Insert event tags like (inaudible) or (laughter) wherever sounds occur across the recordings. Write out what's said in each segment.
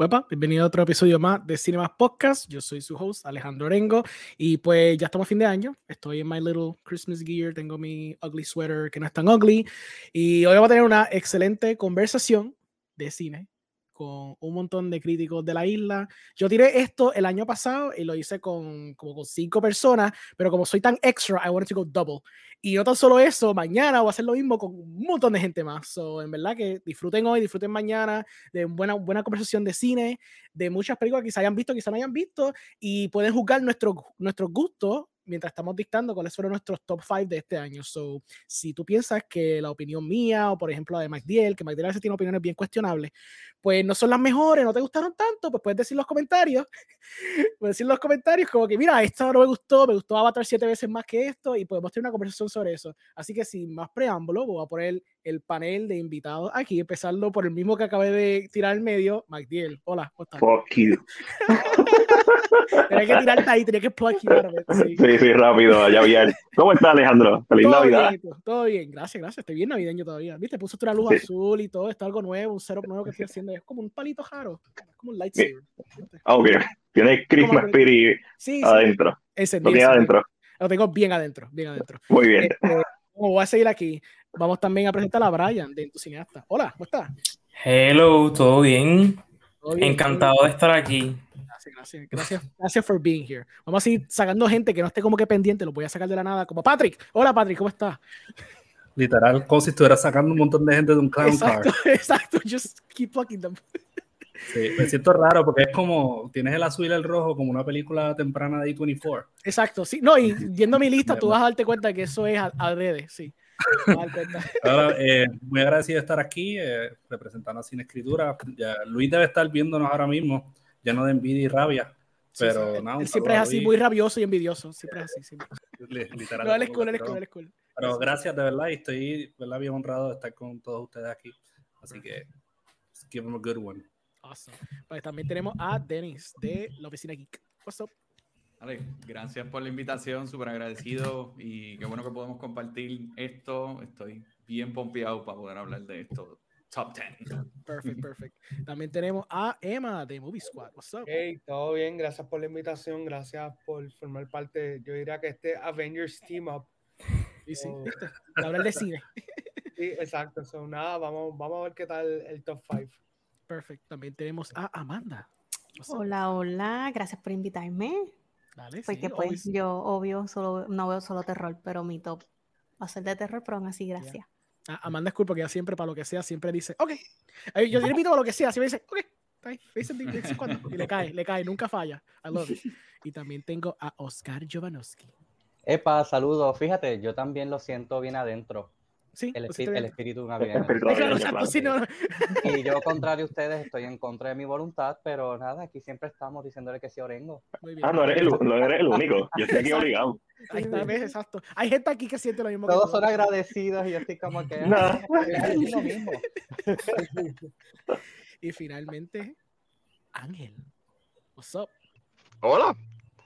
Huepa, bienvenido a otro episodio más de Cinemas Podcast. Yo soy su host, Alejandro Orengo, y pues ya estamos a fin de año. Estoy en my little Christmas gear, tengo mi ugly sweater que no es tan ugly, y hoy vamos a tener una excelente conversación de cine con un montón de críticos de la isla. Yo tiré esto el año pasado y lo hice con como con cinco personas, pero como soy tan extra, I wanted to go double. Y no tan solo eso, mañana voy a hacer lo mismo con un montón de gente más. So, en verdad que disfruten hoy, disfruten mañana de buena, buena conversación de cine, de muchas películas que se hayan visto, quizá no hayan visto, y pueden juzgar nuestros nuestros gustos mientras estamos dictando cuáles fueron nuestros top 5 de este año. So, si tú piensas que la opinión mía, o por ejemplo la de MacDiel, que MacDiel a veces tiene opiniones bien cuestionables, pues no son las mejores, no te gustaron tanto, pues puedes decir los comentarios, (laughs) puedes decir los comentarios como que, mira, esto no me gustó, me gustó Avatar siete veces más que esto, y podemos tener una conversación sobre eso. Así que sin más preámbulo, voy a poner el panel de invitados aquí, empezando por el mismo que acabé de tirar al medio, MacDiel. Hola, ¿cómo estás? Fuck you. (laughs) tenía que tirarte ahí, tenía que plug you sí. Sí, sí, rápido, ya bien. ¿Cómo estás, Alejandro? Feliz Todo Navidad. bien, todo bien, gracias, gracias. Estoy bien navideño todavía. ¿Viste? Puso una luz Sí. azul y todo, está algo nuevo, un setup nuevo que estoy haciendo. Es como un palito jaro, es como un lightsaber. Ah, ok. Tienes Christmas Spirit Sí, sí, adentro. encendido, Lo tienes adentro. Lo tengo bien adentro, bien adentro. Muy bien. Este, como voy a seguir aquí, vamos también a presentar a Brian de Entusiasta. Hola, ¿cómo estás? Hello, ¿todo bien? ¿Todo bien? Encantado de estar aquí. Gracias, gracias, gracias, gracias por being here. Vamos a seguir sacando gente que no esté como que pendiente, lo voy a sacar de la nada, como Patrick. Hola Patrick, ¿cómo estás? Literal, como si estuviera sacando un montón de gente de un clown car. Exacto, (laughs) exacto, just keep plucking them. Sí, me siento raro porque es como, tienes el azul y el rojo como una película temprana de A24. Exacto, sí. No, y (laughs) viendo mi lista, tú vas a darte cuenta que eso es a- adrede, sí. Cuenta. (laughs) Ahora, eh, muy agradecido de estar aquí eh, representando a Sin Escritura. Ya, Luis debe estar viéndonos ahora mismo, lleno de envidia y rabia. Sí, Pero sí, nada, un él siempre es así, muy rabioso y envidioso. Siempre es así. Siempre. Literal. No, él es cool, él es cool, él es cool. Pero gracias de verdad y estoy ¿verdad? bien honrado de estar con todos ustedes aquí. Así que, give him a good one. Awesome. Pues también tenemos a Dennis de la oficina Geek. What's up? Vale, gracias por la invitación, súper agradecido y qué bueno que podemos compartir esto. Estoy bien pompeado para poder hablar de esto. Top 10. Perfect, perfect. También tenemos a Emma de Movie Squad. What's up? Hey, todo bien, gracias por la invitación, gracias por formar parte, yo diría que este Avengers Team Up. Sí, sí, Oh. (laughs) hablar de cine. (laughs) Sí, exacto, so, nada, vamos, vamos a ver qué tal el top 5. Perfect. También tenemos a Amanda. Hola, hola, gracias por invitarme. Dale, Porque sí, pues obvio. yo, obvio, solo, no veo solo terror, pero mi top va a ser de terror, pero aún así, gracias. A- Amanda es cool porque ella siempre, para lo que sea, siempre dice, ok. Ay, Yo le invito para lo que sea, siempre dice, ok. está ahí, me dice de vez en cuando", Y le cae, le cae, nunca falla. I love it. (laughs) Y también tengo a Oscar Jovanovski. Epa, saludos. Fíjate, yo también lo siento bien adentro. Sí, El, siento el espíritu El navideño. Y yo, contrario a ustedes, estoy en contra de mi voluntad, pero nada, aquí siempre estamos diciéndole que sí Orengo. Muy bien. Ah, no eres, el, no eres el único. Yo estoy aquí obligado. Ahí está, ves, exacto. Hay gente aquí que siente lo mismo que Todos son agradecidos y yo estoy como que... No. "Ah, es lo mismo. (laughs) Y finalmente, Ángel. What's up? Hola,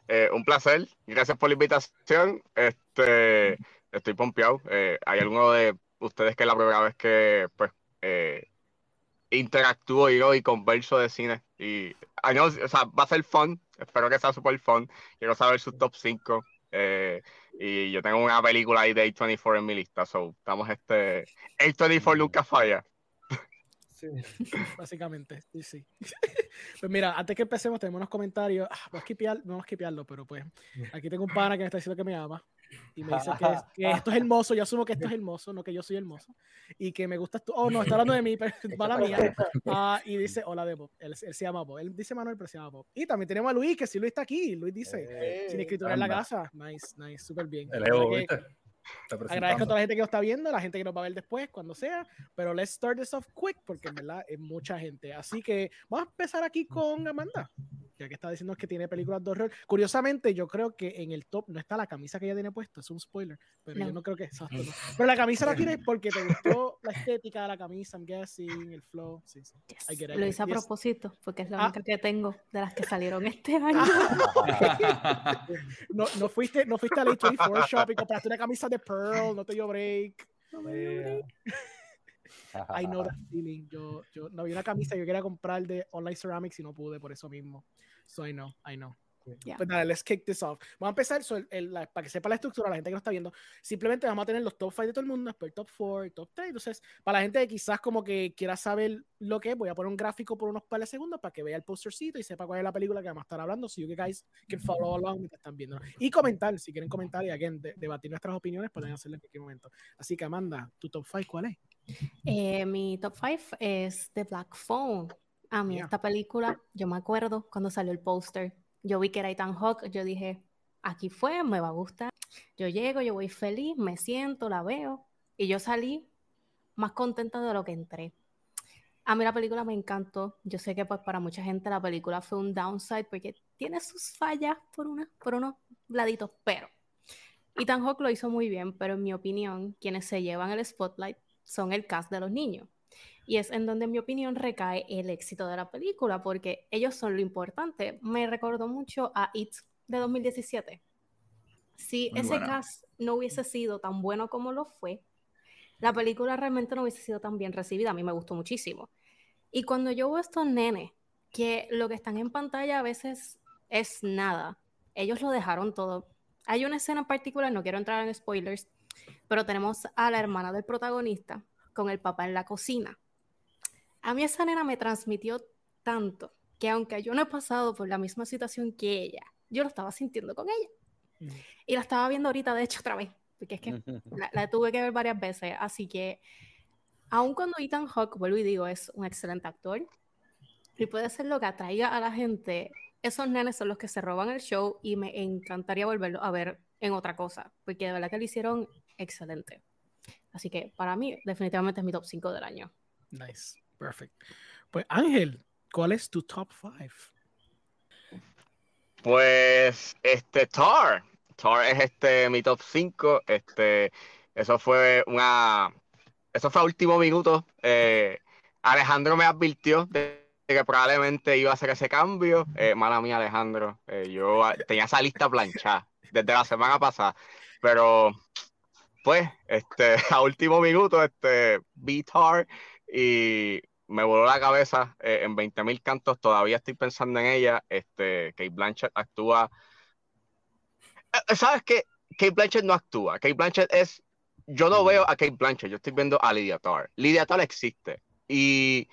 eh, un placer. Gracias por la invitación. Este, estoy pompeado. Eh, hay alguno de ustedes que es la primera vez que pues eh, interactúo yo y converso de cine. Y know, o sea, va a ser fun. Espero que sea super fun. Quiero saber sus top 5. y yo tengo una película ahí de A24 en mi lista. So, estamos este. A24 nunca falla. Sí. (laughs) Básicamente, sí, sí. (laughs) Pues mira, antes que empecemos, tenemos unos comentarios. Ah, no voy a skipearlo, pero pues aquí tengo un pana que me está diciendo que me ama y me dice que, (laughs) que esto es hermoso. Yo asumo que esto es hermoso, no que yo soy hermoso y que me gusta. Oh, no, está hablando de mí, pero (laughs) mala mía. Ah, y dice, hola de Bob. Él, él se llama Bob. Él dice Manuel, pero se llama Bob. Y también tenemos a Luis, que si Luis está aquí. Luis dice, Eh, sin escritura en la anda. casa. Nice, nice, súper bien. El Agradezco a toda la gente que nos está viendo, la gente que nos va a ver después, cuando sea. Pero let's start this off quick, porque en verdad es mucha gente. Así que vamos a empezar aquí con Amanda, ya que está diciendo que tiene películas de horror. Curiosamente, yo creo que en el top no está la camisa que ella tiene puesta, es un spoiler, pero yo No. creo que exacto. no. (laughs) Pero la camisa la tienes porque te gustó la estética de la camisa, I'm guessing, el flow. Sí, sí. Yes. I get it, I Lo hice a propósito, porque es la Ah. única que tengo de las que salieron este (laughs) año. No, no fuiste, no fuiste al A24 shop y compraste una camisa de Pearl, no te dio break. No me dio break. I know that (laughs) feeling. Yo, yo no había una camisa que yo quería comprar de Online Ceramics y no pude por eso mismo. So I know, I know. Yeah. Pues nada, let's kick this off. Vamos a empezar, so, el- el- la- para que sepa la estructura, la gente que no está viendo, simplemente vamos a tener los top 5 de todo el mundo, después el top 4, el top 3. Entonces, para la gente que quizás como que quiera saber lo que es, voy a poner un gráfico por unos par de segundos para que vea el postercito y sepa cuál es la película que vamos a estar hablando, so you guys can follow along mientras están viendo. Y comentar, si quieren comentar y again, de- debatir nuestras opiniones, pueden hacerlo en cualquier momento. Así que Amanda, tu top 5, ¿cuál es? Eh, mi top 5 es The Black Phone. A mí Yeah. esta película, yo me acuerdo cuando salió el póster, yo vi que era Ethan Hawke, yo dije, aquí fue, me va a gustar. Yo llego, yo voy feliz, me siento, la veo y yo salí más contenta de lo que entré. A mí la película me encantó. Yo sé que pues para mucha gente la película fue un downside porque tiene sus fallas por, una, por unos laditos, pero Ethan Hawke lo hizo muy bien, pero en mi opinión, quienes se llevan el spotlight son el cast de los niños. Y es en donde, en mi opinión, recae el éxito de la película, porque ellos son lo importante. Me recordó mucho a It de 2017. Si Muy ese buena. cast no hubiese sido tan bueno como lo fue, la película realmente no hubiese sido tan bien recibida. A mí me gustó muchísimo. Y cuando yo veo estos nenes, que lo que están en pantalla a veces es nada, ellos lo dejaron todo. Hay una escena en particular, no quiero entrar en spoilers, pero tenemos a la hermana del protagonista con el papá en la cocina. A mí esa nena me transmitió tanto que aunque yo no he pasado por la misma situación que ella, yo lo estaba sintiendo con ella. Y la estaba viendo ahorita, de hecho, otra vez, porque es que la, la tuve que ver varias veces. Así que, aun cuando Ethan Hawke, vuelvo y digo, es un excelente actor y puede ser lo que atraiga a la gente, esos nenes son los que se roban el show y me encantaría volverlo a ver en otra cosa, porque de verdad que lo hicieron excelente. Así que para mí, definitivamente es mi top 5 del año. Nice, perfect. Pues Ángel, ¿cuál es tu top 5? Pues, este, Tar. Tar es este mi top 5. Este, eso fue una. Eso fue a último minuto. Eh, Alejandro me advirtió de que probablemente iba a hacer ese cambio. Eh, mala mía, Alejandro. Eh, yo tenía esa lista planchada desde la semana pasada. Pero, pues, este, (laughs) a último minuto, este, Tar y me voló la cabeza eh, en 20.000 cantos. Todavía estoy pensando en ella. Este, Kate Blanchett actúa. Eh, ¿Sabes qué? Kate Blanchett no actúa. Kate Blanchett es. Yo no veo a Kate Blanchett, yo estoy viendo a Lydia Tarr. Lydia Tarr existe. Y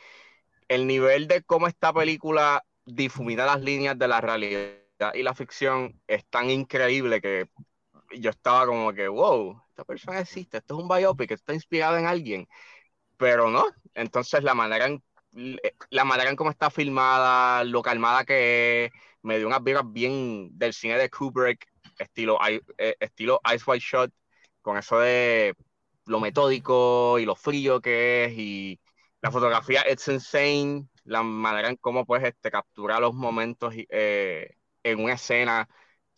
el nivel de cómo esta película difumina las líneas de la realidad y la ficción es tan increíble que yo estaba como que, wow, esta persona existe, esto es un biopic, está inspirado en alguien pero no. Entonces la manera en la manera en cómo está filmada, lo calmada que es, me dio unas vibras bien del cine de Kubrick, estilo, eh, estilo Ice White Shot, con eso de lo metódico y lo frío que es, y la fotografía it's insane, la manera en cómo pues este, captura los momentos eh, en una escena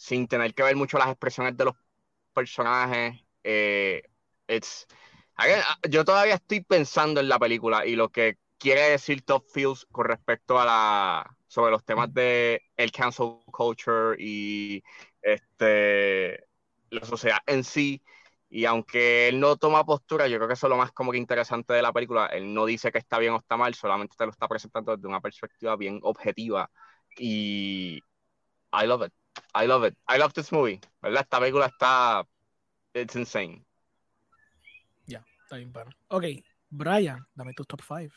sin tener que ver mucho las expresiones de los personajes, eh, ah, Yo todavía estoy pensando en la película y lo que quiere decir Top Fields con respecto a la sobre los temas de el cancel culture y este la sociedad en sí. Y aunque él no toma postura, yo creo que eso es lo más como que interesante de la película. Él no dice que está bien o está mal, solamente te lo está presentando desde una perspectiva bien objetiva. Y I love it. I love it. I love this movie. ¿Verdad? Esta película está. It's insane. Ya, está bien, pana. Ok, Brian, dame tu top 5.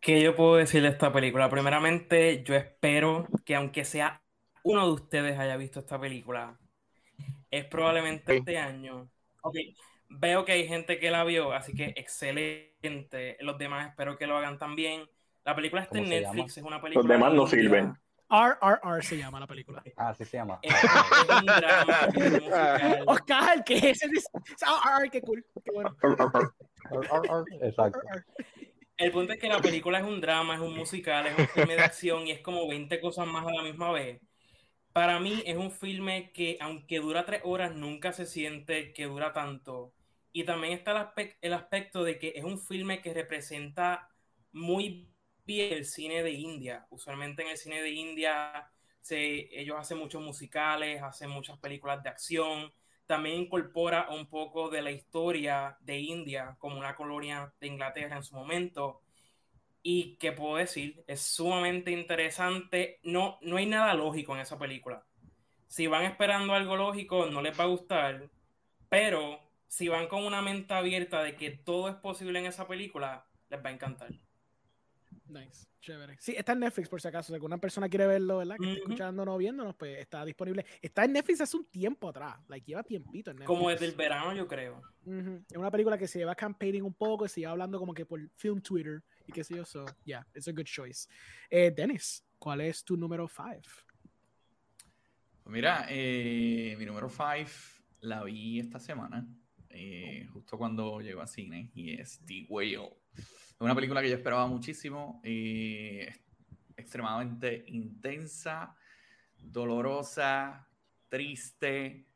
¿Qué yo puedo decir de esta película? Primeramente, yo espero que aunque sea uno de ustedes haya visto esta película, es probablemente Sí. este año. Ok, veo que hay gente que la vio, así que excelente. Los demás espero que lo hagan también. La película está en ¿Cómo se Netflix, es una película. demás no sirven. RRR se llama la película. Ah, así se llama. Es, un drama, es un musical. Oscar, ¿qué es ese? RRR, qué cool. Qué bueno. Exacto. El punto es que la película es un drama, es un musical, es un filme de acción y es como 20 cosas más a la misma vez. Para mí es un filme que, aunque dura tres horas, nunca se siente que dura tanto. Y también está el aspecto de que es un filme que representa muy el cine de India. Usualmente en el cine de India se, ellos hacen muchos musicales, hacen muchas películas de acción, también incorpora un poco de la historia de India como una colonia de Inglaterra en su momento. Y que puedo decir, es sumamente interesante. No, no hay nada lógico en esa película. Si van esperando algo lógico, no les va a gustar. Pero si van con una mente abierta de que todo es posible en esa película, les va a encantar. Nice, chévere. Sí, está en Netflix por si acaso. Si alguna persona quiere verlo, ¿verdad? Que esté Ujú. escuchándonos o viéndonos, pues está disponible. Está en Netflix hace un tiempo atrás. Like, lleva tiempito en Netflix. Como desde el verano, yo creo. Ujú. Es una película que se lleva campaigning un poco y se lleva hablando como que por film Twitter y qué sé yo. So, yeah, it's a good choice. Eh, Dennis, ¿cuál es tu número 5? Pues mira, eh, mi número 5 la vi esta semana, eh, justo cuando llegó a cine, y es The Whale. Una película que yo esperaba muchísimo, es extremadamente intensa, dolorosa, triste,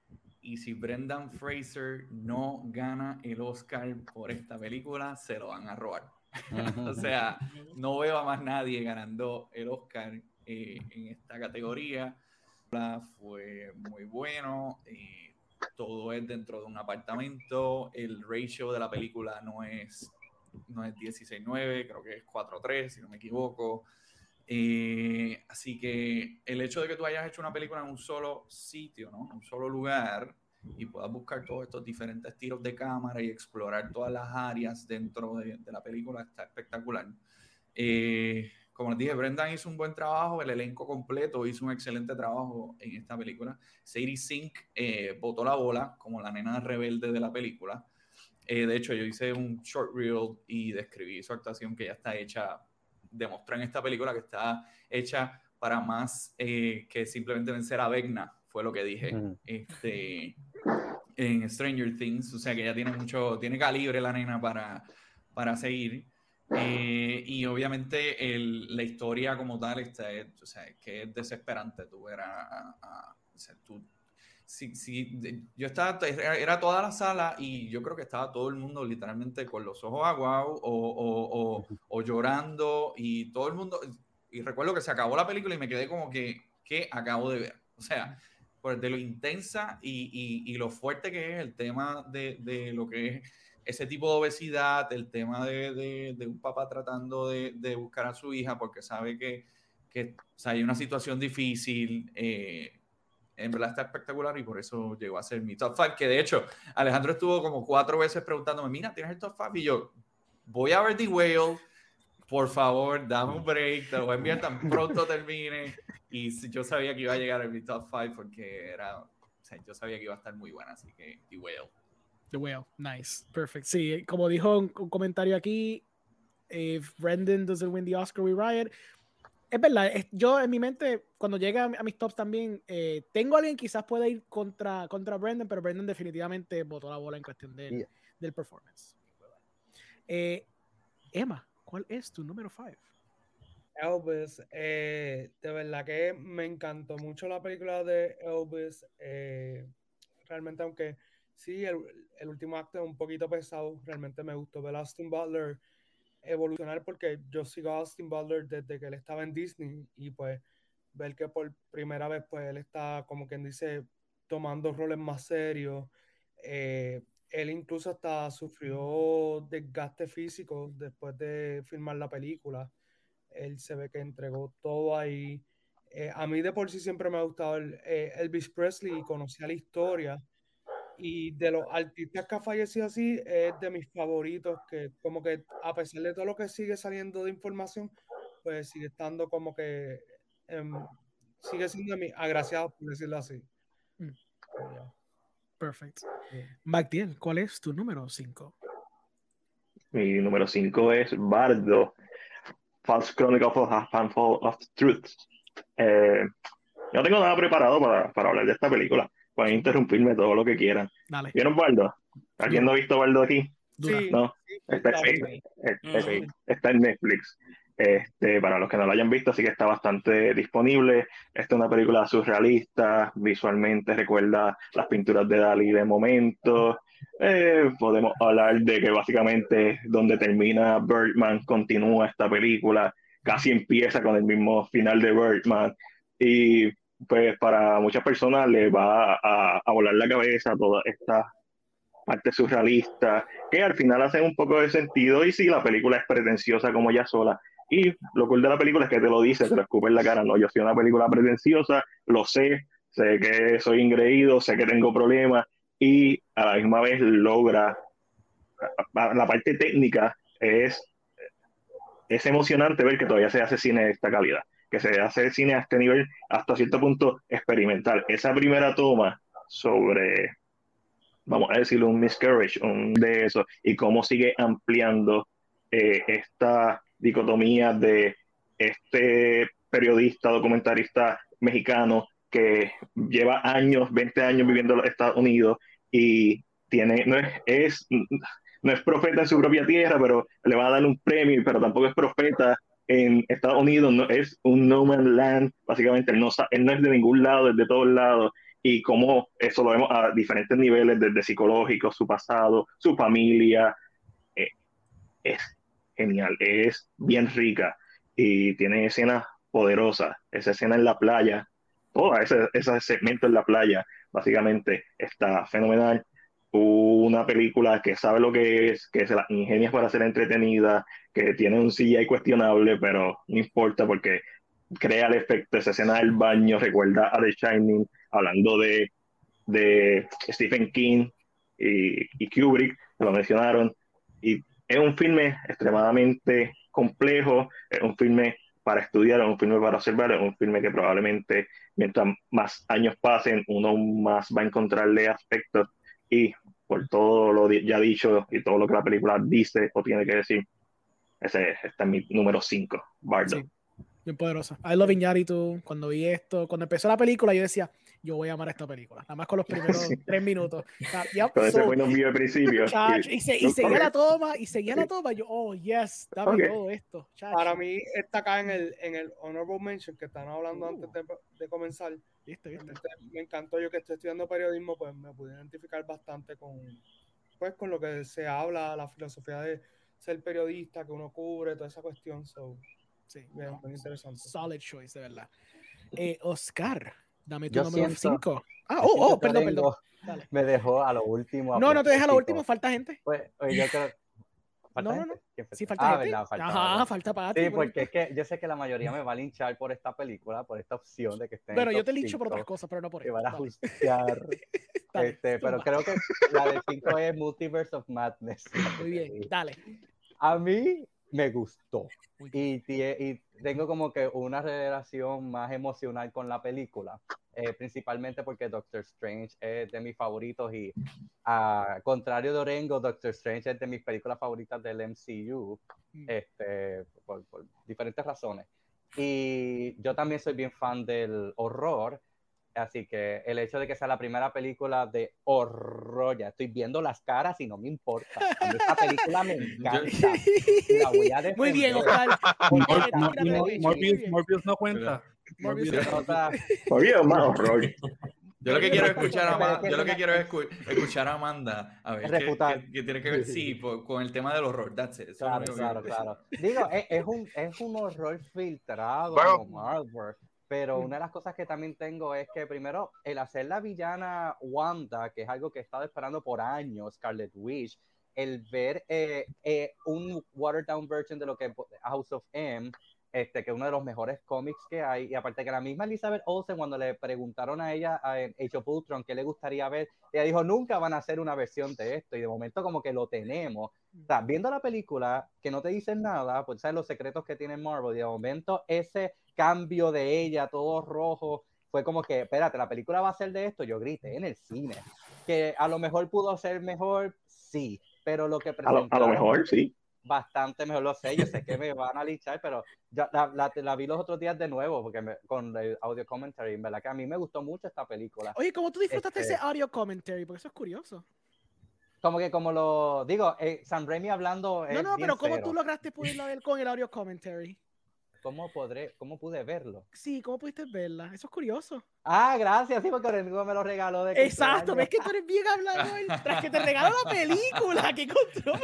y si Brendan Fraser no gana el Oscar por esta película, se lo van a robar. (laughs) o sea, no veo a más nadie ganando el Oscar eh, en esta categoría. Fue muy bueno. eh, todo es dentro de un apartamento. El ratio de la película no es, no es 16-9, creo que es 4-3, si no me equivoco. Eh, así que el hecho de que tú hayas hecho una película en un solo sitio, ¿no? un solo lugar, y puedas buscar todos estos diferentes tiros de cámara y explorar todas las áreas dentro de, de la película está espectacular. Eh, como les dije, Brendan hizo un buen trabajo, el elenco completo hizo un excelente trabajo en esta película. Sadie Sink eh, botó la bola como la nena rebelde de la película. Eh, de hecho, yo hice un short reel y describí su actuación que ya está hecha, demostré en esta película que está hecha para más eh, que simplemente vencer a Vecna, fue lo que dije Ujú. este, en Stranger Things. O sea que ya tiene mucho, tiene calibre la nena para, para seguir. Eh, y obviamente el- la historia como tal está, es- o sea, que es desesperante tú ver a, a- a- o sea, tú- sí, de- yo estaba, era, toda la sala y yo creo que estaba todo el mundo literalmente con los ojos aguados o, o- o- o llorando y todo el mundo, y recuerdo que se acabó la película y me quedé como que, ¿qué acabo de ver? O sea, por de lo intensa y, y- y lo fuerte que es el tema de, de lo que es ese tipo de obesidad, el tema de, de- de un papá tratando de, de buscar a su hija porque sabe que, que o sea, hay una situación difícil. eh, en verdad está espectacular y por eso llegó a ser mi top 5. Que de hecho, Alejandro estuvo como cuatro veces preguntándome: Mira, ¿tienes el top 5? Y yo, voy a ver The Whale. Por favor, dame un break, te lo voy a enviar tan pronto termine. Y yo sabía que iba a llegar a mi top 5 porque era, o sea, yo sabía que iba a estar muy buena, así que The Whale. The Whale, nice, perfect. Sí, como dijo un comentario aquí, if Brendan doesn't win the Oscar, we riot. Es verdad, es- yo en mi mente, cuando llega a, mi- a mis tops también, eh, tengo a alguien que quizás pueda ir contra, contra Brendan, pero Brendan definitivamente botó la bola en cuestión del, Yeah. del performance. Eh, Emma, ¿cuál es tu número 5? Elvis, eh, de verdad que me encantó mucho la película de Elvis. eh, realmente, aunque sí, el, el último acto es un poquito pesado, realmente me gustó ver a Austin Butler evolucionar porque yo sigo a Austin Butler desde que él estaba en Disney y pues ver que por primera vez pues él está como quien dice tomando roles más serios. eh, él incluso hasta sufrió desgaste físico después de filmar la película él se ve que entregó todo ahí. Eh, a mí de por sí siempre me ha gustado el, eh, Elvis Presley y conocía la historia. Y de los artistas que ha fallecido así, es de mis favoritos, que como que a pesar de todo lo que sigue saliendo de información, pues sigue estando como que sigue siendo de mis agraciados, por decirlo así. Mm. Ya. Perfect. Sí. Magdiel, ¿cuál es tu número 5? Mi número 5 es Bardo, False Chronicle of a Handful of Truth. Eh, no tengo nada preparado para, para hablar de esta película. Pueden interrumpirme todo lo que quieran. Dale. ¿Vieron Bardo? ¿Alguien no ha visto Bardo aquí? Sí, No. sí, Está, está en Netflix. Este, para los que no lo hayan visto, sí que está bastante disponible. Esta es una película surrealista, visualmente recuerda las pinturas de Dalí de momento. Eh, podemos hablar de que básicamente donde termina Birdman continúa esta película, casi empieza con el mismo final de Birdman. Y pues para muchas personas le va a, a volar la cabeza toda esta parte surrealista, que al final hace un poco de sentido y sí, la película es pretenciosa como ya sola. Y lo cool de la película es que te lo dice, te lo escupe en la cara, no, yo soy una película pretenciosa, lo sé, sé que soy ingreído, sé que tengo problemas y a la misma vez logra, la parte técnica es, es emocionante ver que todavía se hace cine de esta calidad, que se hace cine a este nivel hasta cierto punto experimental. Esa primera toma sobre vamos a decirlo, un miscarriage, un de eso, y cómo sigue ampliando eh, esta dicotomía de este periodista, documentarista mexicano que lleva años, 20 años viviendo en los Estados Unidos y tiene, no es, es, no es profeta en su propia tierra, pero le va a dar un premio, pero tampoco es profeta en Estados Unidos, es un no man's land, básicamente él no, él no es de ningún lado, es de todos lados, y cómo eso lo vemos a diferentes niveles, desde psicológico, su pasado, su familia. Eh, es genial, es bien rica y tiene escenas poderosas. Esa escena en la playa, todo ese, ese segmento en la playa, básicamente está fenomenal. Una película que sabe lo que es, que se la ingenia para ser entretenida, que tiene un CGI cuestionable, pero no importa porque crea el efecto. Esa escena del baño recuerda a The Shining, hablando de, de Stephen King y, y Kubrick, lo mencionaron. Y es un filme extremadamente complejo, es un filme para estudiar, es un filme para observar, es un filme que probablemente mientras más años pasen, uno más va a encontrarle aspectos y por todo lo ya dicho y todo lo que la película dice o tiene que decir, ese está en mi número 5, Bardo. Bien poderosa. I love Iñárritu. Cuando vi esto, cuando empezó la película, yo decía, yo voy a amar esta película. Nada más con los primeros tres minutos. Con ese buen de principio. (laughs) y, seguía la toma, y seguía la toma. Yo, oh, yes, dame todo esto. Para mí, está acá en el, en el Honorable Mention que están hablando antes de, de comenzar. ¿Viste, viste? Me encantó yo que estoy estudiando periodismo, pues me pude identificar bastante con, pues, con lo que se habla, la filosofía de ser periodista, que uno cubre, toda esa cuestión. So, Sí, bien, muy interesante. Solid choice, de verdad. Eh, Oscar, dame tu número 5. Ah, (laughs) oh, oh, perdón, perdón. Dale. Me dejó a lo último. No, no te deja a lo último, falta gente. Pues, oye, yo creo. (laughs) ¿Falta no, no, no. Sí, falta ah, gente. Verdad, falta, Ajá, falta para ti. Sí, porque es que yo sé que la mayoría me va a linchar por esta película, por esta opción de que esté. Bueno, yo te lincho por otras cosas, pero no por eso. Que van a justiar. (laughs) este, pero creo que la de 5 es Multiverse of Madness. Muy bien, dale. A mí me gustó. Y, y, tengo como que una relación más emocional con la película, eh, principalmente porque Doctor Strange es de mis favoritos y a contrario de Orengo, Doctor Strange es de mis películas favoritas del MCU, mm. este, por, por diferentes razones. Y yo también soy bien fan del horror, Así que el hecho de que sea la primera película de horror, ya estoy viendo las caras y no me importa. esta película me (laughs) encanta. La voy a Muy bien, Oscar. Morbius, no cuenta. Morbius, Morbius más horror. Yo lo que quiero escuchar a Amanda, yo lo que quiero es escuchar a Amanda a ver qué, tiene que ver sí, con el tema del horror. That's it. Claro, claro, claro. Digo, es, es, un, es un horror filtrado como Marvel pero una de las cosas que también tengo es que primero, el hacer la villana Wanda, que es algo que he estado esperando por años, Scarlet Witch, el ver eh, eh, un watered down version de lo que House of M, este, que es uno de los mejores cómics que hay, y aparte que la misma Elizabeth Olsen, cuando le preguntaron a ella en Age of Ultron qué le gustaría ver, ella dijo, nunca van a hacer una versión de esto, y de momento como que lo tenemos. O sea, viendo la película, que no te dicen nada, pues sabes los secretos que tiene Marvel, y de momento ese cambio de ella, todo rojo, fue como que, espérate, la película va a ser de esto, yo grité en el cine. Que a lo mejor pudo ser mejor, sí, pero lo que presentaron... A lo, mejor, sí. Bastante mejor, lo sé, yo sé que me van a linchar, pero ya la, la, la, vi los otros días de nuevo, porque con el audio commentary, verdad que a mí me gustó mucho esta película. Oye, ¿cómo tú disfrutaste ese este audio commentary? Porque eso es curioso. Como que como lo digo, eh, Sam Raimi hablando. No, no, pero ¿cómo tú lograste poderlo ver con el audio commentary? ¿Cómo, podré, ¿Cómo pude verlo? Sí, ¿cómo pudiste verla? Eso es curioso. Ah, gracias, sí, porque Orengo me lo regaló de Exacto, ves que tú eres bien hablando tras que te regaló la película, qué control.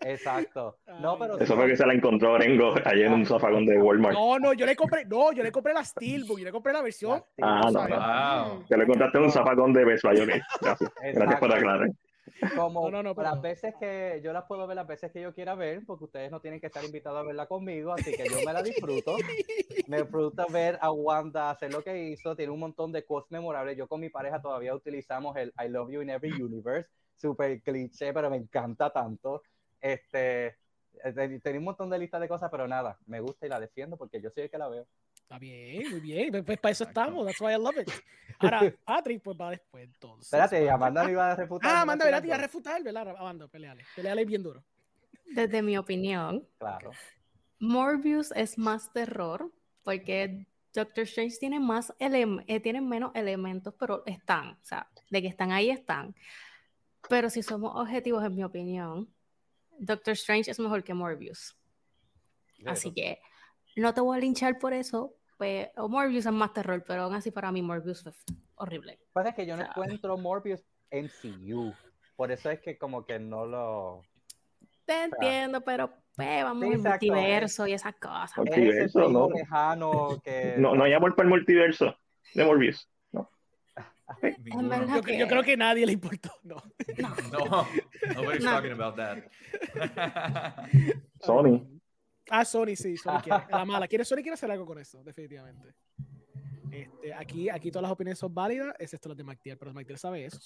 Exacto. No, pero Eso fue que se la encontró Orengo ayer en un zafacón de Walmart. No, no, yo le compré, no, yo le compré la Steelbook, yo le compré la versión. Ah, no, ¿sabes? no. Wow. Que le contaste un zafacón de Best Buy. Gracias. Gracias por aclarar. Como No, no, no, las veces que yo las puedo ver las veces que yo quiera ver, porque ustedes no tienen que estar invitados a verla conmigo, así que yo me la disfruto. (laughs) Me disfruta ver a Wanda hacer lo que hizo, tiene un montón de quotes memorables. Yo con mi pareja todavía utilizamos el I love you in every universe, super cliché, pero me encanta tanto. Este, tenía un montón de listas de cosas, pero nada, me gusta y la defiendo porque yo soy el que la veo. Está bien, muy bien. Pues, pues para eso estamos. That's why I love it. Ahora, (laughs) Patrick, pues va después entonces. Espérate, Amanda me iba a refutar. Ah. Amanda, ¿verdad? Te iba a refutar, ¿verdad? Amanda, peleale. Peleale bien duro. Desde mi opinión, Claro. Morbius es más terror porque Doctor Strange tiene más elem- eh, tiene menos elementos, pero están, o sea, de que están ahí están. Pero si somos objetivos, en mi opinión, Doctor Strange es mejor que Morbius. Así que no te voy a linchar por eso, pues o Morbius es más terror, pero aún así para mí Morbius fue horrible. Pasa que yo no O sea, encuentro Morbius en CU. Por eso es que como que no lo... Te entiendo, pero pues, vamos Sí, al multiverso y esas cosas. Es Multiverso, ¿no? lejano que... No, no hay amor por el multiverso de Morbius. (laughs) No. Yo, cre- yo creo que nadie le importó. (laughs) No. No, nobody's No. talking about that. (laughs) Sony. Ah, Sony, sí, Sony quiere. La mala. ¿Quiere, Sony quiere hacer algo con eso, definitivamente. Este, aquí, aquí todas las opiniones son válidas, excepto las de McTier, pero McTier sabe eso.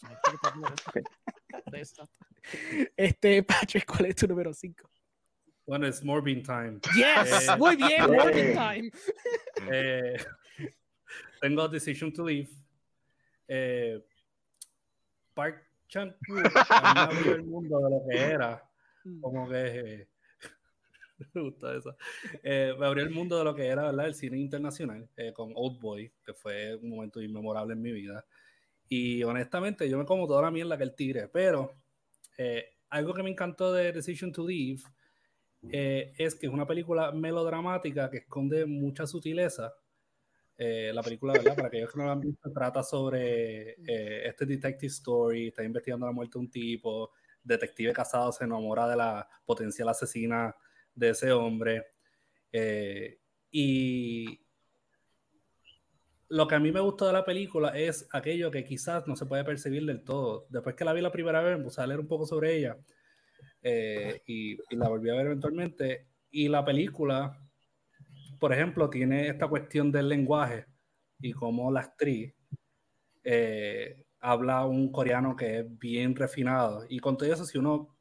no. Este, Patrick, ¿cuál es tu número 5? Bueno, es Morbin Time. Yes, Eh, muy bien. Morning Time. Eh, tengo Decision to Leave. Eh, Park me abrió el mundo de lo que era. Como que... eh, (laughs) me gusta eso. Eh, me abrió el mundo de lo que era ¿verdad? el cine internacional eh, con Old Boy, que fue un momento inmemorable en mi vida. Y honestamente, yo me como toda la mierda que el tigre, pero eh, algo que me encantó de Decision to Leave es que es una película melodramática que esconde mucha sutileza. Eh, la película, ¿verdad? Para aquellos que no la han visto, trata sobre eh, este detective story, está investigando la muerte de un tipo, detective casado se enamora de la potencial asesina de ese hombre. eh, y lo que a mí me gustó de la película es aquello que quizás no se puede percibir del todo. Después que la vi la primera vez, me puse a leer un poco sobre ella eh, y, y la volví a ver eventualmente. Y la película, por ejemplo, tiene esta cuestión del lenguaje y cómo la actriz eh, habla un coreano que es bien refinado. Y con todo eso, si uno,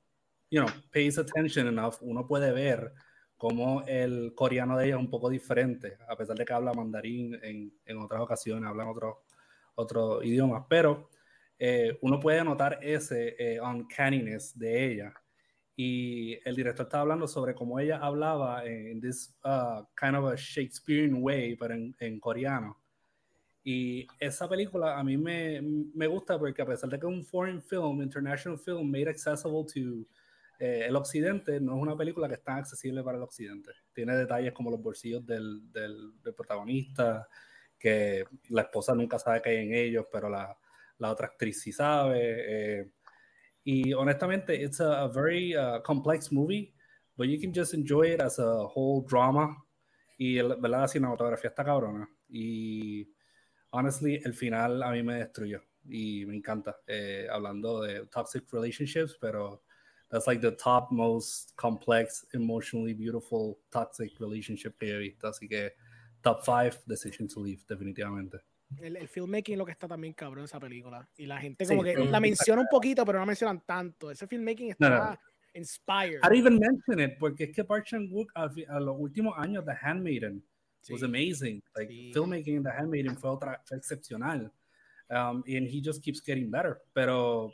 you know, pays attention enough, uno puede ver cómo el coreano de ella es un poco diferente, a pesar de que habla mandarín en, en otras ocasiones, hablan otros otros idiomas, pero eh, uno puede notar ese eh, uncanniness de ella. Y el director estaba hablando sobre cómo ella hablaba en this uh, kind of a Shakespearean way, pero en, en coreano. Y esa película a mí me, me gusta porque a pesar de que es un foreign film, international film, made accessible to eh, el occidente, no es una película que es tan accesible para el occidente. Tiene detalles como los bolsillos del, del, del protagonista, que la esposa nunca sabe qué hay en ellos, pero la, la otra actriz sí sabe. Eh, y honestamente, it's a, a very uh, complex movie, but you can just enjoy it as a whole drama. Y la cinematografía está cabrona. Y honestly, el final a mí me destruyó y me encanta. Eh, hablando de toxic relationships, pero that's like the top most complex, emotionally beautiful toxic relationship que he visto. Así que top 5 Decision to Leave, definitivamente. El, el filmmaking es lo que está también cabrón esa película. Y la gente Sí, como que sí. la menciona un poquito, pero no mencionan tanto. Ese filmmaking No, está no. inspired. I even mention it porque es que Park Chan-wook a, a los últimos años The Handmaiden was Sí. amazing. Like Sí. filmmaking in The Handmaiden fue otra fue excepcional. Um, and he just keeps getting better. Pero,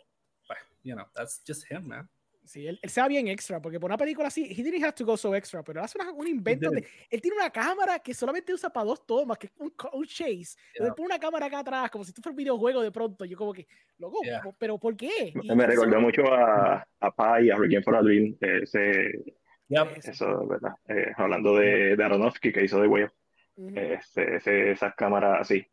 bah, you know, that's just him, man. Sí, él, él se va bien extra, porque por una película así, he didn't have to go so extra, pero él hace una- un invento. De, él tiene una cámara que solamente usa para dos tomas, que es un, un chase. Yeah. Él pone una cámara acá atrás, como si esto fuera un videojuego de pronto. Yo como que, loco, Yeah. pero ¿por qué? Y Me recordó mucho a, a Pi, a Requiem for a Dream, ese, Yep. eso, ¿verdad? Eh, hablando de, de Aronofsky, que hizo de Whale, Ujú. ese, ese- esas cámaras así,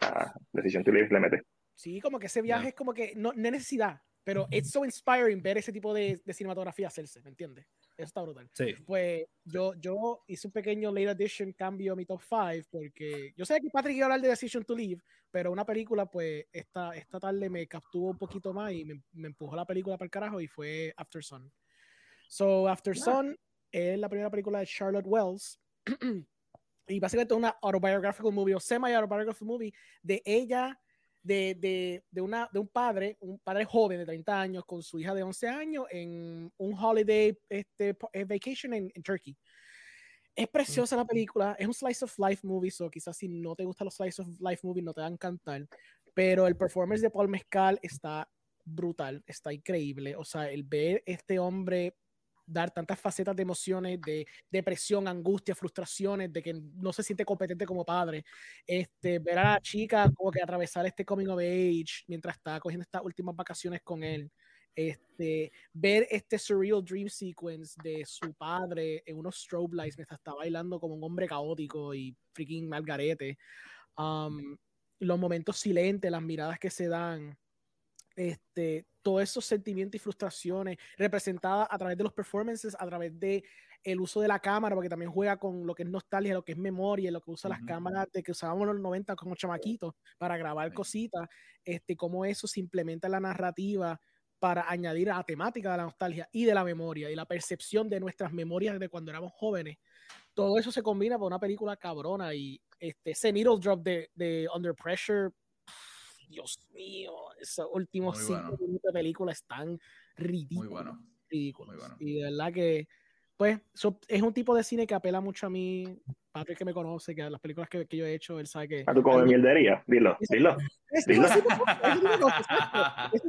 a Decisión to Live le mete. Sí, como que ese viaje Yeah. es como que no, no hay necesidad. Pero it's so inspiring ver ese tipo de, de cinematografía hacerse, ¿me entiendes? Eso está brutal. Sí. Pues yo, yo hice un pequeño late edition cambio a mi top 5 porque yo sé que Patrick iba a hablar de Decision to Leave, pero una película, pues esta, esta tarde me capturó un poquito más y me, me empujó la película para el carajo y fue After Sun. So, After Sun es la primera película de Charlotte Wells. (clears throat) y básicamente una autobiographical movie o semi-autobiographical movie de ella, de, de, de, una, de un padre, un padre joven de 30 años con su hija de 11 años en un holiday este, eh, vacation en, Turkey. Es preciosa la película, es un slice of life movie, so quizás si no te gustan los slice of life movies no te va a encantar, pero el performance de Paul Mescal está brutal, está increíble, o sea, el ver este hombre dar tantas facetas de emociones, de depresión, angustia, frustraciones, de que no se siente competente como padre. Este, ver a la chica como que atravesar este coming of age mientras está cogiendo estas últimas vacaciones con él. Este, ver este surreal dream sequence de su padre en unos strobe lights mientras está bailando como un hombre caótico y freaking malgarete. Um, los momentos silentes, las miradas que se dan, este, todos esos sentimientos y frustraciones representadas a través de los performances, a través de el uso de la cámara, porque también juega con lo que es nostalgia, lo que es memoria, lo que usa las cámaras de que usábamos en los 90 como chamaquitos para grabar cositas, este, cómo eso se implementa en la narrativa para añadir a la temática de la nostalgia y de la memoria y la percepción de nuestras memorias de cuando éramos jóvenes. Todo eso se combina para una película cabrona y este, ese needle drop de, de Under Pressure Dios mío, esos últimos Muy cinco bueno. minutos de película están ridículos. Muy bueno. ridículos. Muy bueno. Y de verdad que, pues, so- es un tipo de cine que apela mucho a mí. Patrick que me conoce, que las películas que, que yo he hecho, él sabe que... A tu come mierdería, dilo, dilo. Ese Dilo. ese tipo- de exacto. (laughs) Ese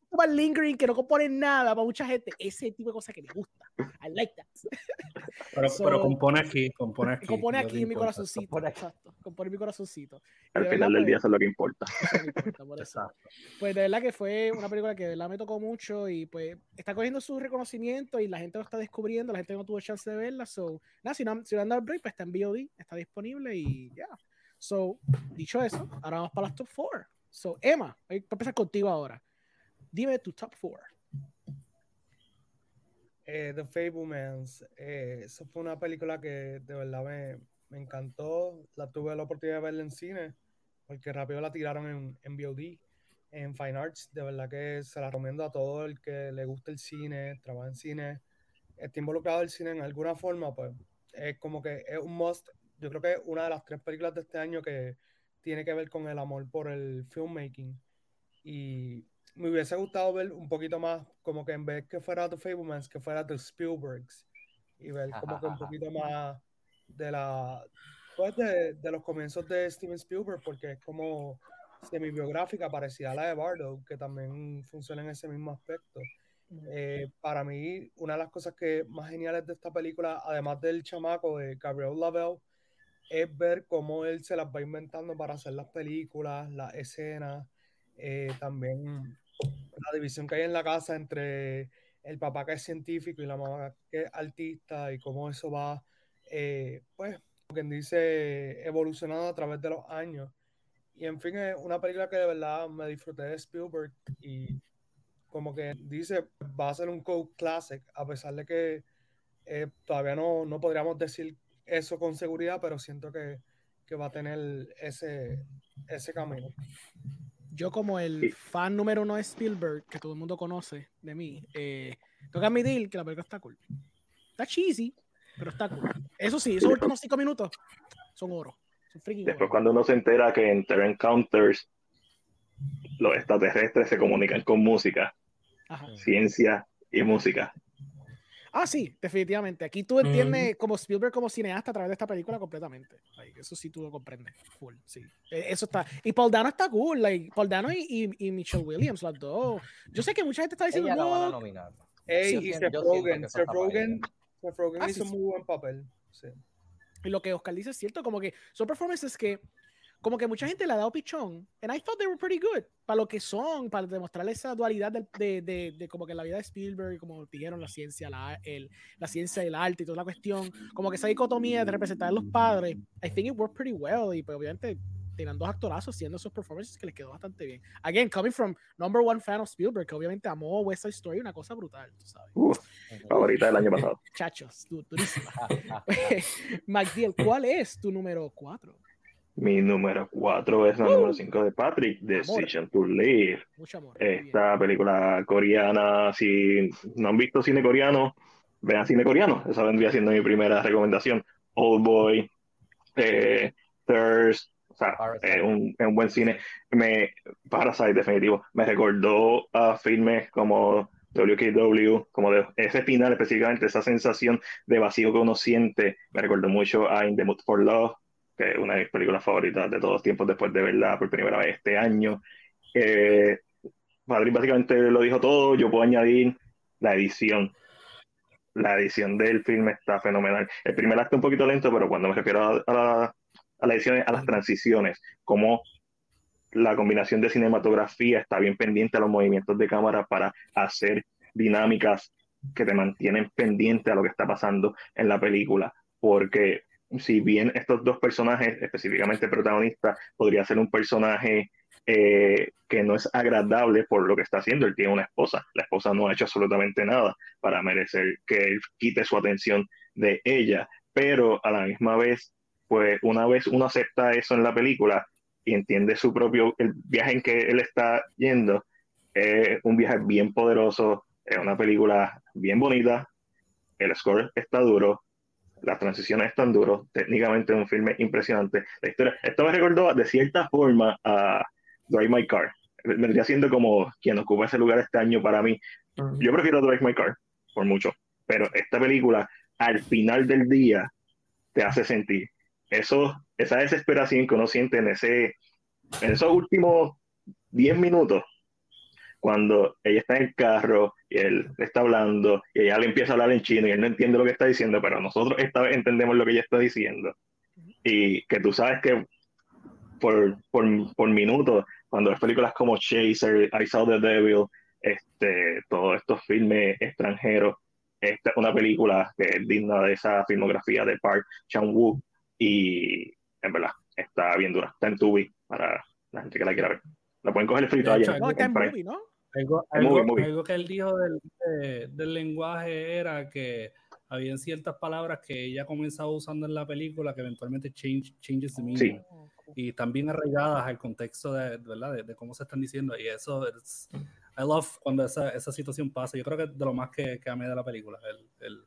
tipo de lingering que no compone nada para mucha gente, ese tipo de cosas que me gusta. I like that. Pero, So- pero compone aquí, compone aquí. compone no aquí en mi importa. corazoncito. compone. Exacto, compone en mi corazoncito. Al de final verdad, del pues, día eso es lo que importa. eso importa, por eso. Exacto. Pues de verdad que fue una película que de verdad me tocó mucho y pues está cogiendo su reconocimiento y la gente lo está descubriendo, la gente no tuvo chance de verla, so, nada, si no, si no han dado el break, pues está en VOD, está disponible y ya. So, dicho eso, ahora vamos para las top 4. So, Emma, voy a empezar contigo ahora. Dime tu top 4. Eh, The Fablemans, eh, eso fue una película que de verdad me, me encantó. La tuve la oportunidad de verla en cine, porque rápido la tiraron en, en VOD, en Fine Arts. De verdad que se la recomiendo a todo el que le guste el cine, trabaja en cine, esté involucrado en el cine en alguna forma, pues es como que es un must. Yo creo que es una de las tres películas de este año que tiene que ver con el amor por el filmmaking. Y me hubiese gustado ver un poquito más, como que en vez que fuera The Fablemans, que fuera The Spielbergs. Y ver como que un poquito más de la pues de, de los comienzos de Steven Spielberg, porque es como semi-biográfica, parecida a la de Bardo, que también funciona en ese mismo aspecto. Eh, para mí, una de las cosas que más geniales de esta película, además del chamaco de Gabriel Lavelle, es ver cómo él se las va inventando para hacer las películas, las escenas, eh, también la división que hay en la casa entre el papá que es científico y la mamá que es artista y cómo eso va, eh, pues, quien dice, evolucionando a través de los años. Y en fin, es una película que de verdad me disfruté de Spielberg y como que dice, va a ser un cult classic, a pesar de que eh, todavía no, no podríamos decir eso con seguridad, pero siento que, que va a tener ese, ese camino. Yo como el fan número uno de Spielberg, que todo el mundo conoce de mí, eh, tengo que admitir que la película está cool. Está cheesy, pero está cool. Eso sí, esos últimos cinco minutos son oro. Son freaking Después oro. cuando uno se entera que en Terra Encounters los extraterrestres se comunican con música, Ajá. ciencia y música. Ah, sí, definitivamente. Aquí tú entiendes como Spielberg como cineasta a través de esta película completamente. Like, eso sí tú lo comprendes. Full, sí. Eh, Eso está. Y Paul Dano está cool. Like, Paul Dano y, y, y Michelle Williams, las dos. Yo sé que mucha gente está diciendo, Ella la van a no, nominar. Ey, Sí, y Seth Rogen, Seth para Rogen, ella. Seth Rogen Ah, hizo sí, sí. muy buen papel. Sí. Y lo que Oscar dice es cierto, como que son performances que, como que mucha gente le ha dado pichón, and I thought they were pretty good, para lo que son, para demostrar esa dualidad del- de, de, de, como que la vida de Spielberg, como dijeron, la ciencia, la, el, la ciencia del arte y toda la cuestión, como que esa dicotomía de representar a los padres, I think it worked pretty well, y pues obviamente tenían dos actorazos haciendo esos performances que les quedó bastante bien. Again, coming from number one fan of Spielberg, que obviamente amó West Side Story, una cosa brutal, tú sabes. Uf, favorita del año pasado. (laughs) Chachos, du- durísima. (laughs) McDill, ¿cuál es tu número 4? Mi número 4 es la número 5 de Patrick, Decision to Live. Mucho amor. Esta película coreana, si no han visto cine coreano, vean cine coreano. Esa vendría siendo mi primera recomendación. Old Boy, eh, Thirst, o sea, es un, un buen cine. Me, Parasite, definitivo. Me recordó a filmes como WKW, como de ese final específicamente, esa sensación de vacío que uno siente. Me recordó mucho a In the Mood for Love, que es una de mis películas favoritas de todos los tiempos después de verla por primera vez este año. Eh, Madrid básicamente lo dijo todo. Yo puedo añadir la edición. La edición del filme está fenomenal. El primer acto un poquito lento, pero cuando me refiero a, a la, a la edición, a las transiciones, como la combinación de cinematografía está bien pendiente a los movimientos de cámara para hacer dinámicas que te mantienen pendiente a lo que está pasando en la película. Porque si bien estos dos personajes, específicamente el protagonista, podría ser un personaje eh, que no es agradable por lo que está haciendo. Él tiene una esposa. La esposa no ha hecho absolutamente nada para merecer que él quite su atención de ella. Pero a la misma vez, pues una vez uno acepta eso en la película y entiende su propio, el viaje en que él está yendo, es un viaje bien poderoso, es una película bien bonita, el score está duro, las transiciones están duros, técnicamente es un filme impresionante. La historia, esto me recordó de cierta forma a Drive My Car. Vendría siendo como quien ocupa ese lugar este año para mí. Yo prefiero Drive My Car, por mucho, pero esta película al final del día te hace sentir eso, esa desesperación que uno siente en, ese, en esos últimos 10 minutos, cuando ella está en el carro y él está hablando y ella le empieza a hablar en chino y él no entiende lo que está diciendo, pero nosotros esta vez entendemos lo que ella está diciendo. Y que tú sabes que por, por, por minutos, cuando las películas como Chaser, I Saw the Devil, este, todos estos filmes extranjeros, esta es una película que es digna de esa filmografía de Park Chan-wook y en verdad está bien dura. Está en Tubi para la gente que la quiera ver. La pueden coger el frito allá. No, está en movie, ¿no? Algo, muy, algo- muy. algo que él dijo del, de- del lenguaje era que habían ciertas palabras que ella comenzaba usando en la película que eventualmente change, changes the meaning. Y están bien arraigadas al contexto de, ¿verdad? de, de cómo se están diciendo. Y eso, es, I love cuando esa, esa situación pasa. Yo creo que es de lo más que, que amé de la película, el, el-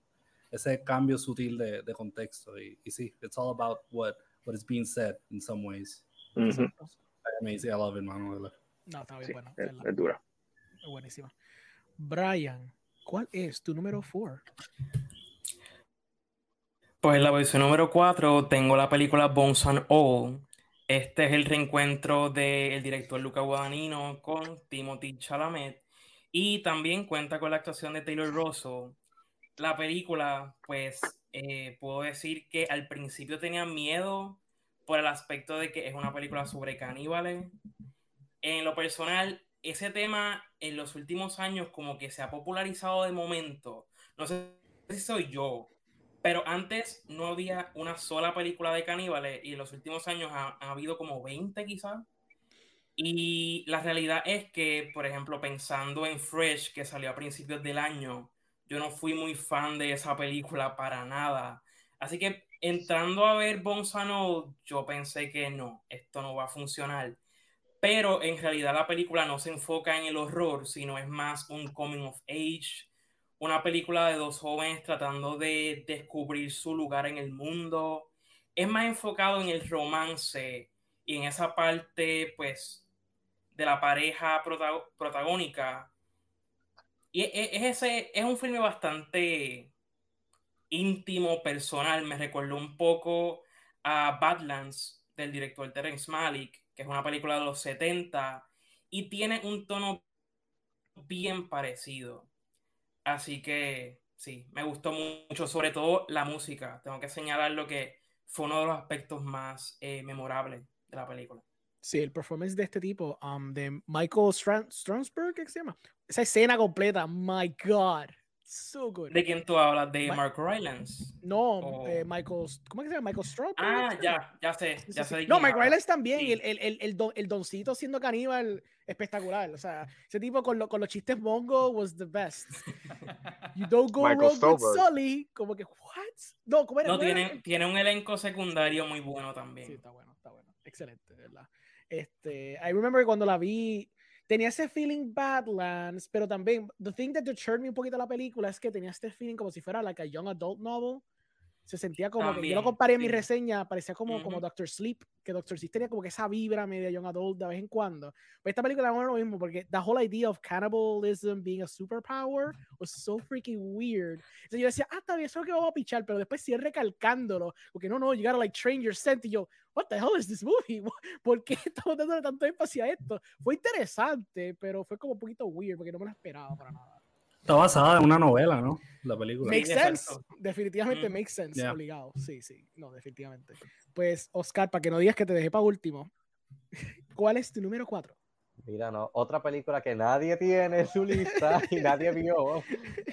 ese cambio sutil de, de contexto. Y, y sí, it's all about what, what is being said in some ways. Ujú. Amazing, I love it, man. No, está bien Sí, bueno. es, es dura. Buenísima. Brian, ¿cuál es tu número 4? Pues la versión número 4 tengo la película Bones and All. Este es el reencuentro del director Luca Guadagnino con Timothy Chalamet y también cuenta con la actuación de Taylor Russell. La película, pues, eh, puedo decir que al principio tenía miedo por el aspecto de que es una película sobre caníbales. En lo personal, ese tema en los últimos años como que se ha popularizado de momento. No sé si soy yo, pero antes no había una sola película de caníbales y en los últimos años ha, ha habido como 20 quizás. Y la realidad es que, por ejemplo, pensando en Fresh, que salió a principios del año, yo no fui muy fan de esa película para nada. Así que entrando a ver Bonsano, yo pensé que no, esto no va a funcionar. Pero en realidad la película no se enfoca en el horror, sino es más un coming of age, una película de dos jóvenes tratando de descubrir su lugar en el mundo. Es más enfocado en el romance y en esa parte, pues, de la pareja prota- protagónica. Y e- e- es, ese, es un filme bastante íntimo, personal. Me recordó un poco a Badlands del director Terence Malick, que es una película de los 70 y tiene un tono bien parecido. Así que sí, me gustó mucho, sobre todo la música. Tengo que señalar lo que fue uno de los aspectos más eh, memorables de la película. Sí, el performance de este tipo, um, de Michael Stran Strasberg, ¿qué se llama? Esa escena completa, my God. So good. ¿De quién tú hablas? ¿De Ma- Mark Rylance? No, Oh. eh, Michael, ¿cómo es que se llama? Michael Straub. Ah, ya, ya sé, Sí, ya sí, sé sí. de No, hablas. Rylance también, Sí. el, el, el, el, don- el doncito siendo caníbal, espectacular. O sea, ese tipo con, lo- con los chistes mongo was the best. (laughs) You don't go Michael wrong with. Sully. Como que, what? No, ¿cómo era? No, tiene, tiene un elenco secundario muy bueno Sí, también. está bueno, está bueno. Excelente, de ¿verdad? Este, I remember que cuando la vi, tenía ese feeling Badlands, pero también, the thing that deterred me un poquito la película es que tenía este feeling como si fuera like a young adult novel. Se sentía como que yo También, lo comparé en mi sí. reseña, parecía como, como Ujú. Doctor Sleep, que Doctor Sleep tenía como que esa vibra media young adult de vez en cuando. Pero esta película no es lo mismo, porque the whole idea of cannibalism being a superpower was so freaking weird. Entonces yo decía, ah, está bien, eso es lo que vamos a pichar, pero después sigue recalcándolo, porque no, no, you gotta like train your scent, y yo, what the hell is this movie? (laughs) ¿Por qué estamos dándole tanto énfasis a esto? Fue interesante, pero fue como un poquito weird, porque no me lo esperaba para nada. Está basada en una novela, ¿no? La película. Makes sense, definitivamente Mm. makes sense, Yeah. obligado, sí, sí, no, definitivamente. Pues, Oscar, para que no digas que te dejé para último, (laughs) ¿cuál es tu número 4? Mira, no, otra película que nadie tiene en su lista y nadie vio,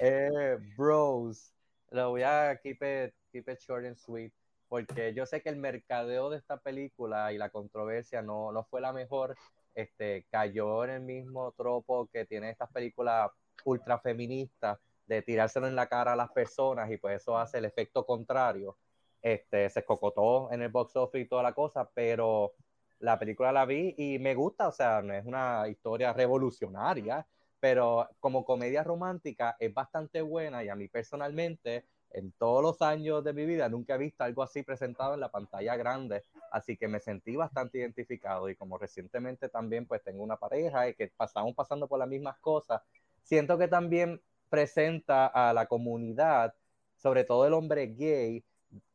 eh, Bros. Lo voy a keep it, keep it short and sweet, porque yo sé que el mercadeo de esta película y la controversia no, no fue la mejor, este, cayó en el mismo tropo que tiene estas películas ultra feministas de tirárselo en la cara a las personas y pues eso hace el efecto contrario. Este, se escocotó en el box office y toda la cosa, pero la película la vi y me gusta, o sea, no es una historia revolucionaria, pero como comedia romántica es bastante buena y a mí personalmente, en todos los años de mi vida, nunca he visto algo así presentado en la pantalla grande, así que me sentí bastante identificado y como recientemente también pues tengo una pareja y que pasamos pasando por las mismas cosas, siento que también presenta a la comunidad, sobre todo el hombre gay,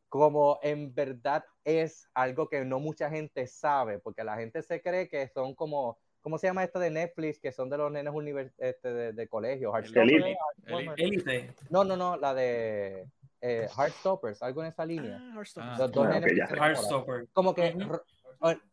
como en verdad es algo que no mucha gente sabe, porque la gente se cree que son como, ¿cómo se llama esta de Netflix? Que son de los nenes univers este, de, de colegio. Heartstopper, Elite. Heartstopper. Élite. No, no, no, la de eh, Heartstoppers, algo en esa línea. Ah. Ah, Los dos Ah, nenes. Como que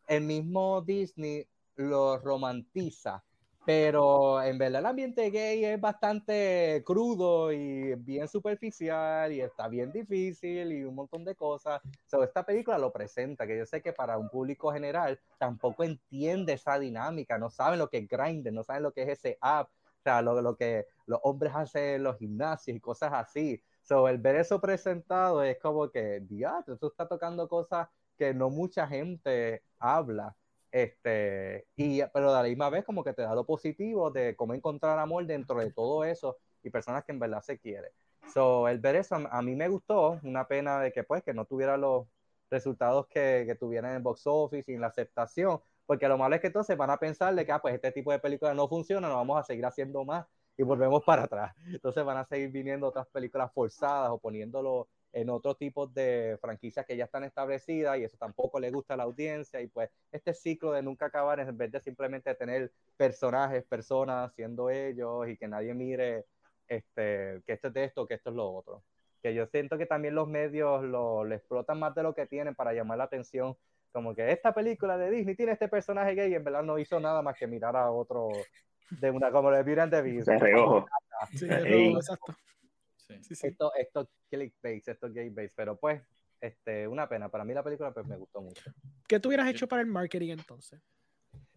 el mismo Disney lo romantiza, pero en verdad el ambiente gay es bastante crudo y bien superficial y está bien difícil y un montón de cosas. So, esta película lo presenta, que yo sé que para un público general tampoco entiende esa dinámica, no saben lo que es Grindr, no saben lo que es ese app, o sea, lo, lo que los hombres hacen en los gimnasios y cosas así. So, el ver eso presentado es como que, diablo, tú estás tocando cosas que no mucha gente habla. Este, y, pero a la misma vez como que te da lo positivo de cómo encontrar amor dentro de todo eso y personas que en verdad se quieren. So, el ver eso a, mí me gustó, una pena de que pues que no tuviera los resultados que, que tuvieran en el box office y en la aceptación, porque lo malo es que entonces van a pensar de que ah, pues este tipo de películas no funciona, no vamos a seguir haciendo más y volvemos para atrás. Entonces van a seguir viniendo otras películas forzadas o poniéndolo en otros tipos de franquicias que ya están establecidas y eso tampoco le gusta a la audiencia y pues este ciclo de nunca acabar en vez de simplemente tener personajes, personas siendo ellos y que nadie mire este, que esto es de esto, que esto es lo otro. Que yo siento que también los medios lo, lo explotan más de lo que tienen para llamar la atención, como que esta película de Disney tiene este personaje gay y en verdad no hizo nada más que mirar a otro de una como le Beauty and the Beast. De reojo. Sí, Ey. no, exacto. Sí. Sí, sí. Esto, esto clickbait, esto gay base, pero pues, este, una pena. Para mí la película pues me gustó mucho. ¿Qué tú hubieras hecho para el marketing entonces?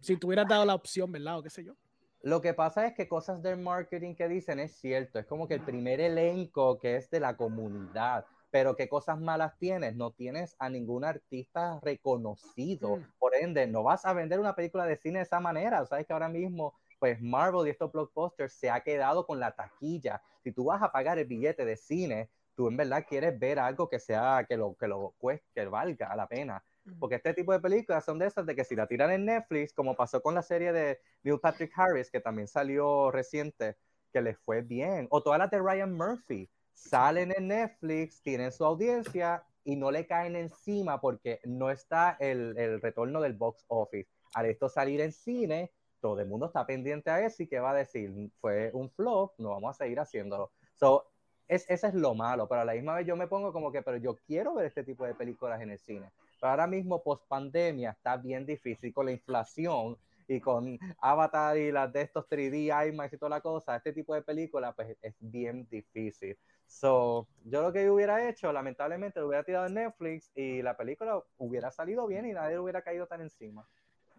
Si tú hubieras dado la opción, ¿verdad? O qué sé yo. Lo que pasa es que cosas del marketing que dicen es cierto, es como que el primer elenco que es de la comunidad, pero qué cosas malas tienes, no tienes a ningún artista reconocido, Mm. por ende, no vas a vender una película de cine de esa manera, sabes que ahora mismo, pues Marvel y estos blockbusters se ha quedado con la taquilla, si tú vas a pagar el billete de cine, tú en verdad quieres ver algo que sea, que lo, que lo cueste, que valga la pena, porque este tipo de películas son de esas de que si la tiran en Netflix, como pasó con la serie de Neil Patrick Harris, que también salió reciente, que les fue bien, o todas las de Ryan Murphy, salen en Netflix, tienen su audiencia y no le caen encima porque no está el, el retorno del box office. Al esto salir en cine, todo el mundo está pendiente a eso y que va a decir, fue un flop, no vamos a seguir haciéndolo. So, es, es lo malo, pero a la misma vez yo me pongo como que, pero yo quiero ver este tipo de películas en el cine. Pero ahora mismo, post pandemia, está bien difícil con la inflación y con Avatar y las de estos 3D, IMAX y toda la cosa, este tipo de película, pues es bien difícil. So, yo lo que hubiera hecho, lamentablemente, lo hubiera tirado en Netflix y la película hubiera salido bien y nadie hubiera caído tan encima.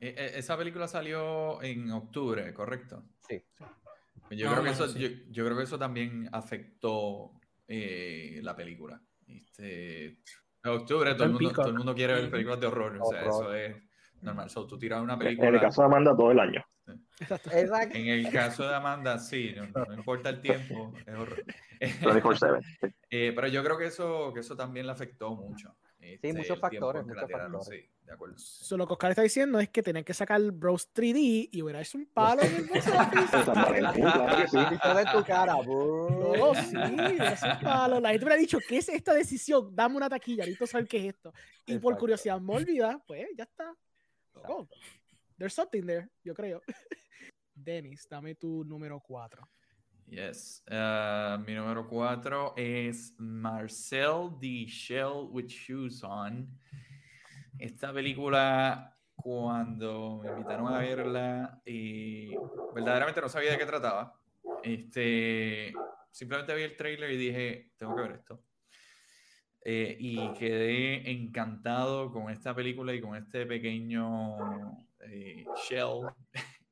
E, e, esa película salió en octubre, ¿correcto? Sí. Yo, creo, que eso, yo, creo que eso también afectó eh, la película. Este, en octubre todo el, mundo, todo el mundo quiere ver películas de horror. O sea, eso es normal. So, tú tiras una película. En el caso de Amanda, todo el año. En el caso de Amanda, sí, no, importa el tiempo, es horror. (laughs) eh, pero yo creo que eso, que eso también le afectó mucho. Sí, este, muchos factores. Muchos factores. Sí, de acuerdo. So, lo que Oscar está diciendo es que tenían que sacar Bros 3D y hubiera hecho un palo en el (laughs) de tu cara, No, sí, es un palo. La gente me ha dicho, ¿qué es esta decisión? Dame una taquilla, necesito saber qué es esto. Y por curiosidad me olvida, pues ya está. Oh, there's something there, yo creo. (laughs) Dennis, dame tu número 4. Yes. Uh, mi número 4 es Marcel the Shell with Shoes On. Esta película, cuando me invitaron a verla, y verdaderamente no sabía de qué trataba. Este, simplemente vi el trailer y dije, tengo que ver esto. Eh, y quedé encantado con esta película y con este pequeño eh, Shell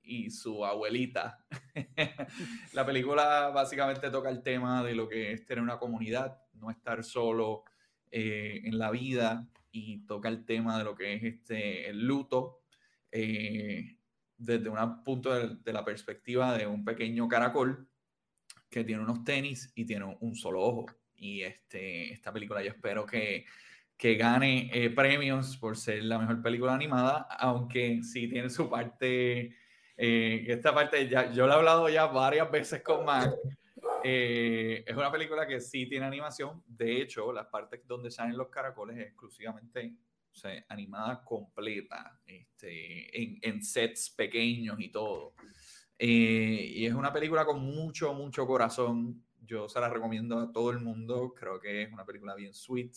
y su abuelita. (laughs) la película básicamente toca el tema de lo que es tener una comunidad, no estar solo eh, en la vida y toca el tema de lo que es este, el luto desde un punto de, la perspectiva de un pequeño caracol que tiene unos tenis y tiene un solo ojo y este, esta película yo espero que, que gane eh, premios por ser la mejor película animada, aunque sí tiene su parte, eh, esta parte ya, yo lo he hablado ya varias veces con Mac, eh, es una película que sí tiene animación, de hecho las partes donde salen los caracoles es exclusivamente o sea, animada completa, este, en, en, sets pequeños y todo. y es una película con mucho, mucho corazón yo se la recomiendo a todo el mundo. Creo que es una película bien sweet.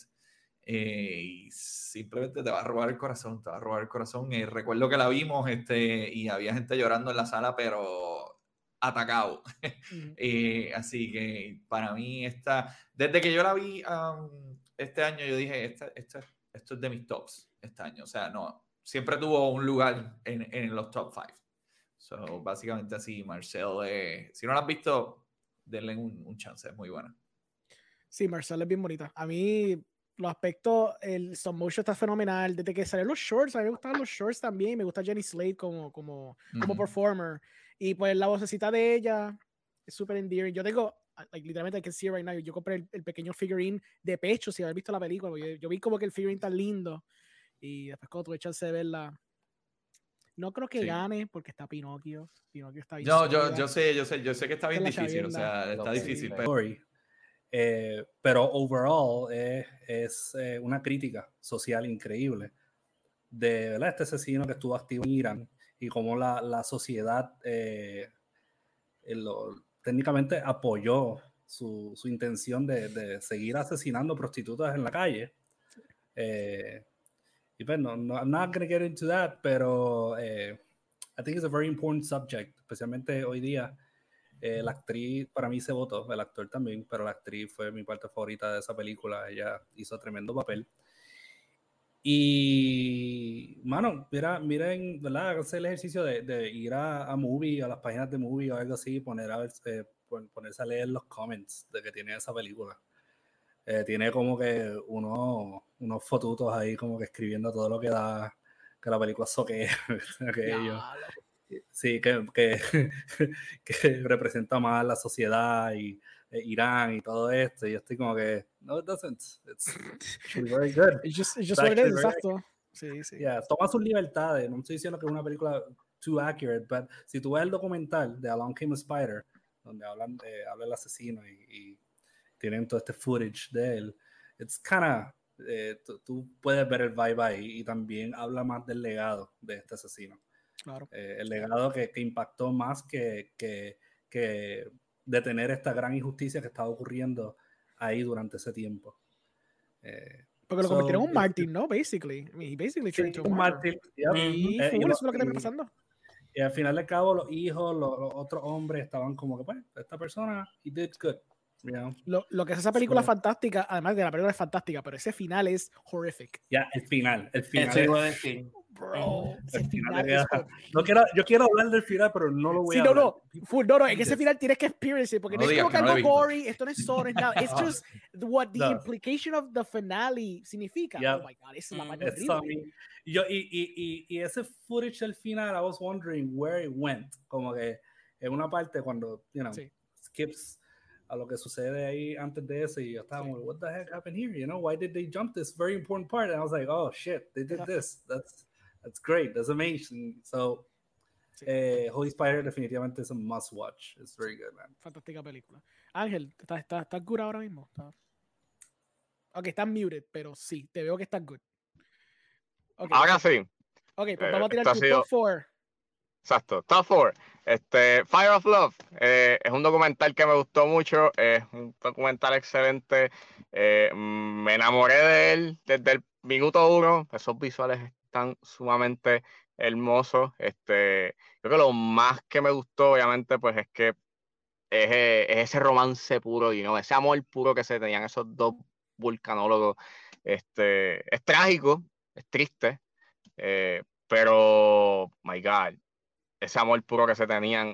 Eh, y simplemente te va a robar el corazón, te va a robar el corazón. Eh, recuerdo que la vimos este, y había gente llorando en la sala, pero atacado. (laughs) Eh, así que para mí esta, desde que yo la vi este año, yo dije, esta, esto es de mis tops este año. O sea, no, siempre tuvo un lugar en, en los top 5. So, básicamente así, Marcel, si no la has visto, denle un, chance, es muy buena. Sí, Marcel es bien bonita. A mí los aspectos, el stop motion está fenomenal. Desde que salieron los shorts, a mí me gustan los shorts también. Me gusta Jenny Slade como, como, como performer. Y pues la vocecita de ella es súper endearing. Yo tengo, literalmente, I can see right now. Yo compré el, pequeño figurine de pecho sin haber visto la película. Yo, vi como que el figurine tan lindo. Y después, cuando tuve chance de verla, no creo que gane porque está Pinocchio. Pinocchio está bien. No, yo, yo, sé, yo sé, yo sé que está bien difícil, o sea, está difícil. Pero... Eh, pero overall es eh, una crítica social increíble de ¿verdad? este asesino que estuvo activo en Irán y cómo la, la sociedad eh, técnicamente apoyó su, su intención de, de, seguir asesinando prostitutas en la calle. Eh, y pues, no, I'm not going to get into that, pero eh, I think it's a very important subject, especialmente hoy día. Eh, la actriz, para mí se votó, el actor también, pero la actriz fue mi parte favorita de esa película. Ella hizo tremendo papel. Y, mano, mira, miren, ¿verdad? Hacer el ejercicio de, de ir a, a, Movie, a las páginas de Movie o algo así, poner a ver, eh, ponerse a leer los comments de que tiene esa película. Eh, tiene como que unos, unos fotutos ahí como que escribiendo todo lo que da, que la película soque aquello. (laughs) Sí, que, que, (laughs) que, representa más la sociedad y eh, Irán y todo esto. Y yo estoy como que, no, it doesn't. It's, very good. (laughs) It's just, it's just what it is, exacto. Sí, sí. Yeah, toma sus libertades. No estoy diciendo que es una película too accurate, pero si tú ves el documental de Along Came a Spider, donde hablan de, habla el asesino y tienen todo este footage de él, it's kinda, eh, tú puedes ver el vibe ahí y también habla más del legado de este asesino. Claro. Eh, el legado que, que, impactó más que, que, que detener esta gran injusticia que estaba ocurriendo ahí durante ese tiempo. Eh, Porque lo so, convirtieron en un Martin, ¿no? Basically. I mean, he basically turned sí, un Martin. Yep. Y, uh -huh. eso es lo que está pasando. Y al final de cabo, los hijos, los, los otros hombres estaban como que, pues, esta persona, he did good. you know. Lo, lo que es esa película So- fantástica, además de la película es fantástica, pero ese final es horrific. Ya, el final, el final. Eso es- iba a decir. Bro, ese final es no quiero, yo quiero hablar del final, pero no lo voy Sí, a no, hablar. no, full, no, no, en ese final tienes que experience it, porque no, No es como que algo gory, esto no es solo, es nada, (laughs) it's just what the No. implication of the finale significa. Yeah. Oh my god, es la Mm. Y, yo, y, y, y, y ese footage del final, I was wondering where it went. Como que en una parte cuando, you know, Sí. skips a lo que sucede ahí antes de eso y yo estaba como, what the heck happened here? You know, why did they jump this very important part? And I was like, oh shit, they did this. That's that's great. That's amazing. So, Sí. eh, Holy Spider definitivamente es un must watch. It's very good, man. Fantástica película. Ángel, ¿estás está, estás good ahora mismo? ¿Estás- Ok, estás muted, pero sí, te veo que estás good. Ahora sí, ok, pues eh, vamos a tirar tu sido- top 4. exacto. Top 4. Este, Fire of Love eh, es un documental que me gustó mucho. Es un documental excelente. eh, me enamoré de él desde el minuto uno. Esos visuales están sumamente hermosos. Este, creo que lo más que me gustó, obviamente, pues es que es, eh, es ese romance puro y no ese amor puro que se tenían esos dos vulcanólogos. Este, es trágico, es triste, eh, pero, my God, ese amor puro que se tenían,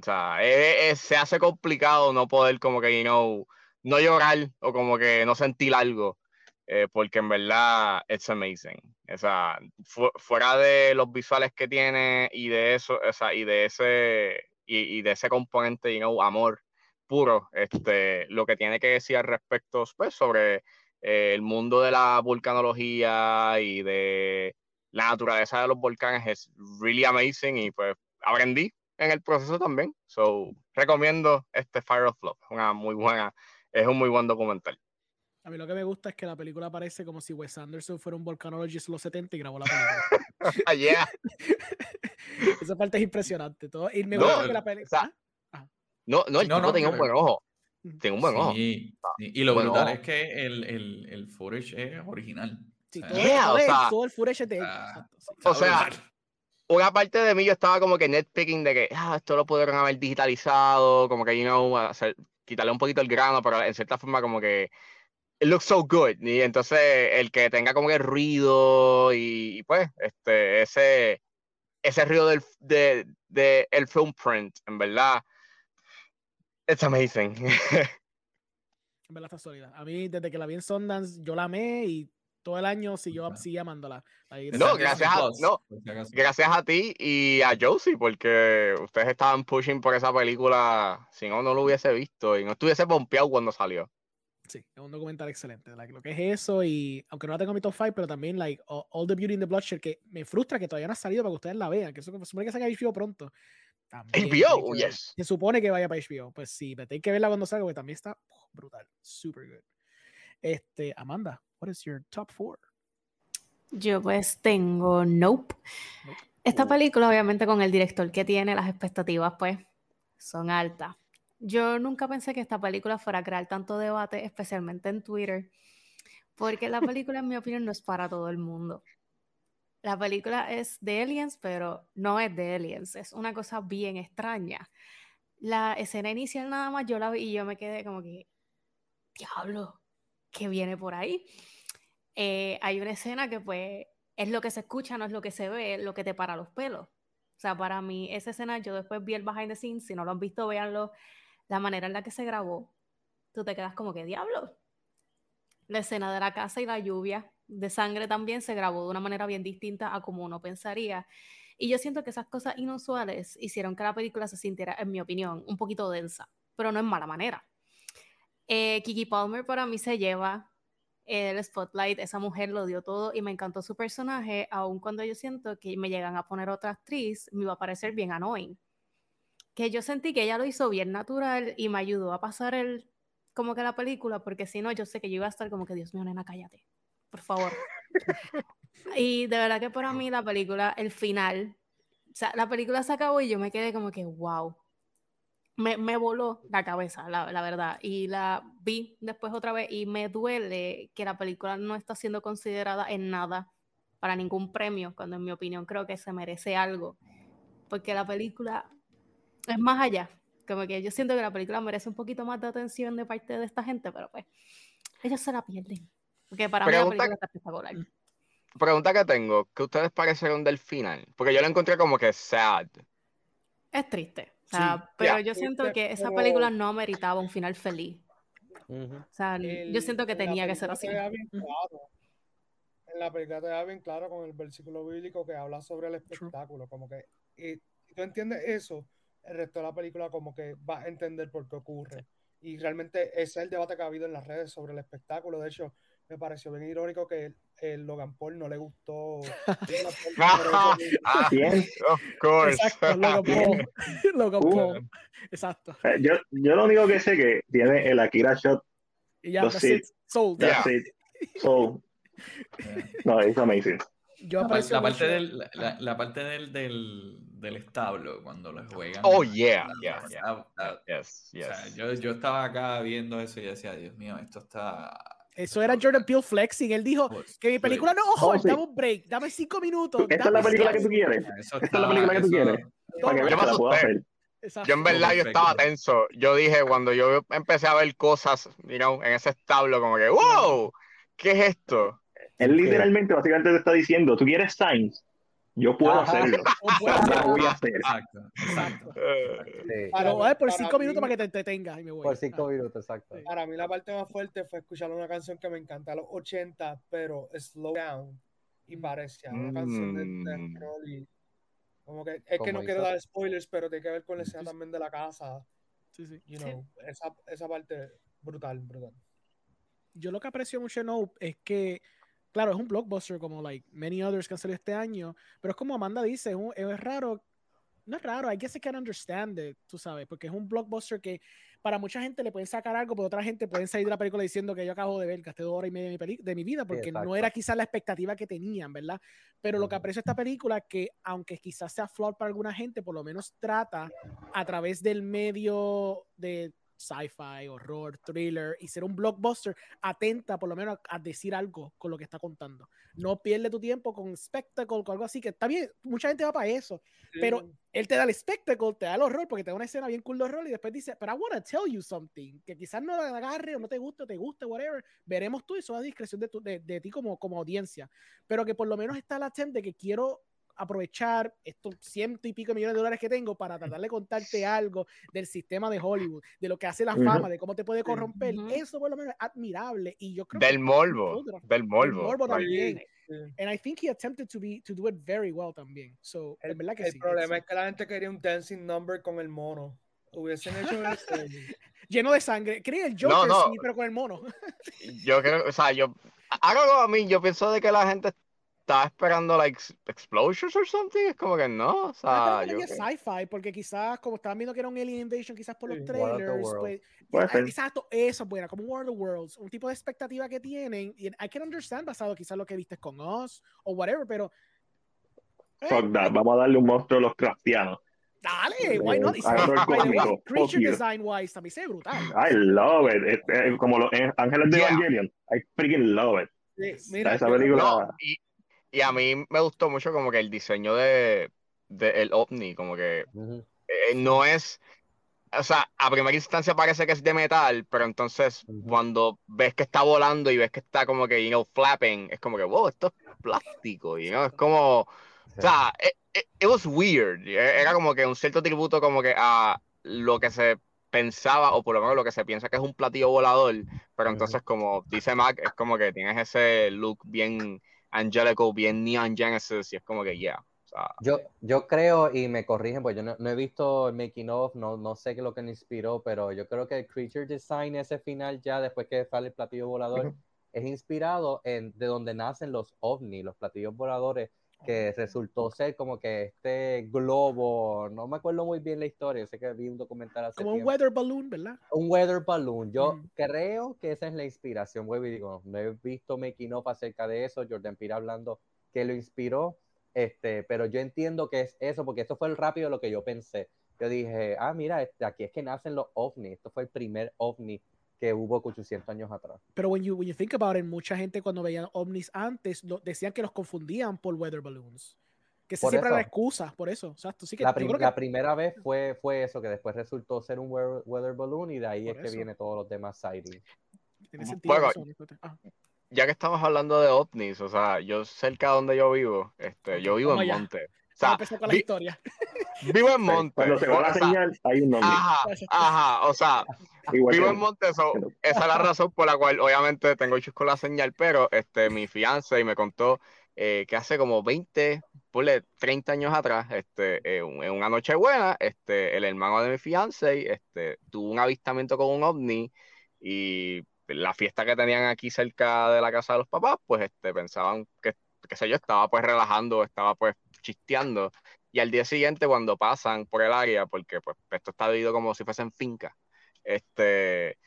o sea, eh, eh, se hace complicado no poder como que, you know, no llorar o como que no sentir algo, eh, porque en verdad it's amazing. O sea, fu- fuera de los visuales que tiene y de eso, o sea, y de ese, y, y de ese componente, you know, amor puro, este, lo que tiene que decir al respecto, pues, sobre eh, el mundo de la vulcanología y de la naturaleza de los volcanes es really amazing y pues aprendí en el proceso también. So, recomiendo este Fire of Love. Una muy buena, es un muy buen documental. A mí lo que me gusta es que la película parece como si Wes Anderson fuera un volcanologist los 70 y grabó la película. Ah, (laughs) yeah. (laughs) Esa parte es impresionante. Todo. Y me No, gusta que la o película. sea, No, no, el No, tipo no, tenía un buen ojo. Tiene un buen ojo. Sí, sí. Y lo Buen brutal ojo. es que el, el, el footage es original. Sí, O todo, sea, Yeah, todo o el- sea, todo el footage es de él. ah, Exacto, sí. O sea, una parte de mí yo estaba como que nitpicking de que ah, esto lo pudieron haber digitalizado, como que, you know, hacer- quitarle un poquito el grano, pero en cierta forma como que it looks so good. Y entonces el que tenga como que ruido y, y pues, este, ese, ese ruido del de, de el film print, en verdad, it's amazing. (laughs) En verdad está sólida. A mí, desde que la vi en Sundance, yo la amé y todo el año siguió, Ajá. sigue amándola. Ahí- No, gracias a- no. Gracias a ti y a Josie, porque ustedes estaban pushing por esa película, si no, no lo hubiese visto y no estuviese pompeado cuando salió. Sí, es un documental excelente. like, lo que es eso y aunque no la tengo en mi top 5, pero también like All, All the Beauty in the Bloodshed, que me frustra que todavía no ha salido para que ustedes la vean, que eso se supone que salga HBO pronto. También HBO, que ver. yes. Se supone que vaya para HBO. Pues sí, pero hay que verla cuando salga, porque también está oh, brutal. Super good. Este, Amanda, what is your top 4? Yo pues tengo Nope. Esta película, obviamente, con el director que tiene, las expectativas pues son altas. Yo nunca pensé que esta película fuera a crear tanto debate, especialmente en Twitter, porque la (laughs) película, en mi opinión, no es para todo el mundo. La película es de aliens, pero no es de aliens, es una cosa bien extraña. La escena inicial nada más yo la vi y yo me quedé como que, diablo, ¿qué viene por ahí? Eh, hay una escena que pues es lo que se escucha, no es lo que se ve, lo que te para los pelos. O sea, para mí esa escena, yo después vi el behind the scenes, si no lo han visto, véanlo, la manera en la que se grabó, tú te quedas como que diablo. La escena de la casa y la lluvia de sangre también se grabó de una manera bien distinta a como uno pensaría. Y yo siento que esas cosas inusuales hicieron que la película se sintiera, en mi opinión, un poquito densa, pero no en mala manera. Eh, Kiki Palmer para mí se lleva el spotlight, esa mujer lo dio todo y me encantó su personaje, aun cuando yo siento que me llegan a poner otra actriz, me va a parecer bien annoying. Que yo sentí que ella lo hizo bien natural y me ayudó a pasar el como que la película, porque si no, yo sé que yo iba a estar como que, Dios mío, nena, cállate, por favor. (laughs) y de verdad que para mí la película, el final, o sea, la película se acabó y yo me quedé como que, wow, me, me voló la cabeza, la, la verdad. Y la vi después otra vez y me duele que la película no está siendo considerada en nada para ningún premio, cuando en mi opinión creo que se merece algo. porque la película es más allá. Como que yo siento que la película merece un poquito más de atención de parte de esta gente, pero pues ellos se la pierden. Porque para mí la Pregunta- película está espectacular. Pregunta que tengo, ¿qué ustedes parecieron del final? Porque yo lo encontré como que sad. Es triste. O sea, Sí, pero ya. yo siento que esa película no meritaba un final feliz. Ujú. O sea, El- yo siento que tenía que ser película así. te deja bien claro. En la película te da bien claro con el versículo bíblico que habla sobre el espectáculo, como que y, tú entiendes eso, el resto de la película como que vas a entender por qué ocurre. Y realmente ese es el debate que ha habido en las redes sobre el espectáculo. De hecho, me pareció bien irónico que el, el Logan Paul no le gustó. (laughs) Ah, Bien. of course. Exacto, (laughs) Logan Paul. Logan Uh. Paul. Exacto. Eh, Yo, yo lo único que sé que tiene el Akira Shot, Y ya, That's that's it. it. Sold. Yeah. that's (laughs) it. So, no, it's amazing. Yo La, par- aprecio la parte mucho- del, la, la- la parte del, del, del establo, cuando lo juegan. Oh, yeah, la- yeah, la- yeah. la- la- Yes, o sea, yes. yo, yo estaba acá viendo eso y decía, Dios mío, esto está. Eso era Jordan Peele flexing. Él dijo Pues, que mi película no, ojo, Oh, sí. dame un break, dame cinco minutos. Esta es la película que tú quieres. Esta es la película que tú quieres. Para que veas la. Exacto. Yo en verdad yo estaba tenso. Yo dije, cuando yo empecé a ver cosas, you know, en ese establo, como que, wow, ¿qué es esto? Él literalmente, básicamente te está diciendo, ¿tú quieres Science? Yo puedo Ajá. hacerlo. (laughs) Lo voy a hacer. Exacto. Exacto. (laughs) Eh, Sí, Para- eh, por para cinco mí- minutos para que te entretengas y me voy. por cinco minutos, exacto. Para mí la parte más fuerte fue escuchar una canción que me encanta a los 80, pero Slow Down. Y parecía una canción de, de Mm. y como que es que no quiero dar spoilers, pero tiene que ver con la escena también de la casa. Sí, sí. You Sí. know, esa, esa parte brutal, brutal. Yo lo que aprecio mucho de Nope es que, claro, es un blockbuster como like many others que han salido este año, pero es como Amanda dice, es, un- es raro, no es raro, I guess I can understand it, tú sabes, porque es un blockbuster que para mucha gente le pueden sacar algo, pero otra gente pueden salir de la película diciendo que yo acabo de ver, gasté dos horas y media de mi, de mi vida, porque no era quizás la expectativa que tenían, ¿verdad? Pero lo que aprecio esta película es que, aunque quizás sea flawed para alguna gente, por lo menos trata a través del medio de sci-fi, horror, thriller y ser un blockbuster, atenta por lo menos a, a decir algo con lo que está contando. No pierde tu tiempo con spectacle, con algo así, que está bien, mucha gente va para eso, pero él te da el spectacle, te da el horror, porque te da una escena bien cool de horror y después dice, pero I want to tell you something, que quizás no la agarre o no te guste o te guste, whatever, veremos tú y eso es a discreción de, tu- de, de ti como, como audiencia, pero que por lo menos está la attempt de que quiero aprovechar estos ciento y pico millones de dólares que tengo para tratar de contarte algo del sistema de Hollywood, de lo que hace la fama, de cómo te puede corromper, eso por lo menos es admirable y yo creo Del que morbo, del del morbo. morbo también. Sí. And I think he attempted to be to do it very well también. So, El, verdad que el sí. problema es que la gente quería un dancing number con el mono. Hubiesen hecho (laughs) eso. lleno de sangre. Quería el Joker, No, no. sí, pero con el mono. Yo creo, o sea, yo, algo a mí, yo pienso de que la gente estaba esperando, like, explosions or something, es como que no, o Yo sea, creo yo que sci-fi, porque quizás, como estaban viendo que era un Alien Invasion, quizás por los trailers, pues, exacto, eso es buena, como War of the Worlds, un tipo de expectativa que tienen, y I can understand basado quizás lo que viste con Us, o whatever, pero eh, Fuck that. Vamos a darle un monstruo a los craftianos. dale, why not? Y creature design wise también se ve brutal. I love it. Es- es como los eh, ángeles de Yeah. Evangelion. I freaking love it. Sí, mira, esa película- No, y, y a mí me gustó mucho como que el diseño de, de el ovni, como que Ujú. eh, no es, o sea, a primera instancia parece que es de metal, pero entonces Ujú. cuando ves que está volando y ves que está como que, you know, flapping, es como que, wow, esto es plástico, you know, es como, o sea, it, it- it was weird, eh, era como que un cierto tributo como que a lo que se pensaba, o por lo menos lo que se piensa que es un platillo volador, pero entonces como dice Mac, es como que tienes ese look bien angelical, bien Neon Genesis, y es como que, yeah, o sea, Yo, yo creo, y me corrigen, pues yo no, no he visto el making of, no, no sé lo que me inspiró, pero yo creo que el creature design, ese final ya después que sale el platillo volador, Ujú. es inspirado en de donde nacen los ovnis, los platillos voladores, que resultó ser como que este globo, no me acuerdo muy bien la historia, sé que vi un documental hace Como un tiempo. weather balloon, ¿verdad? Un weather balloon. Yo Mm. creo que esa es la inspiración, vuelvo y digo, no he visto making of acerca de eso, Jordan Peele hablando que lo inspiró, este, pero yo entiendo que es eso, porque esto fue el rápido lo que yo pensé. Yo dije, ah, mira, este, aquí es que nacen los ovnis, esto fue el primer ovni que hubo 800 años atrás. Pero when you, when you think about it, mucha gente cuando veían ovnis antes lo- decían que los confundían por weather balloons. Que esa Por siempre era la excusa, por eso. Exacto. Sí que La, prim- que- la primera vez fue, fue eso, que después resultó ser un weather, weather balloon y de ahí Por es que eso. viene todos los demás sightings. tiene sentido Bueno, eso. Ah, Ya que estamos hablando de ovnis, o sea, yo cerca de donde yo vivo, este, yo vivo en allá. Monte. Sea, empezar con la vi- historia. (laughs) vivo en Monte. Cuando se va la o sea, señal, hay un nombre. Ajá, ajá, o sea, (laughs) Igual vivo que- en Monte, so, esa es la razón por la cual obviamente tengo issues con la señal, pero este, mi fiance me contó eh, que hace como 20, ponle 30 años atrás, este, eh, en una noche buena, este, el hermano de mi fiance este, tuvo un avistamiento con un ovni y la fiesta que tenían aquí cerca de la casa de los papás, pues este, pensaban que, qué sé yo, estaba pues relajando, estaba pues chisteando. Y al día siguiente, cuando pasan por el área, porque pues esto está dividido como si fuesen fincas, este,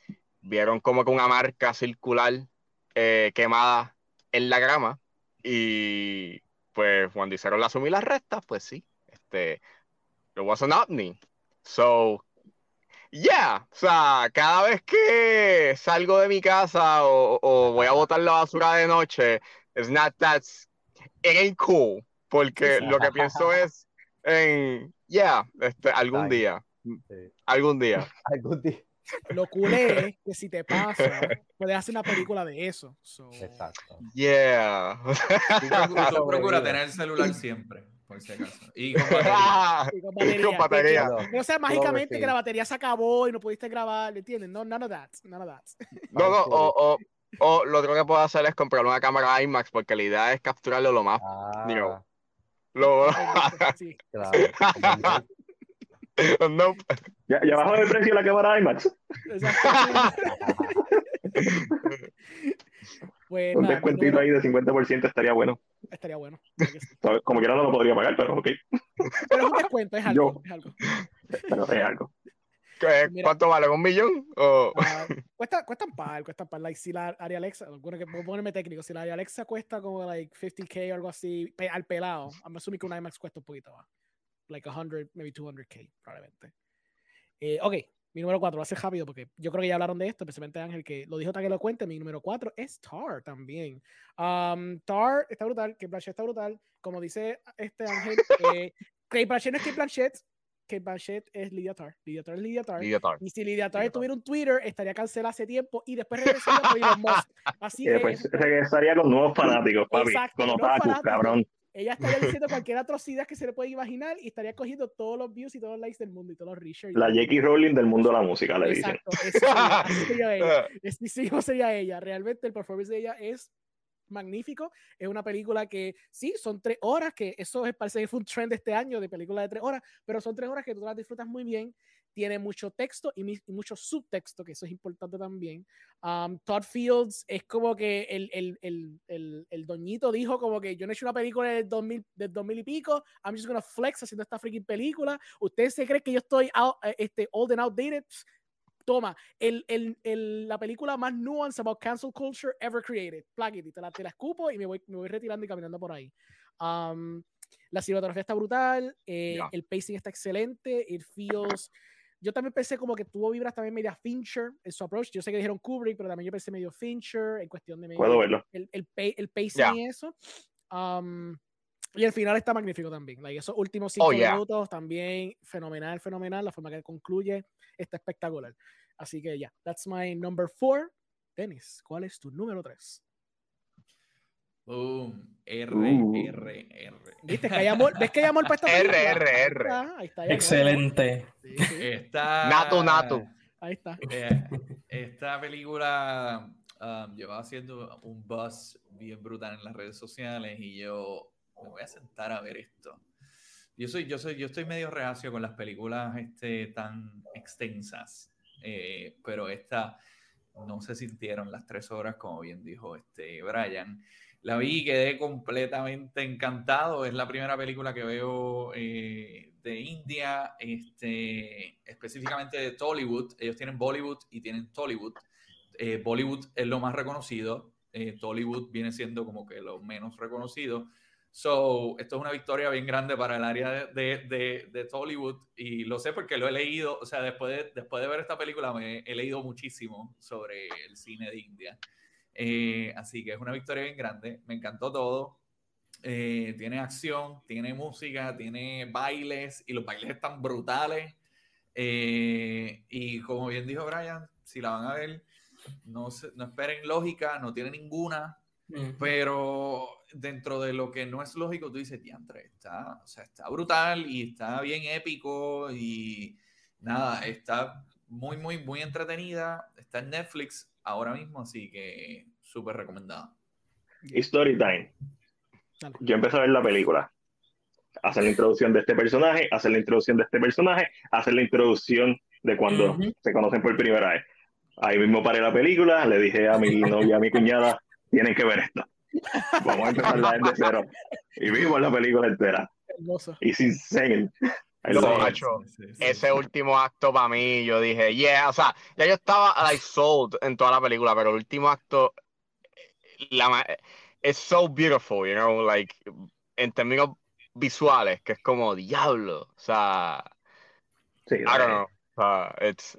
vieron como que una marca circular eh, quemada en la grama y pues cuando hicieron la suma y las restas, pues sí, este, it was an ovni. So, yeah, o sea, cada vez que salgo de mi casa o, o voy a botar la basura de noche, it's not that, it ain't cool, porque lo que pienso (laughs) es en, yeah, este, algún Ay. día, Sí. algún día. (laughs) Algún día. Lo cool es (laughs) que si te pasa, puedes hacer una película de eso. So, Exacto. Yeah. Tú procura, tú procura tener el celular siempre, por si acaso. Y con batería. y con batería. Con batería. Que No sea mágicamente que la batería se acabó y no pudiste grabar, ¿me entiendes? No, none of that, none of that. No, no, o, o, o lo otro que puedo hacer es comprar una cámara IMAX porque la idea es capturarlo lo más. Ah, Digo, lo, (laughs) Sí. claro. El- no, Ya, ya bajó de precio la cámara IMAX. Exacto. (laughs) pues Un mi descuentito ahí de 50% estaría bueno. estaría bueno. Como quiera no lo podría pagar, pero ok. Pero es un descuento, es algo. Yo. Es algo. Pero es algo. ¿Qué- Mira. ¿Cuánto vale? ¿Un millón? O- Ah, (laughs) cuesta, cuestan par, cuestan par. Like, si la Aria Alexa, bueno, que puedo ponerme técnico, si la Aria Alexa cuesta como like 50k o algo así, pe- al pelado, I'm assuming que una IMAX cuesta un poquito más. Like 100, maybe 200k, probablemente. Eh, ok, mi número 4, va a ser rápido porque yo creo que ya hablaron de esto, especialmente Ángel, que lo dijo tan que lo cuente. Mi número 4 es Tar también. Um, Tar está brutal, que Blanchett está brutal. Como dice este Ángel, (laughs) eh, Kate Blanchett no es Kate Blanchett, Kate Blanchett es Lydia Tar. Lydia Tar es Lydia Tar. Lydia Tarr. Y si Lydia Tar Lydia tuviera un Twitter, estaría cancelada hace tiempo y después regresaría por Elon (laughs) Musk. Así Y que después regresaría con nuevos fanáticos, papi. Exacto, con fanáticos. cabrón. ella estaría (laughs) diciendo cualquier atrocidad que se le puede imaginar y estaría cogiendo todos los views y todos los likes del mundo y todos los reshares. La J.K. Rowling del mundo de la música, le dicen. Exacto, eso sería, así sería (laughs) ella. Es- sería ella. Realmente el performance de ella es magnífico. Es una película que sí, son tres horas, que eso es, parece que fue un trend este año de película de tres horas, pero son tres horas que tú las disfrutas muy bien. Tiene mucho texto y, mucho subtexto, que eso es importante también. Um, Todd Fields es como que el, el, el, el, doñito dijo como que yo no he hecho una película del 2000, del 2000 y pico, I'm just gonna flex haciendo esta freaking película. ¿Ustedes se creen que yo estoy out- eh, este, old and outdated? Toma, el, el, el, la película más nuanced about cancel culture ever created. Plug it, y te la, te la escupo y me voy, me voy retirando y caminando por ahí. Um, la cinematografía está brutal, eh, Ya. el pacing está excelente, it feels... Yo también pensé como que tuvo vibras también media Fincher en su approach. Yo sé que dijeron Kubrick, pero también yo pensé medio Fincher en cuestión de medio Puedo verlo. el, el, el pacing Ya. y eso. Um, y el final está magnífico también. Like, esos últimos cinco Oh, yeah. minutos también fenomenal, fenomenal. La forma que concluye está espectacular. Así que ya, that's my number four. Dennis, ¿cuál es tu número tres? Boom. R, Uh. R, R. ¿Viste? Que hay amor, ¿Ves que hay amor para esta (laughs) R, película? R, Ahí R. está, ahí está. Excelente. Sí, sí, (laughs) Está. Nato, nato. ahí está. Eh, esta película um, llevaba haciendo un buzz bien brutal en las redes sociales y yo me voy a sentar a ver esto. Yo soy, yo soy, yo estoy medio reacio con las películas este, tan extensas, eh, pero esta no se sintieron las tres horas, como bien dijo este Brian. La vi y quedé completamente encantado. Es la primera película que veo eh, de India, este, específicamente de Tollywood. Ellos tienen Bollywood y tienen Tollywood. Eh, Bollywood es lo más reconocido. eh, Tollywood viene siendo como que lo menos reconocido. So, esto es una victoria bien grande para el área de, de, de, Tollywood y lo sé porque lo he leído, o sea, después de, después de ver esta película me he leído muchísimo sobre el cine de India. Eh, así que es una victoria bien grande, me encantó todo. eh, tiene acción, tiene música, tiene bailes y los bailes están brutales. Eh, y como bien dijo Brian, si la van a ver, no, no esperen lógica, no tiene ninguna, pero dentro de lo que no es lógico, tú dices, diantre, está, o sea, está brutal y está bien épico y nada, está muy, muy, muy entretenida. Está en Netflix ahora mismo, así que súper recomendada. Story time. Yo empecé a ver la película. Hacer la introducción de este personaje, hacer la introducción de este personaje, hacer la introducción de cuando se conocen por primera vez. Ahí mismo paré la película, le dije a mi novia, a mi cuñada, tienen que ver esto. (laughs) Vamos a empezarla desde cero. Y vimos la película entera. Y sin insane. ese último acto para mí, yo dije, yeah, o sea, ya yo estaba like sold en toda la película, pero el último acto, la, es so beautiful, you know, like, en términos visuales, que es como diablo, o sea, I don't know, uh, it's,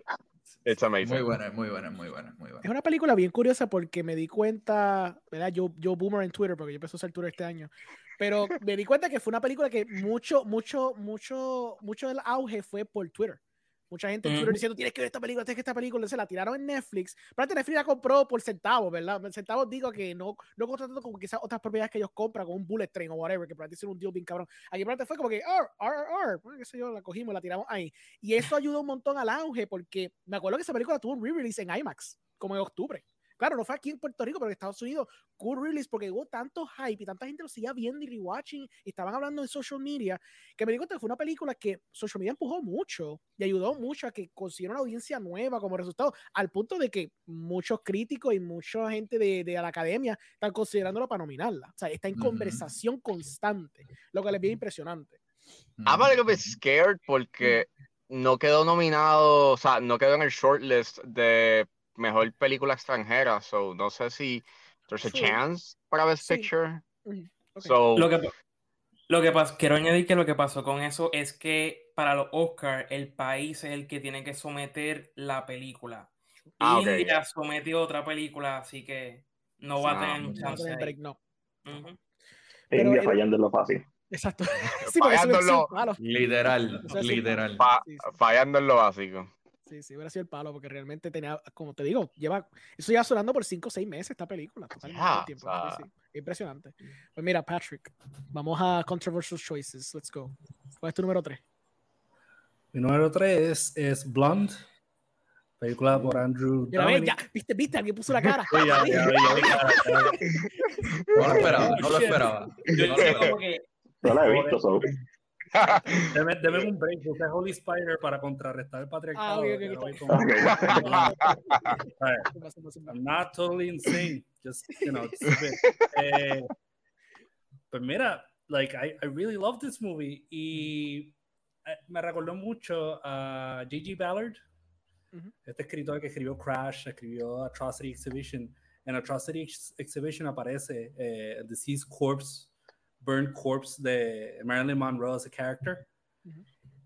it's amazing. Muy buena, muy buena, muy buena, muy buena. Es una película bien curiosa porque me di cuenta, ¿verdad? Yo, yo boomer en Twitter, porque yo empecé a usar Twitter este año, pero me di cuenta que fue una película que mucho, mucho, mucho, mucho del auge fue por Twitter. Mucha gente en Twitter diciendo, tienes que ver esta película, tienes que ver esta película. Se la tiraron en Netflix. Pero Netflix la compró por centavos, ¿verdad? Centavos digo que no, no contratando como quizás otras propiedades que ellos compran, con un bullet train o whatever, que para ti un deal bien cabrón. Aquí para fue como que, ar, ar, ar, qué sé yo, la cogimos, la tiramos ahí. Y eso ayudó un montón al auge, porque me acuerdo que esa película tuvo un re-release en IMAX, como en octubre. Claro, no fue aquí en Puerto Rico, pero en Estados Unidos, cool release, porque hubo tanto hype y tanta gente lo seguía viendo y rewatching y estaban hablando en social media, que me di cuenta que fue una película que social media empujó mucho y ayudó mucho a que consiguiera una audiencia nueva como resultado, al punto de que muchos críticos y mucha gente de, de la academia están considerándolo para nominarla. O sea, está en conversación constante, lo que les viene impresionante. I'm a little bit scared porque no quedó nominado, o sea, no quedó en el shortlist de mejor película extranjera, so no sé si there's a chance para Best Picture. So, lo que, lo que quiero añadir que lo que pasó con eso es que para los Oscars el país es el que tiene que someter la película. Ah, India sometió otra película, así que no va a tener chance. Break, no. India fallando en lo fácil. Exacto. (laughs) sí, fallándolo, literal, literal. fallando en lo básico. Sí, sí, hubiera sido el palo, porque realmente tenía, como te digo, lleva, eso ya sonando por 5 o 6 meses esta película, tiempo. Impresionante. Pues mira, Patrick, vamos a Controversial Choices, let's go. ¿Cuál es tu número 3? Mi número 3 es, es Blonde, película por Andrew ya, ya, viste, viste, alguien puso la cara. (laughs) no lo esperaba, no lo esperaba. Yo no, no la he visto, so. Deme, deme, un break, usted Holy Spider para contrarrestar el patriarcado. Ah, (laughs) I'm not totally insane, just, you know, (laughs) eh, pues mira, like, I, I really love this movie y eh, me recordó mucho a Gigi Ballard, este escritor que escribió Crash, escribió Atrocity Exhibition. En Atrocity Exhibition aparece eh, Deceased Corpse Burnt Corpse de Marilyn Monroe as a character.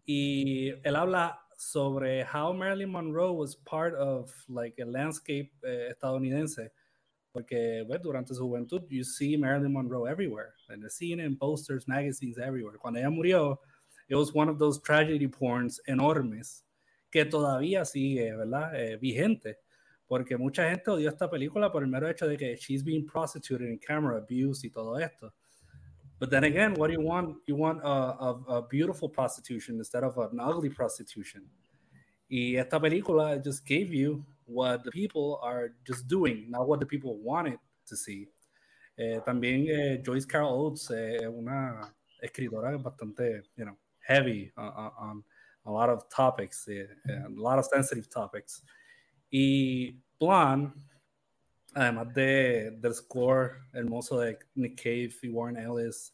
Y él habla sobre how Marilyn Monroe was part of like a landscape eh, estadounidense. Porque well, durante su juventud, you see Marilyn Monroe everywhere. And the scene in posters, magazines, everywhere. Cuando ella murió, it was one of those tragedy porns enormes que todavía sigue, ¿verdad? Eh, vigente. Porque mucha gente odió esta película por el mero hecho de que she's being prostituted in camera abuse y todo esto. But then again, what do you want? You want a, a, a beautiful prostitution instead of an ugly prostitution. Y esta película just gave you what the people are just doing, not what the people wanted to see. Eh, también eh, Joyce Carol Oates es eh, una escritora bastante, you know, heavy on, on a lot of topics, eh, a lot of sensitive topics. Y Blonde además de, del score hermoso de Nick Cave y Warren Ellis,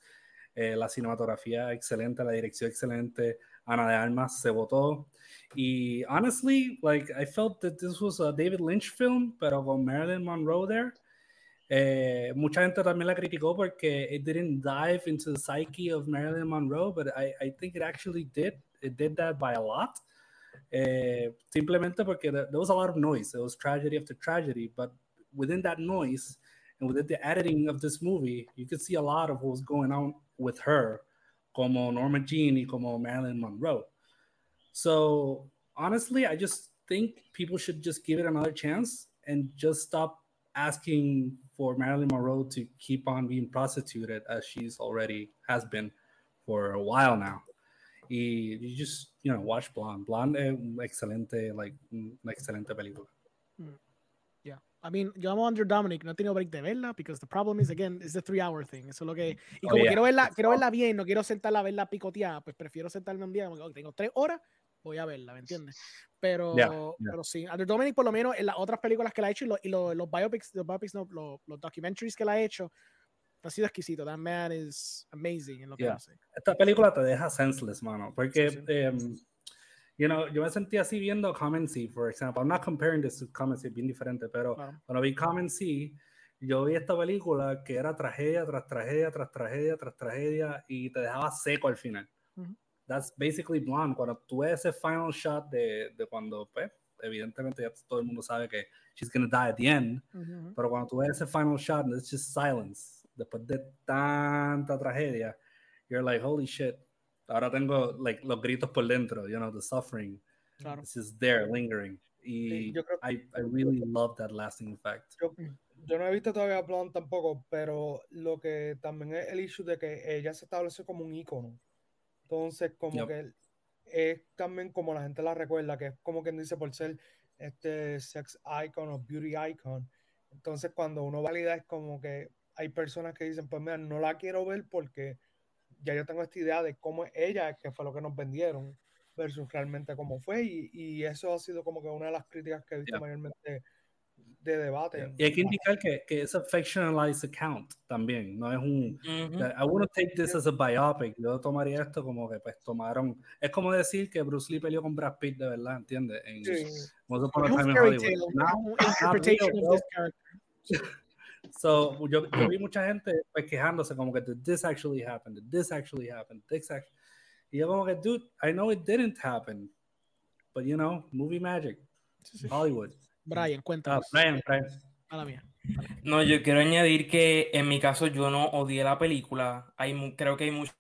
eh, la cinematografía excelente, la dirección excelente, Ana de Armas se votó. Y honestly, like I felt that this was a David Lynch film, pero con Marilyn Monroe there. Eh, mucha gente también la criticó porque it didn't dive into the psyche of Marilyn Monroe, but I, I think it actually did. It did that by a lot. Eh, simplemente porque there was a lot of noise. It was tragedy after tragedy, but within that noise, And with the editing of this movie, you could see a lot of what was going on with her, como Norma Jean y como Marilyn Monroe. So honestly, I just think people should just give it another chance and just stop asking for Marilyn Monroe to keep on being prostituted as she's already has been for a while now. Y you just, you know, watch Blonde. Blonde es un excelente, like, una excelente película. Yeah. I mean, yo amo Under Dominic, no he tenido break de verla, because the problem is, again, it's the three hour thing. Eso es lo que. Y Oh, como yeah. quiero, verla, quiero verla bien, no quiero sentarla a verla picoteada, pues prefiero sentarme un día, como que, "Ok, tengo tres horas, voy a verla, ¿me entiendes? Pero, Yeah, yeah. pero sí, Under Dominic, por lo menos en las otras películas que la ha hecho y, lo- y lo- los biopics, los, biopics no, los, los documentaries que la ha hecho, ha sido exquisito. That man is amazing en lo que Yeah. hace. Esta película te deja senseless, mano, porque, Sí, sí. em, you know, yo me sentí así viendo Comency, for example. I'm not comparing this to Comency, bien diferente, pero Claro. cuando vi Comency, yo vi esta película que era tragedia tras tragedia, tras tragedia, tras tragedia, y te dejaba seco al final. That's basically Blonde. Cuando tú ves ese final shot de, de cuando, pues, evidentemente ya todo el mundo sabe que she's gonna die at the end, pero cuando tú ves ese final shot and it's just silence, después de tanta tragedia, you're like, holy shit. Ahora tengo like los gritos por dentro, you know, the suffering. Claro. It's just there, lingering. Sí, Y yo creo- I, I really love that lasting effect. Yo, yo no he visto todavía Blonde tampoco, pero lo que también es el issue de que ella se establece como un ícono. Entonces, como Yep. que es también como la gente la recuerda, que es como quien dice por ser este sex icon o beauty icon. Entonces, cuando uno valida es como que hay personas que dicen, pues mira, no la quiero ver porque ya yo tengo esta idea de cómo es ella, que fue lo que nos vendieron, versus realmente cómo fue. Y, y eso ha sido como que una de las críticas que he visto Yeah. mayormente de debate. Y hay que indicar que, que es a fictionalized account también, no es un... Ujú. I want to take this as a biopic. Yo tomaría esto como que pues tomaron... Es como decir que Bruce Lee peleó con Brad Pitt de verdad, ¿entiendes? En Sí. Once Upon a Es un Time in Hollywood. tale, Not- un not real. So, yo, yo vi mucha gente pues, quejándose como que did this actually happen, did this actually happen, this act-" Y yo como que, dude, I know it didn't happen, but you know, movie magic, Hollywood. Brian, Ah, cuéntanos. Brian, Brian. A la mía. No, yo quiero añadir que en mi caso yo no odié la película. Hay, creo que hay mucho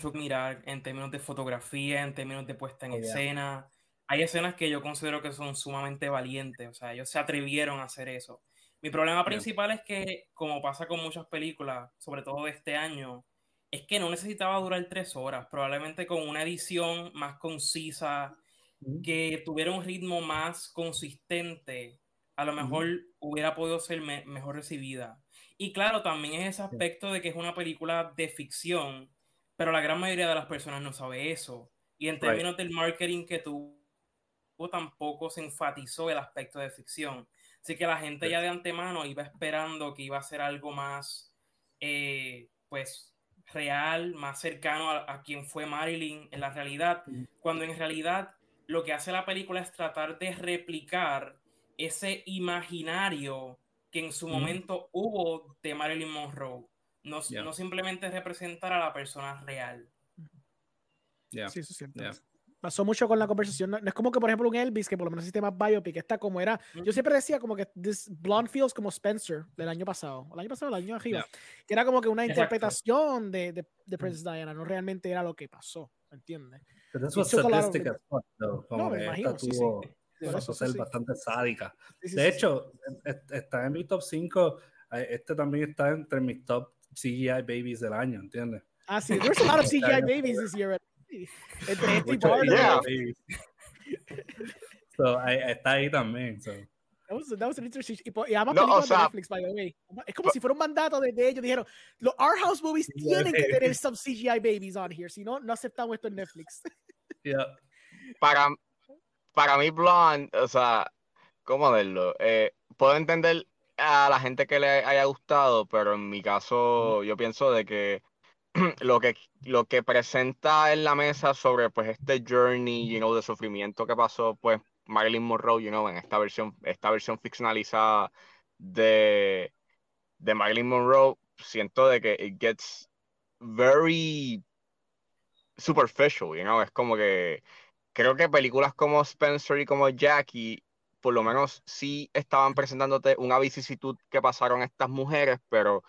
que mirar en términos de fotografía, en términos de puesta en Oh, yeah. escena. Hay escenas que yo considero que son sumamente valientes, o sea, ellos se atrevieron a hacer eso. Mi problema principal es que, como pasa con muchas películas, sobre todo de este año, es que no necesitaba durar tres horas, probablemente con una edición más concisa, que tuviera un ritmo más consistente, a lo mejor hubiera podido ser me- mejor recibida. Y claro, también es ese aspecto de que es una película de ficción, pero la gran mayoría de las personas no sabe eso. Y en Right. términos del marketing que tuvo, tampoco se enfatizó el aspecto de ficción. Así que la gente ya de antemano iba esperando que iba a ser algo más, eh, pues, real, más cercano a, a quien fue Marilyn en la realidad, cuando en realidad lo que hace la película es tratar de replicar ese imaginario que en su momento hubo de Marilyn Monroe. No, no simplemente representar a la persona real. Sí, eso es cierto. Yeah. Pasó mucho con la conversación. No, no es como que, por ejemplo, un Elvis, que por lo menos el sistema biopic está como era. Yo siempre decía como que this blonde feels como Spencer del año pasado. El año pasado, el año arriba. Que era como que una Exacto. interpretación de, de, de Princess Diana. No realmente era lo que pasó. ¿Entiendes? But this It was took a lot of- sadistic as fuck, though. Como No, me imagino, sí, sí. tuvo- pasó eso, ser sí, sí. bastante sádica. Sí, sí, De sí, sí. hecho, es- está en mi top 5. Este también está entre mis top CGI babies del año, ¿entiendes? Ah, sí. There's a lot of (laughs) CGI Está- babies this year. Entre este y. Yeah. So, ahí- está ahí también. So. That was, that was an interesting. Y, y ambas No, o de Netflix, by the way. Es como si fuera un mandato de, de ellos. Dijeron, los Art House movies tienen que tener some CGI babies on here. Si no, no aceptamos esto en Netflix. (laughs) Yeah. para, para mí Blonde, o sea, ¿cómo verlo? Eh, puedo entender a la gente que le haya gustado, pero en mi caso yo pienso de que (clears throat) lo que lo que presenta en la mesa sobre pues este journey, you know, de sufrimiento que pasó pues Marilyn Monroe, you know, en esta versión esta versión ficcionalizada de de Marilyn Monroe, siento de que it gets very superficial, you know, es como que creo que películas como Spencer y como Jackie por lo menos sí estaban presentándote una vicisitud que pasaron estas mujeres, pero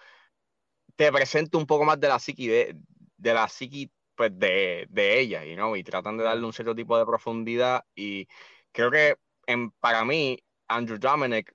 te presento un poco más de la psiqui de, de la psiqui pues de, de ellas, you know, y tratan de darle un cierto tipo de profundidad y creo que en, para mí Andrew Dominic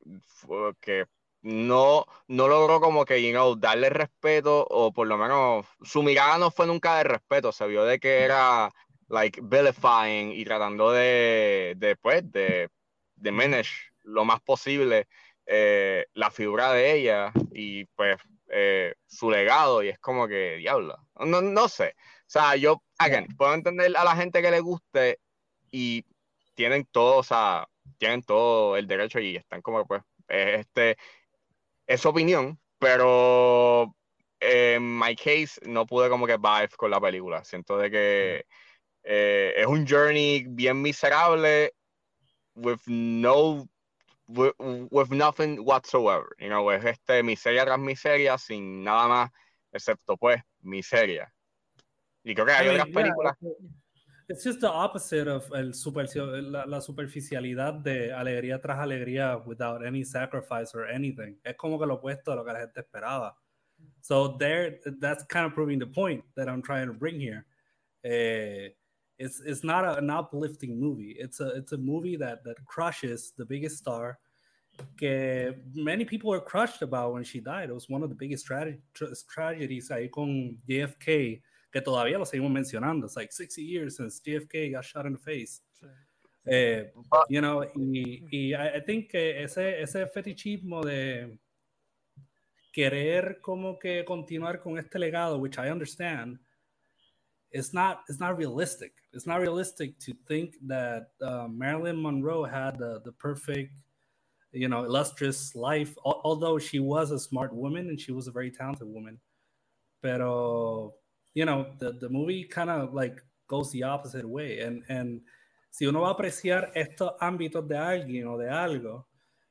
que no, no logró como que, you know, darle respeto o por lo menos su mirada no fue nunca de respeto, se vio de que era like vilifying y tratando de, de pues, de, de manage lo más posible eh, la figura de ella y pues eh, su legado y es como que diablo, no, no sé, o sea, yo, again, puedo entender a la gente que le guste y tienen todo, o sea, tienen todo el derecho y están como pues, este, es su opinión, pero en my case no pude como que vibe con la película, siento de que eh, es un journey bien miserable with no with, nothing whatsoever, you know, es este miseria tras miseria sin nada más excepto pues miseria. Y creo que hay I otras mean, películas. Yeah, it's just the opposite of el super, la, la, superficialidad de alegría tras alegría without any sacrifice or anything. Es como que lo opuesto a lo que la gente esperaba. So there, that's kind of proving the point that I'm trying to bring here. Uh, it's it's not a, an uplifting movie. It's a it's a movie that that crushes the biggest star. Que many people were crushed about when she died. It was one of the biggest tra tra tragedies ahí con JFK que todavía lo seguimos mencionando. It's like 60 years since JFK got shot in the face. Eh, you know, y, y I, I think que ese, ese fetichismo de querer como que continuar con este legado, which I understand, it's not it's not realistic. It's not realistic to think that uh, Marilyn Monroe had the, the perfect, you know, illustrious life. Although she was a smart woman and she was a very talented woman, pero you know, the, the movie kind of like goes the opposite way. And, and si uno va a apreciar estos ámbitos de alguien o de algo,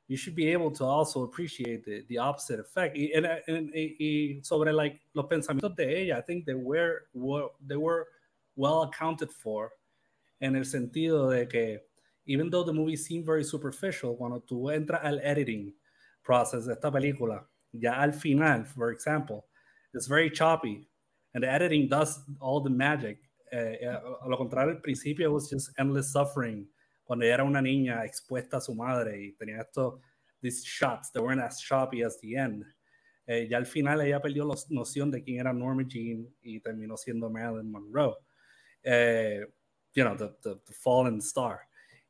you should be able to also appreciate the, the opposite effect. Y, and, and, y sobre like los pensamientos de ella, I think they were, were, they were well accounted for en el sentido de que even though the movie seemed very superficial, cuando tú entras al editing process de esta película, ya al final, for example, it's very choppy and the editing does all the magic. Eh, a lo contrario, al principio was just endless suffering. Cuando ella era una niña expuesta a su madre y tenía estos these shots that weren't as choppy as the end. Eh, ya al final ella perdió la noción de quién era Norma Jean y terminó siendo Marilyn Monroe. Eh, you know, the, the, the, fallen star.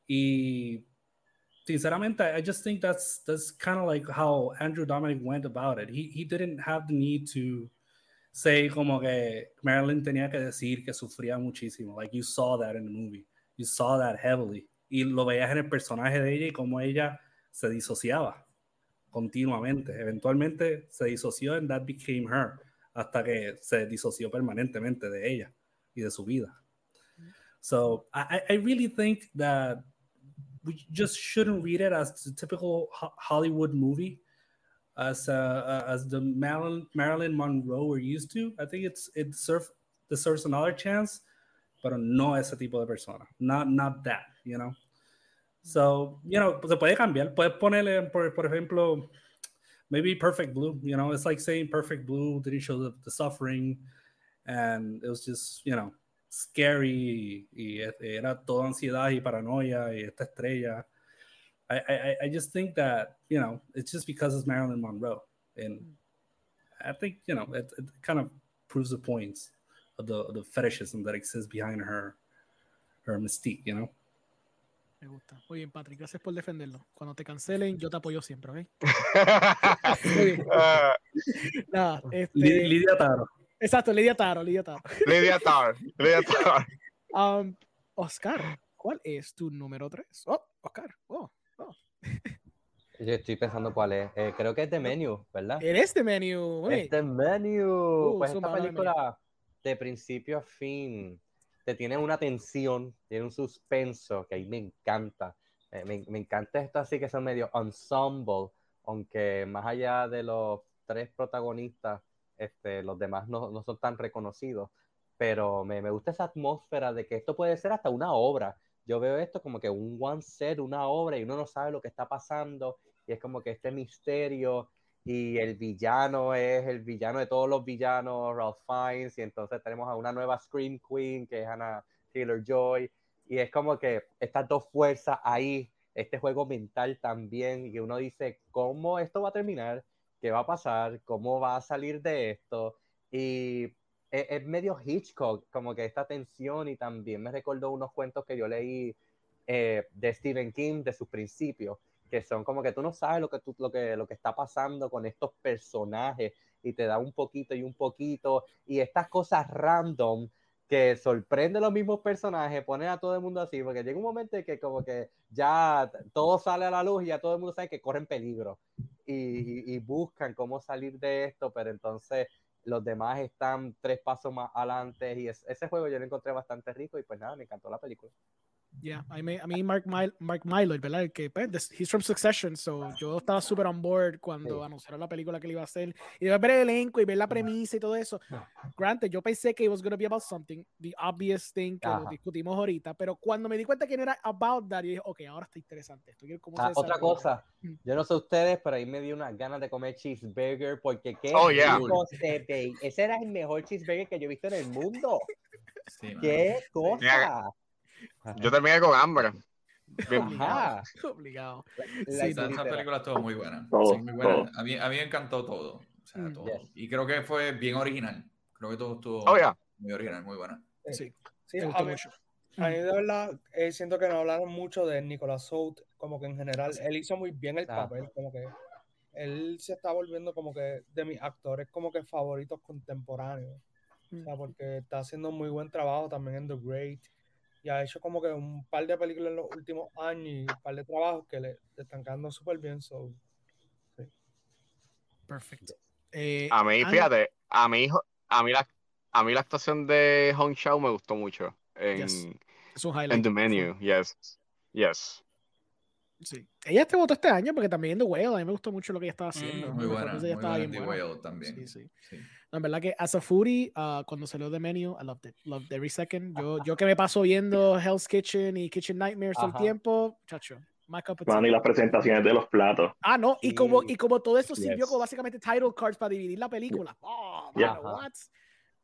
Y sinceramente, I just think that's that's kind of like how Andrew Dominic went about it. He, he didn't have the need to say como que Marilyn tenía que decir que sufría muchísimo. Like you saw that in the movie. You saw that heavily. Y lo veías en el personaje de ella y cómo ella se disociaba continuamente. Eventualmente se disoció and that became her. Hasta que se disoció permanentemente de ella y de su vida. So I, I really think that we just shouldn't read it as a typical Hollywood movie as uh, as the Marilyn Marilyn Monroe we're used to. I think it's it deserves another chance, pero no ese tipo de persona. Not not that, you know. So, you know, se puede cambiar. Puedes ponerle, por, por ejemplo, maybe Perfect Blue. You know, it's like saying Perfect Blue didn't show the, the suffering, and it was just, you know, scary. Y, era toda ansiedad y paranoia y esta estrella. I, I, I just think that you know it's just because it's Marilyn Monroe, and I think you know it, it kind of proves the points of the the fetishism that exists behind her her mystique, you know. Me gusta. Muy bien, Patrick, gracias por defenderlo. Cuando te cancelen, yo te apoyo siempre, ¿ok? (laughs) Nada, este... Lidia Taro. Exacto, Lidia Taro, Lidia Taro. Lidia Taro, Lidia Taro. Um, Oscar, ¿cuál es tu número 3? Oh, Oscar, oh. Yo estoy pensando cuál es. Eh, creo que es The Menu, ¿verdad? Eres The Menu. Es The Menu. Uh, pues esta película, de principio a fin, te tiene una tensión, tiene un suspenso que ahí me encanta. Eh, me, me, encanta esto así que son medio ensemble, aunque más allá de los tres protagonistas, este, los demás no, no son tan reconocidos. Pero me, me gusta esa atmósfera de que esto puede ser hasta una obra yo veo esto como que un one set, una obra, y uno no sabe lo que está pasando, y es como que este misterio, y el villano es el villano de todos los villanos, Ralph Fiennes, y entonces tenemos a una nueva Scream Queen, que es Hannah Taylor-Joy, y es como que estas dos fuerzas ahí, este juego mental también, y uno dice, ¿cómo esto va a terminar? ¿Qué va a pasar? ¿Cómo va a salir de esto? Y es, medio Hitchcock, como que esta tensión, y también me recordó unos cuentos que yo leí eh, de Stephen King, de sus principios, que son como que tú no sabes lo que, tú, lo, que, lo que está pasando con estos personajes y te da un poquito y un poquito y estas cosas random que sorprende los mismos personajes, ponen a todo el mundo así, porque llega un momento en que como que ya todo sale a la luz y ya todo el mundo sabe que corren peligro y, y buscan cómo salir de esto, pero entonces los demás están tres pasos más adelante y ese juego yo lo encontré bastante rico y pues nada, me encantó la película. Yeah, a mí, a mí Mark, Mark Milo, ¿verdad? El que, pues, he's from Succession, so yo estaba súper on board cuando anunciaron la película que él iba a hacer. Y de ver el elenco y ver la premisa y todo eso. Granted, yo pensé que it was going to be about something, the obvious thing que lo discutimos ahorita, pero cuando me di cuenta que no era about that, yo dije, ok, ahora está interesante. Esto cómo ah, otra cosa, mm. yo no sé ustedes, pero ahí me dio unas ganas de comer cheeseburger porque qué oh, yeah. ese era el mejor cheeseburger que yo he visto en el mundo. qué cosa. Yo terminé con hambre. Ajá. Obligado. Sí, esa, película estuvo muy buena. A, mí, a mí me encantó todo. O sea, mm, todo. Y creo que fue bien original. Creo que todo estuvo oh, muy original, muy buena. Sí, sí a, mí, a, mí, de verdad eh, siento que no hablaron mucho de Nicolas Hoult, como que en general él hizo muy bien el papel, como que él se está volviendo como que de mis actores como que favoritos contemporáneos. O sea, mm. porque está haciendo muy buen trabajo también en The Great y ha hecho como que un par de películas en los últimos años y un par de trabajos que le, están quedando súper bien. So, Perfecto. Eh, a mí, fíjate, a hijo, a mí la, a mí la actuación de Hong Shao me gustó mucho en, es un en The Menu, yes, yes. Sí. Ella te votó este año porque también en The Whale, a mí me gustó mucho lo que ella estaba mm, haciendo. muy buena, muy buena en The Whale también. Sí, sí. en verdad que as a foodie, uh, cuando salió The Menu, I loved it. Loved every second. Yo, yo que me paso viendo Hell's Kitchen y Kitchen Nightmares todo el tiempo, chacho. Of y las presentaciones de los platos. Ah, no, y, como, y como todo eso sirvió como básicamente title cards para dividir la película. Oh, what?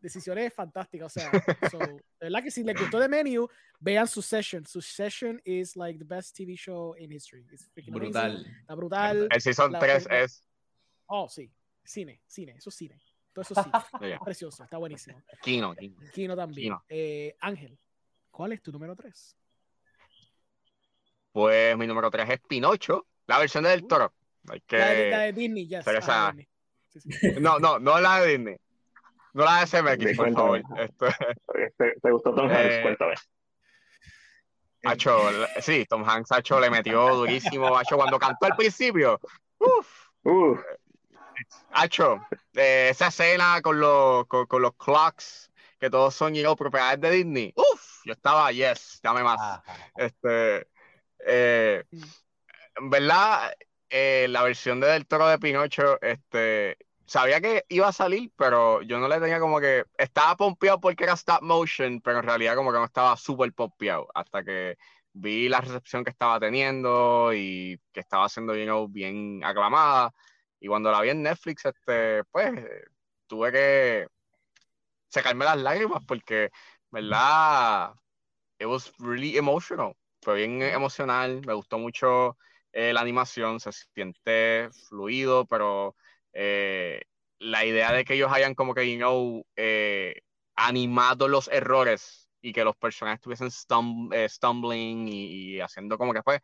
Decisiones fantásticas. O sea, (laughs) so, de verdad que si les gustó The Menu, vean su session. Su session is like the best TV show in history. It's brutal. Amazing. Está brutal. El season 3 es. Oh, sí. Cine, cine, eso es cine. Todo eso sí. (laughs) yeah. Precioso, está buenísimo. Kino. Kino, también. Eh, Ángel, ¿cuál es tu número 3? Pues mi número 3 es Pinocho, la versión del uh. toro. Hay que... la, de, la, de, Disney, yes. Ah, Disney. Sí, sí. (laughs) No, no, no la de Disney. No la de CMX, por favor. ¿Te, gustó Tom Hanks? Eh, Cuéntame. Hacho, sí, Tom Hanks Hacho le metió durísimo. Hacho, cuando cantó al principio. Uf. Uf. Hacho, eh, esa escena con los, con, los clocks, que todos son you propiedades de Disney. Uf, yo estaba, yes, dame más. Este, eh, en verdad, eh, la versión de Del Toro de Pinocho, este, sabía que iba a salir, pero yo no le tenía como que. Estaba pompeado porque era stop motion, pero en realidad como que no estaba súper pompeado. Hasta que vi la recepción que estaba teniendo y que estaba siendo bien, bien aclamada. Y cuando la vi en Netflix, este, pues tuve que sacarme las lágrimas porque, ¿verdad? It was really emotional. Fue bien emocional. Me gustó mucho eh, la animación. Se siente fluido, pero eh, la idea de que ellos hayan como que, you know, eh, animado los errores y que los personajes estuviesen eh, stumbling y, haciendo como que pues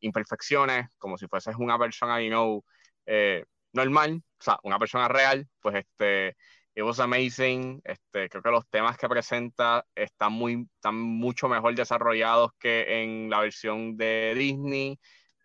imperfecciones, como si fueses una persona, you know, normal, o sea, una persona real, pues este, it was amazing, este, creo que los temas que presenta están muy, están mucho mejor desarrollados que en la versión de Disney,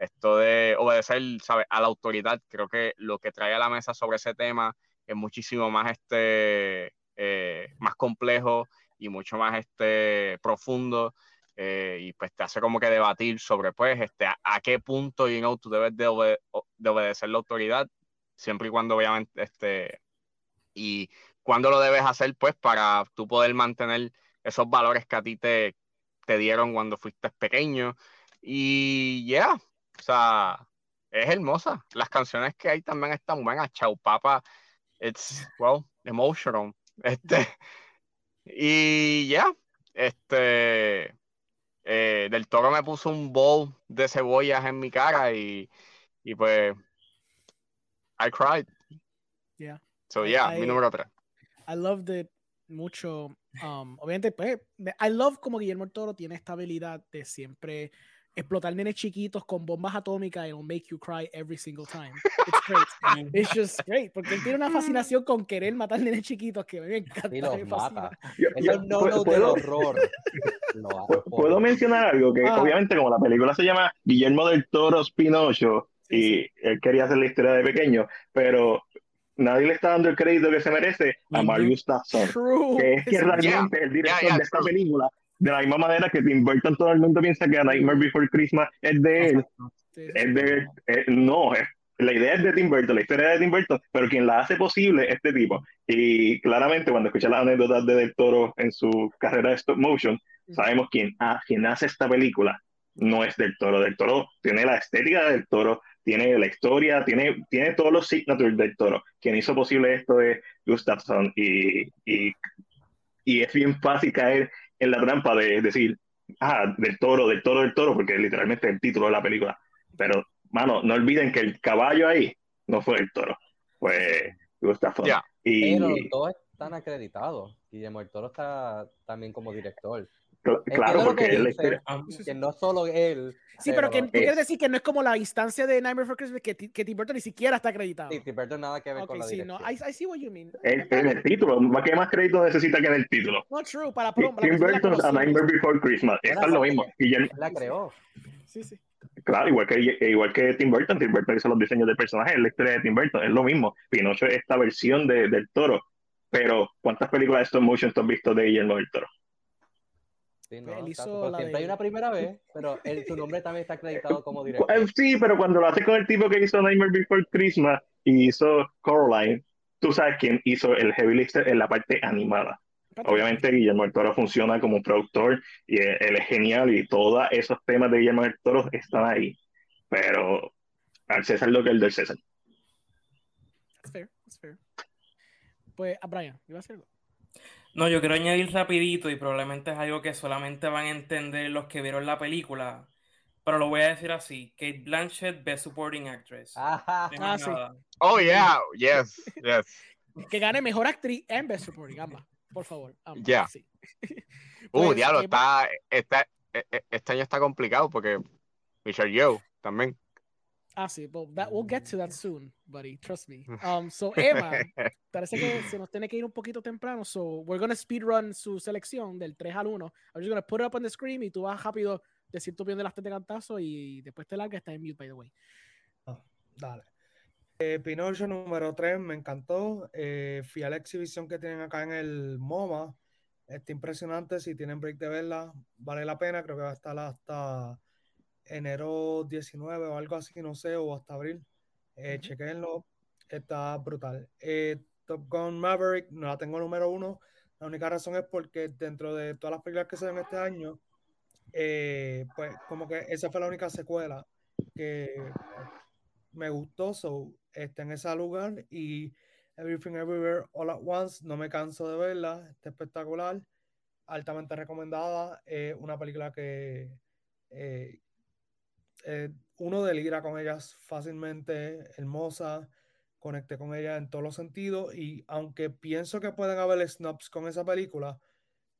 esto de obedecer ¿sabe? a la autoridad, creo que lo que trae a la mesa sobre ese tema es muchísimo más, este, eh, más complejo y mucho más este, profundo. Eh, y pues te hace como que debatir sobre pues este a, qué punto you know, tú debes de, obedecer la autoridad siempre y cuando obviamente este y cuándo lo debes hacer pues para tú poder mantener esos valores que a ti te te dieron cuando fuiste pequeño. Y ya, o sea, es hermosa. Las canciones que hay también están buenas. Chau Papa, it's, well, emotional. (laughs) Este, y ya, este, eh, Del Toro me puso un bowl de cebollas en mi cara y, y pues, I cried. Yeah. So, yeah, I- mi número 3. I loved it mucho. Um, obviamente, pues, I love como Guillermo del Toro tiene esta habilidad de siempre explotar nenes chiquitos con bombas atómicas y it'll make you cry every single time. It's (laughs) great. It's just great. Porque él tiene una fascinación con querer matar nenes chiquitos que me encanta. Y los me mata. Es no ¿puedo- del puedo- horror. (laughs) Por- Puedo mencionar algo que Ah. obviamente como la película se llama Guillermo del Toro Pinocho Sí, y él quería hacer la historia de pequeño, pero nadie le está dando el crédito que se merece a Gustafson, True. que es que It's- realmente el director Yeah, yeah, de esta true. película. De la misma manera que Tim Burton todo el mundo piensa que A Nightmare Before Christmas es de él, Sí, sí. es de no, es- la idea es de Tim Burton, la historia es de Tim Burton, pero quien la hace posible es este tipo. Y claramente cuando escuchas las anécdotas de Del Toro en su carrera de stop motion, sabemos quién, ah, quién hace esta película no es Del Toro. Del Toro tiene la estética del Toro, tiene la historia, tiene, tiene todos los signatures del Toro. Quien hizo posible esto es Gustafsson y, y, y es bien fácil caer en la trampa de decir, ah, del Toro, del Toro, del Toro, porque literalmente es el título de la película. Pero, mano, no olviden que el caballo ahí no fue el Toro, fue Gustafsson. Ya. Y Pero todos están acreditados. Guillermo del Toro está también como director. Cl- claro, porque la dice. Ah, Que no solo él. Sí, pero que tú es- quieres decir que no es como la instancia de Nightmare Before Christmas que, que Tim Burton ni siquiera está acreditado. Sí, Tim Burton nada que ver Ok, con la sí, dirección. no, I, I see what you mean. Es, es el título, más que más crédito necesita que en el título. No true, para la Tim Burton's A. Nightmare Before Christmas, es lo mismo. Guillermo- Él la creó. Sí, sí. Claro, igual que, igual que Tim Burton, Tim Burton hizo los diseños de personajes, es la historia de Tim Burton, es lo mismo. Pinocho es esta versión de, del toro. Pero, ¿cuántas películas de stop motion tú has visto de Guillermo del Toro? Sí, no, Él hizo la siempre de- hay una primera vez, pero él- su nombre también está acreditado como director. Eh, Sí, pero cuando lo hace con el tipo que hizo Nightmare Before Christmas y hizo Coraline, tú sabes quién hizo el heavy lifter en la parte animada. Obviamente Guillermo del Toro funciona como productor y él, él es genial y todos esos temas de Guillermo del Toro están ahí. Pero al César lo que es el del César. That's fair, that's fair. Pues, a Brian, iba a algo. No, yo quiero añadir rapidito y probablemente es algo que solamente van a entender los que vieron la película, pero lo voy a decir así, Kate Blanchett, Best Supporting Actress. Ajá. Ah, sí. Oh, yeah, yes, yes. (laughs) Que gane mejor actriz en Best Supporting, ambas. Por favor, ambas. Ya. sí. Uh, (laughs) Pues, diablo, eh, está, está, eh, eh, este año está complicado porque Michelle Yeoh también. Ah, sí, well, that, we'll get to that soon, buddy. Trust me. (laughs) Um, so, Emma, parece que se nos tiene que ir un poquito temprano. So, we're gonna speedrun su selección del 3 al 1. I'm just gonna put it up on the screen y tú vas rápido decir tu opinión de las tres de cantazo y después te larga. Está en mute, by the way. Dale. Eh, Pinocho número 3 me encantó. Eh, fui a la exhibición que tienen acá en el MoMA. Está impresionante. Si tienen break de verla, vale la pena. Creo que va a estar hasta enero 19 o algo así, no sé, o hasta abril. Eh, chequenlo. Está brutal. Eh, Top Gun Maverick no la tengo número uno. La única razón es porque dentro de todas las películas que se ven este año, eh, pues como que esa fue la única secuela que me gustó, so está en ese lugar y Everything Everywhere All at Once, no me canso de verla, está espectacular, altamente recomendada, eh, una película que eh, eh, uno delira con ellas fácilmente, hermosa, conecté con ella en todos los sentidos y aunque pienso que pueden haber snubs con esa película,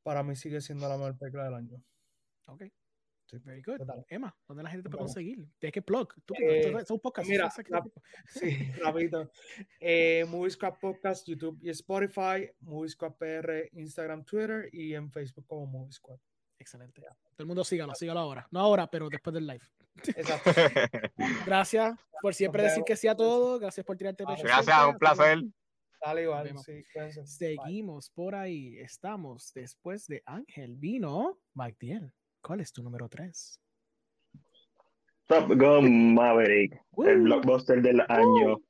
para mí sigue siendo la mejor película del año. Ok. Very good. Total. Emma, ¿dónde la gente te puede conseguir? Tienes que plug. Tú, Eh, esto es un podcast. mira, la- (laughs) Sí, rapidito. Eh, Podcast, YouTube y Spotify, Movie Squad PR, Instagram, Twitter y en Facebook como Movie Squad. Excelente. Todo el mundo sígalo, sígalo ahora. No ahora, pero después del live. Exacto. (laughs) Gracias por siempre Nos decir vemos. que sí a todo. Gracias por tirarte pecho. Gracias, un placer. Dale igual. Bye. Seguimos por ahí. Estamos después de Ángel. Vino Magdiel. ¿Cuál es tu número 3? Top Gun Maverick, el blockbuster del año.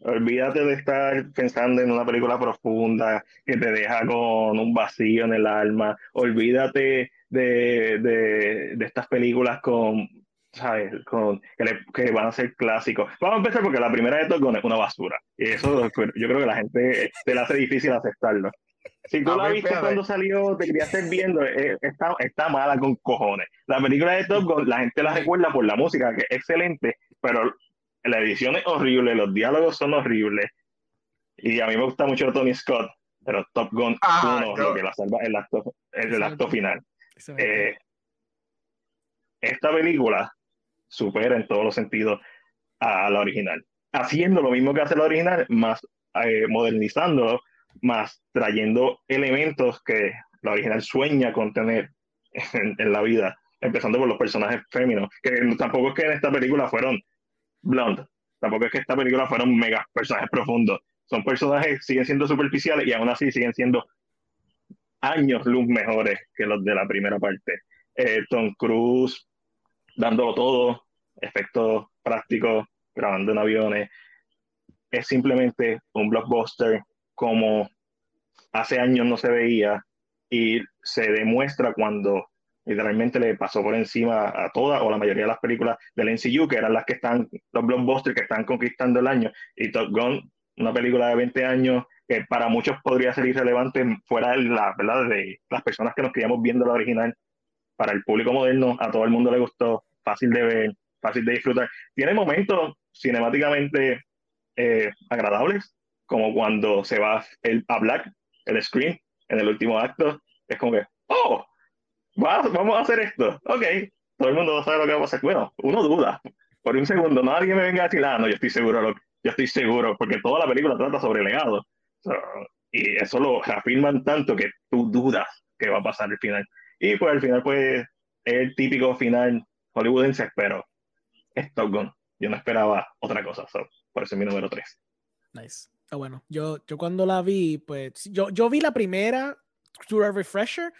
Olvídate de estar pensando en una película profunda que te deja con un vacío en el alma. Olvídate de de, de, estas películas con, ¿sabes? Con, que, le- que van a ser clásicos. Vamos a empezar porque la primera de Top Gun es una basura. Y eso pues, yo creo que la gente se le hace difícil aceptarlo. Si tú A la viste cuando salió, te querías estar viendo, eh, está, está mala con cojones. La película de Top Gun, la gente la recuerda por la música, que es excelente, pero la edición es horrible, los diálogos son horribles. Y a mí me gusta mucho Tony Scott, pero Top Gun Ah, 1 yo- lo que la salva es el acto, es el acto final. Eh, esta película supera en todos los sentidos a la original, haciendo lo mismo que hace la original, más eh, modernizándolo, más trayendo elementos que la original sueña con tener en, en la vida, empezando por los personajes féminos, que tampoco es que en esta película fueron blonde, tampoco es que esta película fueron mega personajes profundos, son personajes, siguen siendo superficiales y aún así siguen siendo años luz mejores que los de la primera parte. Eh, Tom Cruise dándolo todo, efectos prácticos, grabando en aviones. Es simplemente un blockbuster como hace años no se veía y se demuestra cuando literalmente le pasó por encima a todas o la mayoría de las películas del MCU, que eran las que están, los blockbusters que están conquistando el año. Y Top Gun, una película de 20 años que para muchos podría ser irrelevante fuera de, la, ¿verdad? de las personas que nos criamos viendo la original. Para el público moderno, a todo el mundo le gustó, fácil de ver, fácil de disfrutar. Tiene momentos cinemáticamente eh, agradables, como cuando se va el, a Black, el screen, en el último acto. Es como que, oh, va- vamos a hacer esto. Ok, todo el mundo va a saber lo que va a pasar. Bueno, uno duda. Por un segundo, nadie me venga a decir, ah, no, yo estoy seguro, lo- yo estoy seguro, porque toda la película trata sobre legado. So, y eso lo afirman tanto que tú dudas que va a pasar al final. Y pues al final, pues, es el típico final hollywoodense, pero es Top Gun. Yo no esperaba otra cosa, so, por eso es mi número 3. Nice. Ah, bueno, yo, yo cuando la vi, pues yo, yo vi la primera Tour Refresher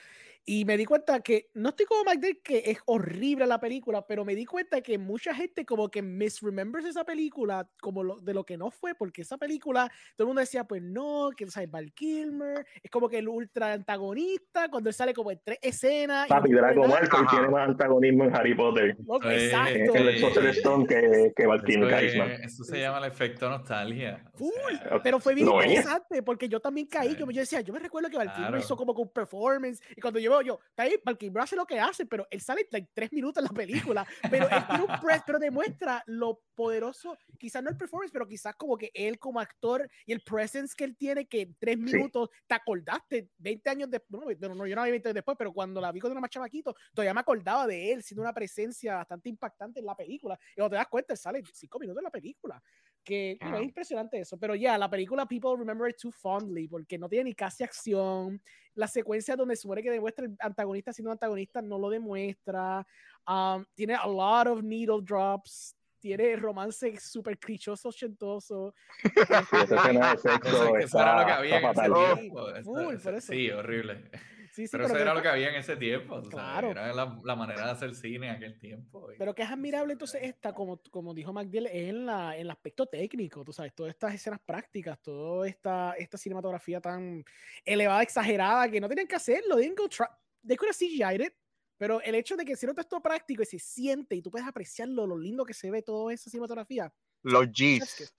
y me di cuenta que no estoy como McDade que es horrible la película, pero me di cuenta que mucha gente como que misremembers esa película como lo, de lo que no fue, porque esa película todo el mundo decía, pues no, que sale Val Kilmer, es como que el ultra antagonista cuando él sale como en tres escenas. no Papi, Draco Ajá. tiene más antagonismo en Harry Potter. Loco, Eh, exacto. En el Sorcerer Stone que, que Val Eso, Kilmer es- Carisma. eso se llama el efecto nostalgia. o Full. sea, Pero fue bien es. interesante porque yo también caí. Sí. Yo, yo decía, yo me recuerdo que Val Kilmer Claro. hizo como que un performance. Y cuando yo yo, está ahí, Val Kilmer hace lo que hace, pero él sale like, tres minutos en la película. Pero él tiene un (laughs) press, pero demuestra lo poderoso, quizás no el performance, pero quizás como que él como actor y el presence que él tiene, que en tres Sí. minutos te acordaste 20 años después. No, no, yo no vi 20 años después, pero cuando la vi cuando era más chamaquito, todavía me acordaba de él siendo una presencia bastante impactante en la película. Y cuando te das cuenta, él sale cinco minutos en la película que know, Ah. es impresionante eso, pero ya, la película People Remember It Too Fondly, porque no tiene ni casi acción, la secuencia donde se supone que demuestra el antagonista siendo antagonista no lo demuestra, um, tiene a lot of needle drops, tiene romance súper clichoso, ochentoso. Sí, (laughs) esa escena de Eso, sexo eso era lo que había en ese tiempo. full, por eso. Sí, horrible. Sí, sí, Pero, pero, eso era lo que había en ese tiempo. sabes, Claro. Era la, la manera de hacer cine en aquel tiempo. y- Pero que es admirable entonces esta, como, como dijo McDill, es en, la, en el aspecto técnico, tú sabes, todas estas escenas prácticas, toda esta, esta cinematografía tan elevada, exagerada, que no tenían que hacerlo, they didn't go try, they could have CGI'd it, pero el hecho de que hicieron todo esto práctico y se siente y tú puedes apreciarlo, lo lindo que se ve toda esa cinematografía. Los. G's.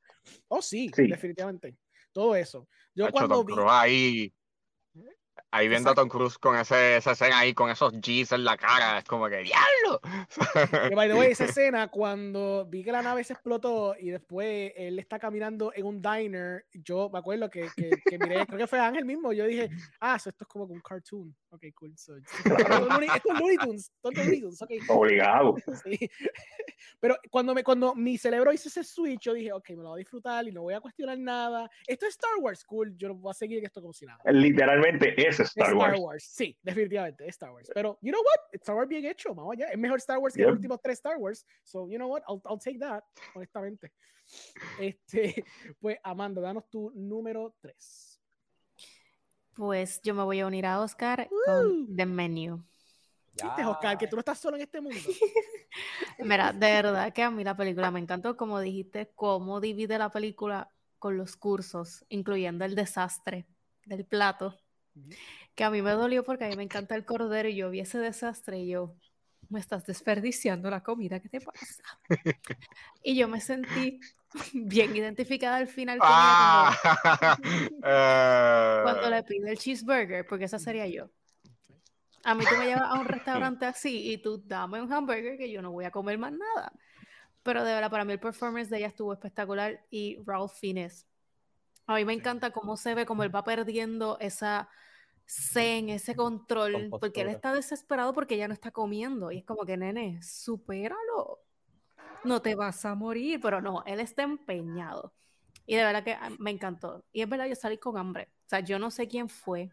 Oh, sí, Sí. definitivamente. Todo eso. Yo Hacho, cuando vi... Ahí. Ahí viendo a Exacto. Tom Cruise con ese, esa escena ahí, con esos G's en la cara, es como que ¡Diablo! Que, by the way, esa (laughs) escena, cuando vi que la nave se explotó y después él está caminando en un diner, yo me acuerdo que, que, que miré, creo que fue Ángel mismo, yo dije, ah, so esto es como un cartoon. Ok, cool. So, esto es Looney- Tunes, esto es Looney Tunes, ok. Obligado. (laughs) Sí. Pero cuando, me, cuando mi cerebro hizo ese switch, yo dije, ok, me lo voy a disfrutar y no voy a cuestionar nada. Esto es Star Wars, cool, yo no voy a seguir esto como si nada. Literalmente es Star Wars. Sí, definitivamente, es Star Wars. Pero, you know what? Star Wars bien hecho, vamos allá. Es mejor Star Wars que los últimos tres Star Wars. So, you know what? I'll, I'll take that, honestamente. Este, (laughs) pues, Amanda, danos tu número 3. Pues yo me voy a unir a Oscar Woo. con The Menu. ¿Viste, Oscar? Que tú no estás solo en este mundo. (laughs) Mira, de verdad que a mí la película me encantó, como dijiste, cómo divide la película con los cursos, incluyendo el desastre del plato Que a mí me dolió porque a mí me encanta el cordero y yo vi ese desastre y yo, me estás desperdiciando la comida, ¿qué te pasa? (laughs) Y yo me sentí (laughs) bien identificada al final Ah, cuando, (laughs) cuando le pide el cheeseburger, porque esa sería yo. A mí tú me llevas a un restaurante así y tú dame un hamburger que yo no voy a comer más nada. Pero de verdad, para mí el performance de ella estuvo espectacular y Ralph Fiennes. A mí me encanta cómo se ve, cómo él va perdiendo esa zen, ese control, porque él Compostura. está desesperado porque ella no está comiendo. Y es como que, nene, supéralo. No te vas a morir, pero no, él está empeñado. Y de verdad que ah, me encantó. Y es verdad, yo salí con hambre. O sea, yo no sé quién fue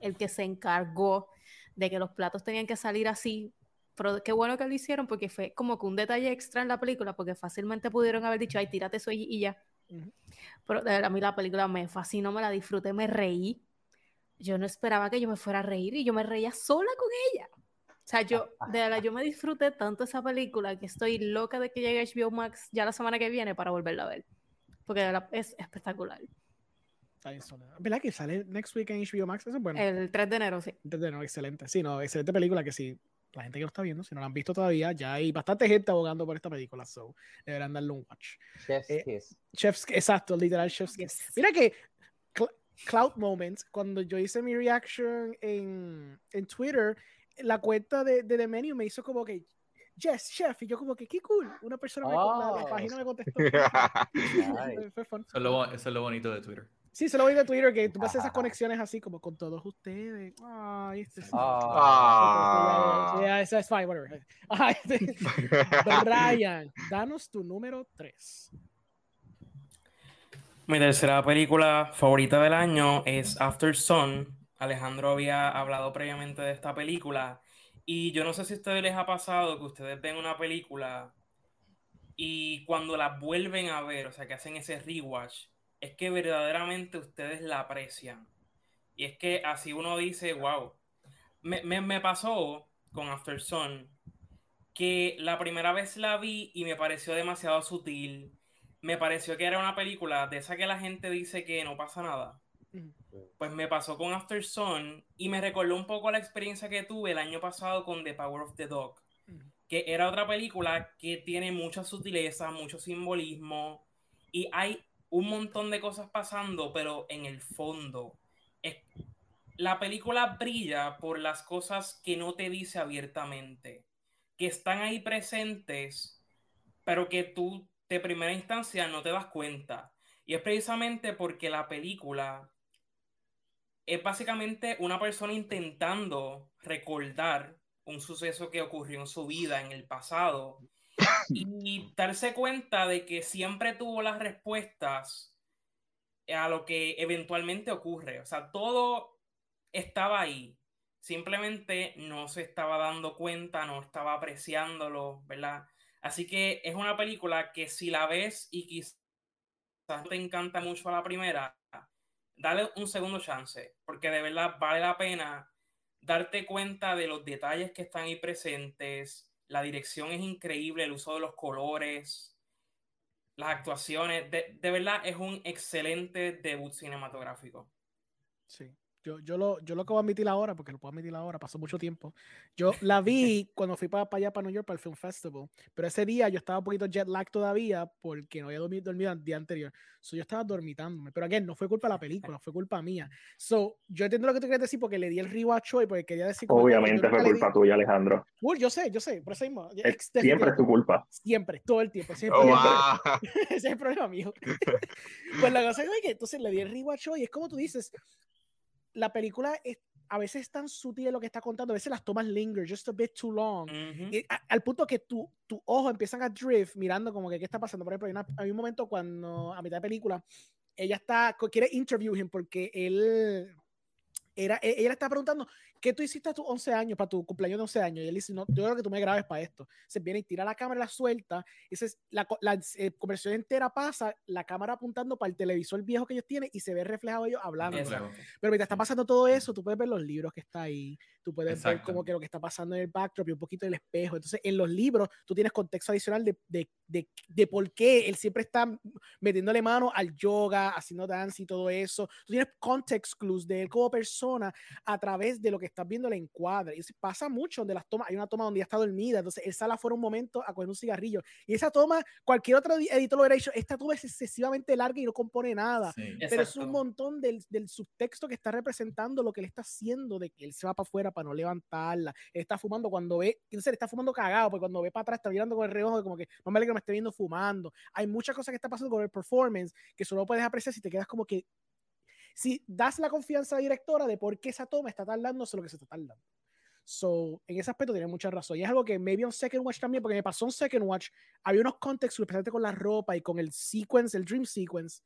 el que se encargó de que los platos tenían que salir así. Pero qué bueno que lo hicieron porque fue como que un detalle extra en la película, porque fácilmente pudieron haber dicho, ay, tírate eso y ya. Ujú. Pero de verdad, a mí la película me fascinó, me la disfruté, me reí. Yo no esperaba que yo me fuera a reír y yo me reía sola con ella. O sea, yo, de verdad, yo me disfruté tanto esa película que estoy loca de que llegue HBO Max ya la semana que viene para volverla a ver. Porque de verdad es espectacular. Está bien sola. ¿Verdad que sale next week en HBO Max? Eso es bueno. El 3 de enero, sí. Entonces, no, excelente. Sí, no, excelente película que sí. La gente que lo está viendo, si no la han visto todavía, ya hay bastante gente abogando por esta película, so deberán darle un watch. Chef's Eh, kiss. Chef's, exacto, literal Chef's Kiss. Mira que Cloud Moments, cuando yo hice mi reaction en, en Twitter, la cuenta de, de The Menu me hizo como que, yes, chef, y yo como que, qué cool, una persona me, la, la Oh. página me contestó. (laughs) Nice. Fue- fun. Eso es, lo, eso es lo bonito de Twitter. Sí, se lo vi de Twitter, que tú haces esas (laughs) conexiones así como con todos ustedes. Ay, este sí. Ah. Ya, esa es fine, whatever. (laughs) Este- Brian, danos tu número 3. Mi tercera película favorita del año es After Sun. Alejandro había hablado previamente de esta película. Y yo no sé si a ustedes les ha pasado que ustedes ven una película y cuando la vuelven a ver, o sea, que hacen ese rewatch, es que verdaderamente ustedes la aprecian. Y es que así uno dice, wow. Me, me- me pasó con After Sun que la primera vez la vi y me pareció demasiado sutil. Me pareció que era una película de esa que la gente dice que no pasa nada. Pues me pasó con After Sun y me recordó un poco la experiencia que tuve el año pasado con The Power of the Dog, que era otra película que tiene mucha sutileza, mucho simbolismo y hay un montón de cosas pasando, pero en el fondo es- la película brilla por las cosas que no te dice abiertamente, que están ahí presentes, pero que tú de primera instancia no te das cuenta. Y es precisamente porque la película es básicamente una persona intentando recordar un suceso que ocurrió en su vida en el pasado (coughs) y darse cuenta de que siempre tuvo las respuestas a lo que eventualmente ocurre. O sea, todo estaba ahí. Simplemente no se estaba dando cuenta, no estaba apreciándolo, ¿verdad? Así que es una película que si la ves y quizás te encanta mucho a la primera, dale un segundo chance, porque de verdad vale la pena darte cuenta de los detalles que están ahí presentes. La dirección es increíble, el uso de los colores, las actuaciones. De, de verdad es un excelente debut cinematográfico. Sí. Yo, yo, lo, yo lo que voy a admitir ahora, porque lo puedo admitir ahora, pasó mucho tiempo. Yo la vi (laughs) cuando fui para, allá, para New York, para el Film Festival, pero ese día yo estaba un poquito jet lag todavía porque no había dormido, dormido el día anterior. So, yo estaba dormitándome, pero again, no fue culpa de la película, fue culpa mía. So, yo entiendo lo que tú quieres decir porque le di el rewatch hoy, porque quería decir. como que yo Obviamente fue culpa tuya, Alejandro. Cool, yo sé, yo sé, por eso mismo. Es- siempre es tu culpa. Siempre, todo el tiempo. Ese es el Oh, problema. wow. (laughs) Ese es el problema mío. (laughs) pues la cosa es que entonces le di el rewatch hoy. Es como tú dices, la película es, a veces es tan sutil lo que está contando, a veces las tomas linger just a bit too long. Ujú. Y a- al punto que tu, tu ojo empiezan a drift mirando como que qué está pasando. Por ejemplo, hay, una- hay un momento cuando a mitad de película ella está, quiere interview him porque él era, e- ella le está preguntando, ¿qué tú hiciste a tus 11 años, para tu cumpleaños de 11 años? Y él dice, no, yo creo que tú me grabes para esto. Se viene y tira la cámara, la suelta, y dices, la, la eh, conversación entera pasa, la cámara apuntando para el televisor viejo que ellos tienen y se ve reflejado ellos hablando. Exacto. Pero mientras está pasando todo eso, tú puedes ver los libros que está ahí, tú puedes ver Exacto. como que lo que está pasando en el backdrop y un poquito del espejo. Entonces, en los libros, tú tienes contexto adicional de, de, de, de por qué él siempre está metiéndole mano al yoga, haciendo dance y todo eso. Tú tienes context clues de él como persona a través de lo que estás viendo el encuadre. Y eso pasa mucho donde las tomas, hay una toma donde ya está dormida, entonces él sale afuera un momento a coger un cigarrillo. Y esa toma, cualquier otro editor lo hubiera dicho, esta toma es excesivamente larga y no compone nada. Sí. Pero es un Exacto. montón del, del subtexto que está representando lo que él está haciendo, de que él se va para afuera para no levantarla. Él está fumando cuando ve, entonces él está fumando cagado, porque cuando ve para atrás está mirando con el reojo, como que no me alegra que me esté viendo fumando. Hay muchas cosas que está pasando con el performance que solo puedes apreciar si te quedas como que, si das la confianza a la directora de por qué esa toma está tardándose lo que se está tardando. So, en ese aspecto tiene mucha razón. Y es algo que maybe on Second Watch también, porque me pasó en Second Watch, había unos contextos, especialmente con la ropa y con el sequence, el dream sequence,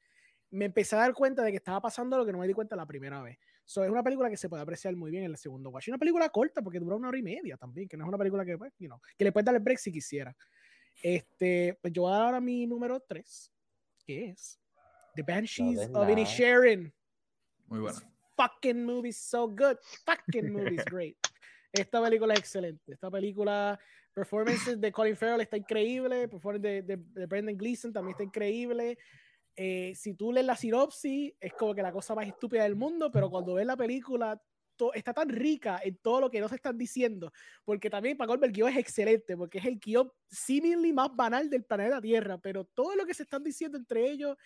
me empecé a dar cuenta de que estaba pasando lo que no me di cuenta la primera vez. So, es una película que se puede apreciar muy bien en el segundo watch. Y una película corta porque dura una hora y media también, que no es una película que, pues, you know, que le puedes dar el break si quisiera. Este, pues yo voy a dar ahora mi número 3, que es The Banshees No of Inisherin. Muy bueno. Fucking movie so good. Fucking movie is great. Esta película es excelente. Esta película, performances de Colin Farrell está increíble. Performance de, de, Brendan Gleeson también está increíble. Eh, si tú lees la sinopsis, es como que la cosa más estúpida del mundo, pero cuando ves la película, está tan rica en todo lo que nos están diciendo, porque también para el guion es excelente, porque es el guion seemingly más banal del planeta Tierra, pero todo lo que se están diciendo entre ellos,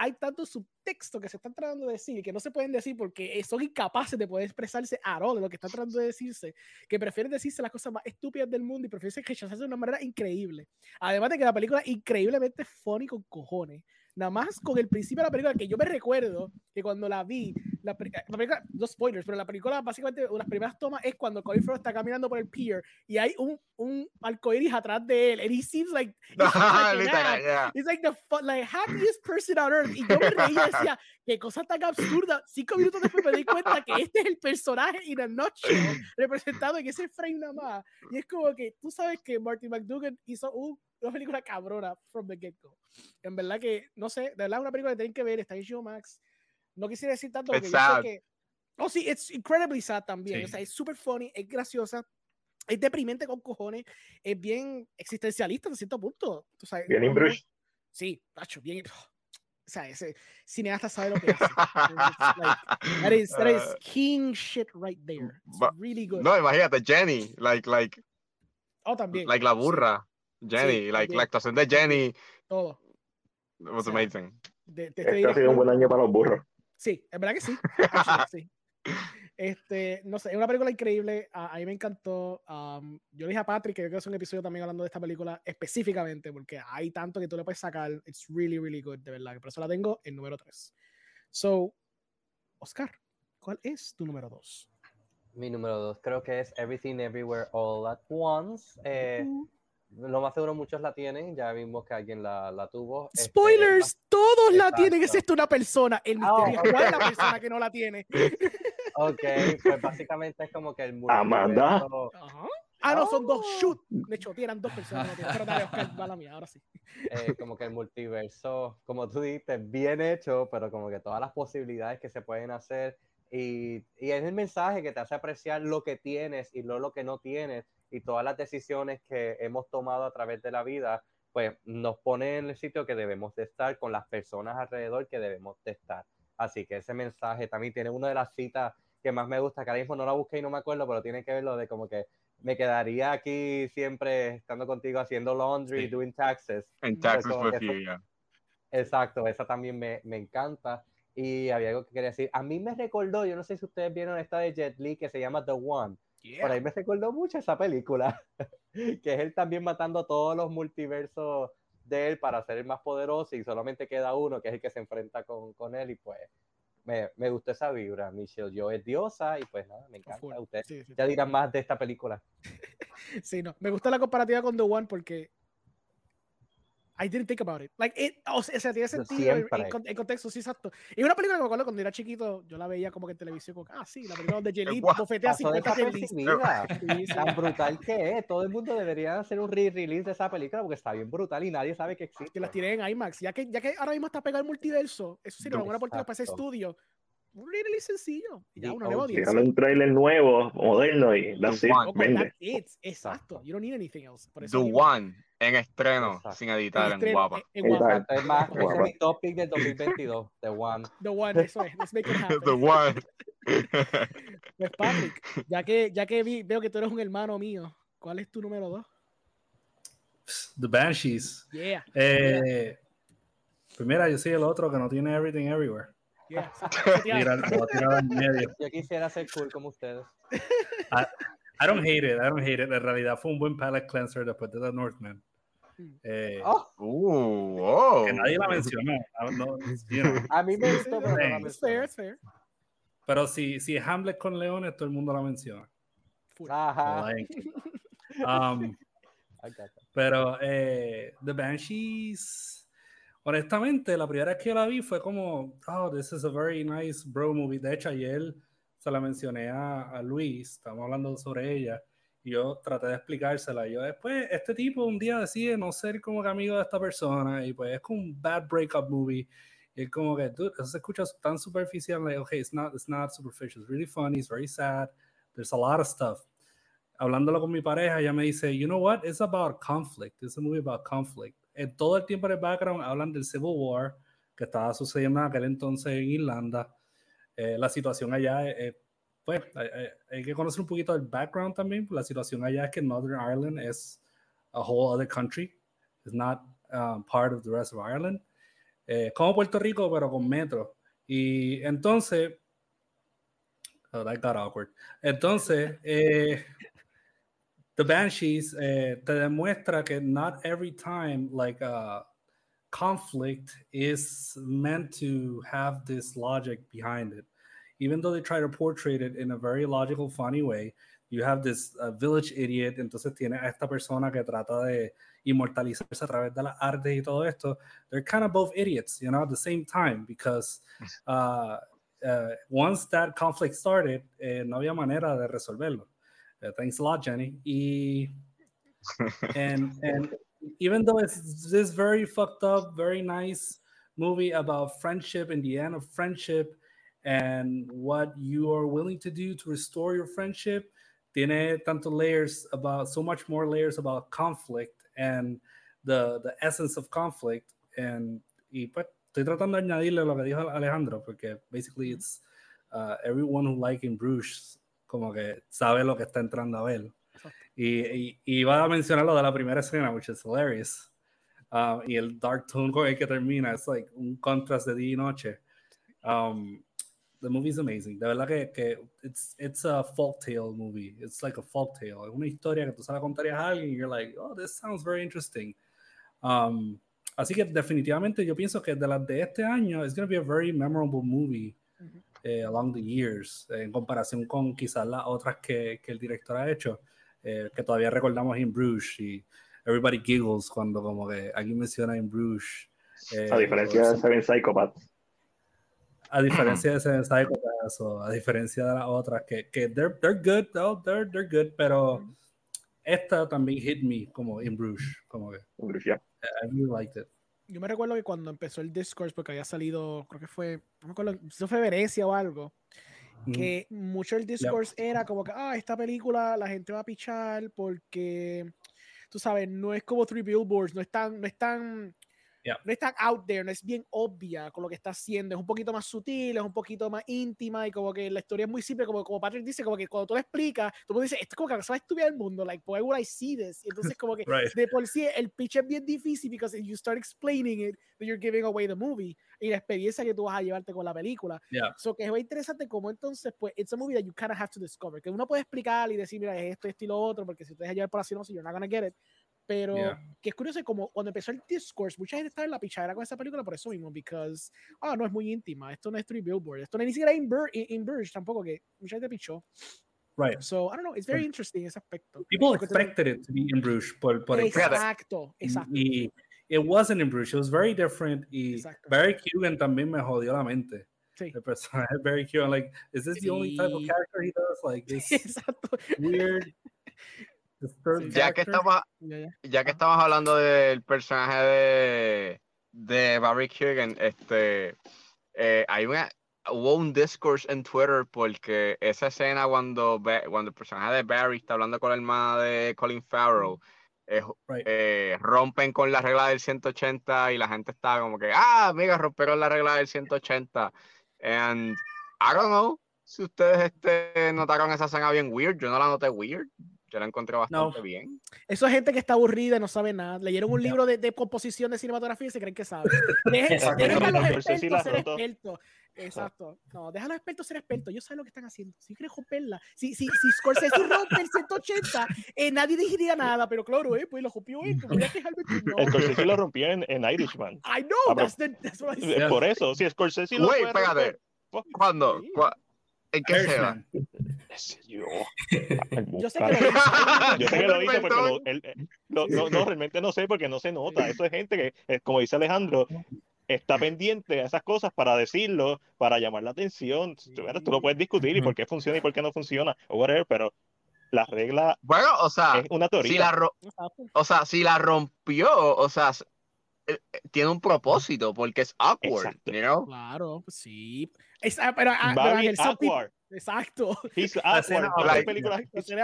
hay tanto subtexto que se están tratando de decir que no se pueden decir porque son incapaces de poder expresarse a de lo que están tratando de decirse, que prefieren decirse las cosas más estúpidas del mundo y prefieren rechazarse de una manera increíble. Además de que la película es increíblemente funny con cojones. Nada más con el principio de la película, que yo me recuerdo que cuando la vi, la, la película, no spoilers, pero la película básicamente, las primeras tomas es cuando Colin Farrell está caminando por el pier y hay un, un arcoíris atrás de él, and he seems like, (laughs) he seems like Literal, yeah. He's like the like, happiest person on earth. Y yo me reía y decía, qué cosa tan absurda. Cinco minutos después me di cuenta que este es el personaje in a nutshell representado en ese frame nada más. Y es como que tú sabes que Martin McDougan hizo un- una película cabrona from the get-go. En verdad que, no sé, de verdad una película que tienen que ver, está en HBO Max. No quisiera decir tanto porque yo sé que... Oh, sí, it's incredibly sad también. Sí. O sea, es super funny, es graciosa. Es deprimente con cojones, es bien existencialista hasta cierto punto. Tú sabes, Bien in Bruges. Sí, tacho, bien. O sea, ese cineasta sabe lo que hace. It's like, that is, that is (laughs) Uh, king shit right there. It's but- really good. No, imagínate, Jenny, like, like, oh, también. like la sí, burra. Jenny, Sí, like, la actuación de Jenny todo. was sea, amazing. De, de este Este ha sido un buen año para los burros. Sí, es verdad que sí. (laughs) actually, sí. Este, no sé, es una película increíble. A, a mí me encantó. Um, yo le dije a Patrick que yo quiero hacer un episodio también hablando de esta película específicamente, porque hay tanto que tú le puedes sacar. It's really, really good, de verdad. Por eso la tengo en número 3. So, Oscar, ¿cuál es tu número 2? Mi número dos creo que es Everything Everywhere All at Once. Eh, lo más seguro muchos la tienen, ya vimos que alguien la, la tuvo. Este, Spoilers, todos la tienen, Exacto. excepto una persona. El Ah, misterio es cuál es la persona que no la tiene. (laughs) Ok, pues básicamente es como que el Amanda. multiverso, Ajá. Ah, no, son dos. Oh. Shoot. De hecho, eran dos personas. No tienen. Pero dale, Oscar, va la mía, ahora sí. eh, como que el multiverso, como tú dices, bien hecho, pero como que todas las posibilidades que se pueden hacer. Y, y es el mensaje que te hace apreciar lo que tienes y no lo que no tienes y todas las decisiones que hemos tomado a través de la vida, pues nos pone en el sitio que debemos de estar con las personas alrededor que debemos de estar. Así que ese mensaje también tiene una de las citas que más me gusta, que ahora mismo no la busqué y no me acuerdo, pero tiene que ver lo de como que me quedaría aquí siempre estando contigo haciendo laundry, Sí. doing taxes. En Texas como with you, yeah. Exacto, esa también me, me encanta. Y había algo que quería decir. A mí me recordó, yo no sé si ustedes vieron esta de Jet Li que se llama The One. Por ahí me recordó mucho esa película, (laughs) que es él también matando todos los multiversos de él para ser el más poderoso y solamente queda uno que es el que se enfrenta con, con él y pues me, me gustó esa vibra. Michelle Yo es diosa y pues nada, me encanta. Ustedes Sí, sí. ya dirán más de esta película. (laughs) Sí, no. Me gusta la comparativa con The One porque I didn't think about it. Like, it, o sea, tiene sentido en, contexto, sí, exacto. Y una película que me acuerdo cuando era chiquito, yo la veía como que en televisión, como, ah, sí, la película donde Jelly (laughs) bofetea Pasó 50 Jelly. (laughs) Sí, sí. Tan brutal que es. Todo el mundo debería hacer un re-release de esa película porque está bien brutal y nadie sabe que existe. Que las tiré en IMAX. Ya que, ya que ahora mismo está pegado el multiverso, eso sería una buena oportunidad para ese estudio. Un release sencillo. Y ya The una nueva audiencia. Un trailer nuevo, moderno y that's it, vende. that's it. Exacto. You don't need anything else. Por The eso mismo, One en estreno, Exacto. sin editar, en estreno, guapa. en- en guapa. Es más, ese es mi topic del 2022, The One. (laughs) The One, eso es. Let's make it happen. (laughs) The One. Pues Patrick, ya que, ya que vi- veo que tú eres un hermano mío, ¿cuál es tu número dos? The Banshees. Yeah, Eh, pues mira, yo soy el otro que no tiene Everything Everywhere. Yeah. (laughs) Yo quisiera ser cool como ustedes. I don't hate it, I don't hate it. En realidad fue un buen palate cleanser después de The Northman. Eh, Oh, Uh, oh. que nadie la mencionó. no, no, you know. a mí me gustó, pero no la It's fair, fair. Pero si, si Hamlet con leones, todo el mundo la menciona. Ajá. Like, um, (laughs) I. Pero eh, The Banshees, honestamente, la primera vez que la vi fue como, oh, this is a very nice bro movie. De hecho, ayer se la mencioné a, Luis, estamos hablando sobre ella, yo traté de explicársela. Yo, después, este tipo un día decide no ser como amigo de esta persona, y pues es como un bad breakup movie. Y es como que, dude, eso se escucha tan superficial. Like, okay, it's not, it's not superficial. It's really funny, it's very sad. There's a lot of stuff hablándolo con mi pareja, ella me dice, you know what, it's about conflict, it's a movie about conflict. En todo el tiempo en el background hablan del Civil War que estaba sucediendo en aquel entonces en Irlanda. Eh, la situación allá, eh, pues, hay, hay- hay que conocer un poquito del background también. La situación allá es que Northern Ireland es a whole other country, it's not um, part of the rest of Ireland. Eh, como Puerto Rico, pero con metro. Y entonces, oh, that got awkward. Entonces, eh, The Banshees eh, te demuestra que not every time like uh, conflict is meant to have this logic behind it. Even though they try to portray it in a very logical, funny way, you have this uh, village idiot, entonces tiene a esta persona que trata de inmortalizarse a través de las artes y todo esto. They're kind of both idiots, you know, at the same time, because (laughs) uh, uh, once that conflict started, eh, no había manera de resolverlo. Thanks a lot, Jenny. Y, (laughs) and and even though it's this very fucked up, very nice movie about friendship and the end of friendship and what you are willing to do to restore your friendship, tiene tanto layers about so much more layers about conflict and the the essence of conflict. And y pues estoy tratando de añadirle lo que dijo Alejandro, porque basically it's uh, everyone who like in Bruges como que sabe lo que está entrando a ver. Y, y, y iba a mencionar lo de la primera escena, which is hilarious. Um, y el dark tone con el que termina, es like un contrast de día y noche. Um, the movie is amazing. De verdad que, que it's, it's a folktale movie. It's like a folktale. Es una historia que tú se la contarías a alguien y you're like, oh, this sounds very interesting. Um, así que definitivamente yo pienso que de las de este año, it's going to be a very memorable movie eh, along the years, en comparación con quizás las otras que, que el director ha hecho, eh, que todavía recordamos In Bruges y everybody giggles cuando como que alguien menciona In Bruges. eh, A diferencia de Seven Psychopaths. a diferencia de Seven Psychopaths o a diferencia de las otras que, que they're, they're good, though, they're, they're good, pero esta también hit me como In Bruges, como que Ya. I really liked it. Yo me recuerdo que cuando empezó el Discourse, porque había salido, creo que fue, no me acuerdo, si fue Venecia o algo, que mucho el discourse era como que, ah, esta película la gente va a pichar porque, tú sabes, no es como Three Billboards, no es tan, no es tan, Yeah. no es tan out there, no es bien obvia con lo que está haciendo, es un poquito más sutil, es un poquito más íntima y como que la historia es muy simple, como, como Patrick dice, como que cuando tú la explicas, tú decir, esto es como que la más estúpida del mundo, like, why would I see this? Y entonces como que (laughs) Right. de por sí el pitch es bien difícil because if you start explaining it, then you're giving away the movie y la experiencia que tú vas a llevarte con la película. Yeah. So que es muy interesante como entonces, pues, it's a movie that you kind of have to discover. Que uno puede explicar y decir, mira, es esto, esto y lo otro, porque si ustedes llevar por así, no sé, you're not gonna get it. Pero Yeah. que es curioso, como cuando empezó el discourse, mucha gente estaba en la pichadera con esa película por eso mismo, because, ah, no es muy íntima, esto no es Three Billboard, esto no es ni siquiera in, Bur in, in Burge tampoco, que mucha gente pichó. Right. So, I don't know, it's very interesting ese aspecto. People expected it to be In Bruges por, por el Exacto, exacto. Y it wasn't in Bruges, it was very different. Y Exacto. Barry Keoghan también me jodió la mente. Sí. El personaje Barry Keoghan, like, is this the only type of character he does? Like, (laughs) this Exacto. weird, (laughs) Ya que estamos, Ya, que estamos hablando del personaje de, de Barry Keoghan, este, eh, hay una, hubo un discourse en Twitter porque esa escena cuando, cuando el personaje de Barry está hablando con la hermana de Colin Farrell, eh, Right. eh, rompen con la regla del 180 y la gente está como que, ah, amiga, rompieron la regla del 180. And I don't know, si ustedes este, notaron esa escena bien weird. Yo no la noté weird. Yo la encontré bastante No. bien. Eso es gente que está aburrida y no sabe nada. Leyeron un libro de, de composición de cinematografía y se creen que saben. Dejen, (laughs) Exacto. dejen a los expertos ser expertos. Exacto. No, deja a los expertos ser expertos. Ellos saben lo que están haciendo. Si quieren romperla. Si, si, si Scorsese rompe el 180, eh, nadie diría nada. Pero claro, eh, pues lo rompió esto. Voy a quejarme que no. Scorsese lo rompió en, en Irishman. I know. Ah, That's, the, that's what I said. Eh, Por eso, si Scorsese lo Wait, espérate. fuck ¿Cuándo? Sí. ¿Cuá- ¿En qué se va? Yo. Yo sé que lo hizo. Yo sé que lo hice porque lo- él- él- no, no, no, realmente no sé porque no se nota. Eso es gente que, eh, como dice Alejandro, está pendiente a esas cosas para decirlo, para llamar la atención. Tú, tú lo puedes discutir y por qué funciona y por qué no funciona, o whatever, pero la regla Bueno, o sea, es una teoría. si la, o sea, si la rompió, o sea, tiene un propósito porque es awkward, you know? Claro, pues sí. Es- ah, pero, ah, pero awkward. Exacto. He's (laughs) awkward. La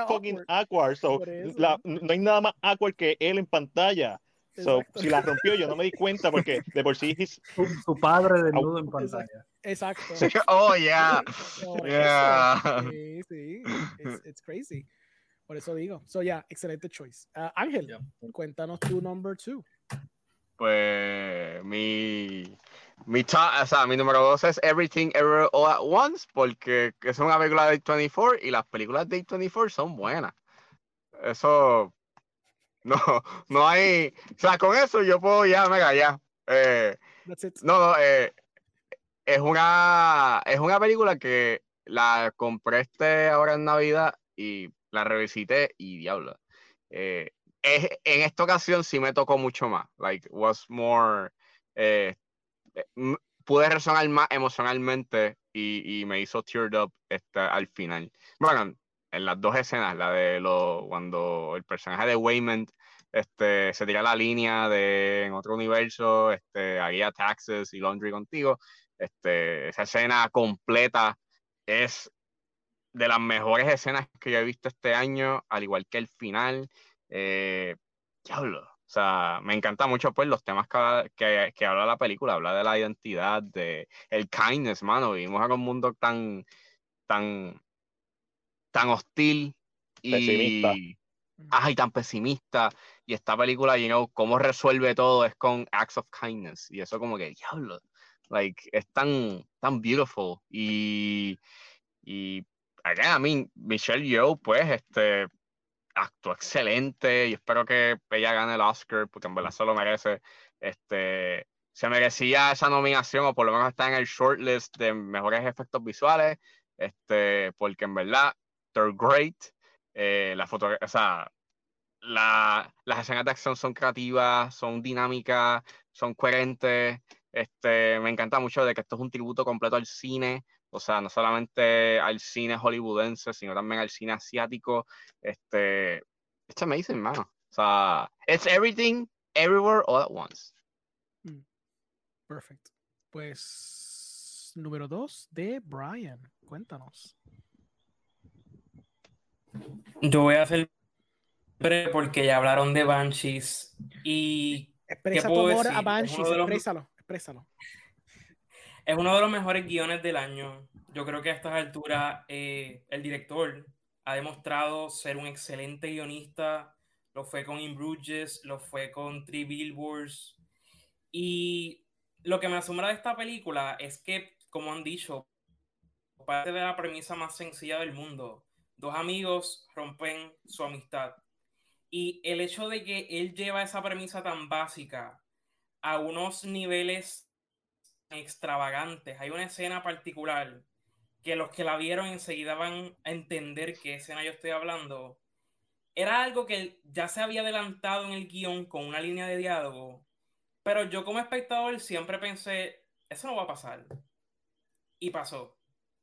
fucking awkward. awkward. So, la- no hay nada más awkward que él en pantalla. So, si la rompió, yo no me di cuenta porque de por sí he's- Su, su padre desnudo en pantalla. Exacto. (laughs) Oh, yeah. Por Yeah. Sí, sí. It's, it's crazy. Por eso digo. So, yeah, excelente choice. Ah, Ángel, Yeah. cuéntanos tu number two. Pues mi, mi, top- o sea, mi número dos es Everything Ever All at Once, porque es una película de A24 y las películas de A24 son buenas. Eso (laughs) no, no hay, o sea, con eso yo puedo ya, mega, ya. Eh, no, no, eh, es una, es una película que la compré este ahora en Navidad y la revisité y diablo. Eh, es- en esta ocasión sí me tocó mucho más. Like, was more. eh, eh, pude resonar más emocionalmente y, y me hizo teared up este, al final. Bueno, en las dos escenas, la de lo, cuando el personaje de Wayman este, se tira la línea de en otro universo, este, haría taxes y laundry contigo. Este, esa escena completa es de las mejores escenas que yo he visto este año, al igual que el final. Eh, diablo. O sea, me encanta mucho pues los temas que, que, que habla la película, habla de la identidad, de el kindness, mano. Vivimos en un mundo tan, tan, tan hostil y, Pesimista. Ajá, y tan pesimista. Y esta película, you know, cómo resuelve todo es con acts of kindness. Y eso como que, diablo, like, es tan, tan beautiful. Y, y again, I mean, Michelle Yeoh, pues, este, actuó excelente y espero que ella gane el Oscar porque en verdad se lo merece. Este, se merecía esa nominación o por lo menos está en el shortlist de mejores efectos visuales, este, porque en verdad, they're great. Eh, la foto, o sea, la- las escenas de acción son creativas, son dinámicas, son coherentes. Este, me encanta mucho de que esto es un tributo completo al cine, o sea, no solamente al cine hollywoodense, sino también al cine asiático. Este, it's amazing, mano. O sea, it's everything, everywhere, all at once. Perfect. Pues, número dos de Brian. Cuéntanos. Yo voy a hacer breve porque ya hablaron de Banshees y Expresa tu amor decir? a Es Banshees. Exprésalo. Exprésalo. Es uno de los mejores guiones del año. Yo creo que a estas alturas eh, el director ha demostrado ser un excelente guionista. Lo fue con In Bruges, lo fue con Three Billboards. Y lo que me asombra de esta película es que, como han dicho, parte de la premisa más sencilla del mundo. Dos amigos rompen su amistad. Y el hecho de que él lleva esa premisa tan básica a unos niveles extravagantes. Hay una escena particular que los que la vieron enseguida van a entender qué escena yo estoy hablando. Era algo que ya se había adelantado en el guion con una línea de diálogo, pero yo como espectador siempre pensé, eso no va a pasar. Y pasó.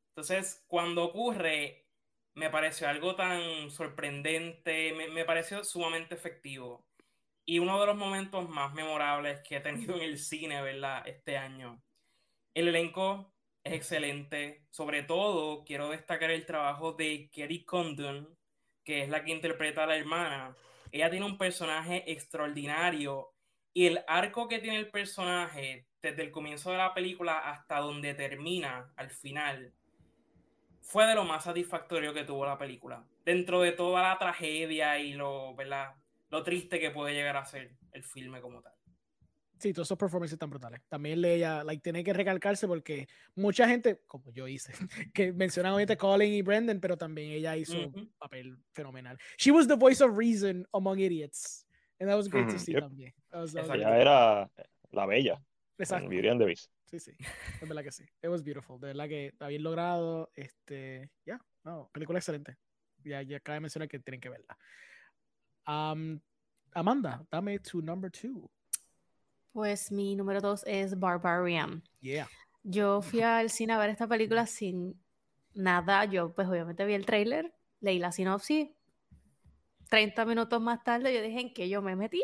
Entonces, cuando ocurre, me pareció algo tan sorprendente, me, pareció sumamente efectivo. Y uno de los momentos más memorables que he tenido en el cine, ¿verdad? Este año. El elenco es excelente. Sobre todo, quiero destacar el trabajo de Kerry Condon, que es la que interpreta a la hermana. Ella tiene un personaje extraordinario y el arco que tiene el personaje desde el comienzo de la película hasta donde termina al final fue de lo más satisfactorio que tuvo la película. Dentro de toda la tragedia y lo, lo triste que puede llegar a ser el filme como tal. Sí, todos esos performances están brutales. También ella, like, tiene que recalcarse porque mucha gente, como yo hice, (laughs) que mencionan obviamente Colin y Brendan, pero también ella hizo un papel fenomenal. She was the voice of reason among idiots. And that was great to see también. ella era la bella. Exacto. Beauty and the Beast. Sí, sí. Es verdad que sí. It was beautiful. De verdad que está bien logrado. Este, ya, no, película excelente. Ya, ya acaba de mencionar que tienen que verla. Um, Amanda, dame tu number two. Pues mi número dos es Barbarian. Yeah. Yo fui al cine a ver esta película sin nada. Yo, pues obviamente vi el trailer, leí la sinopsis. 30 minutos más tarde yo dije en qué yo me metí.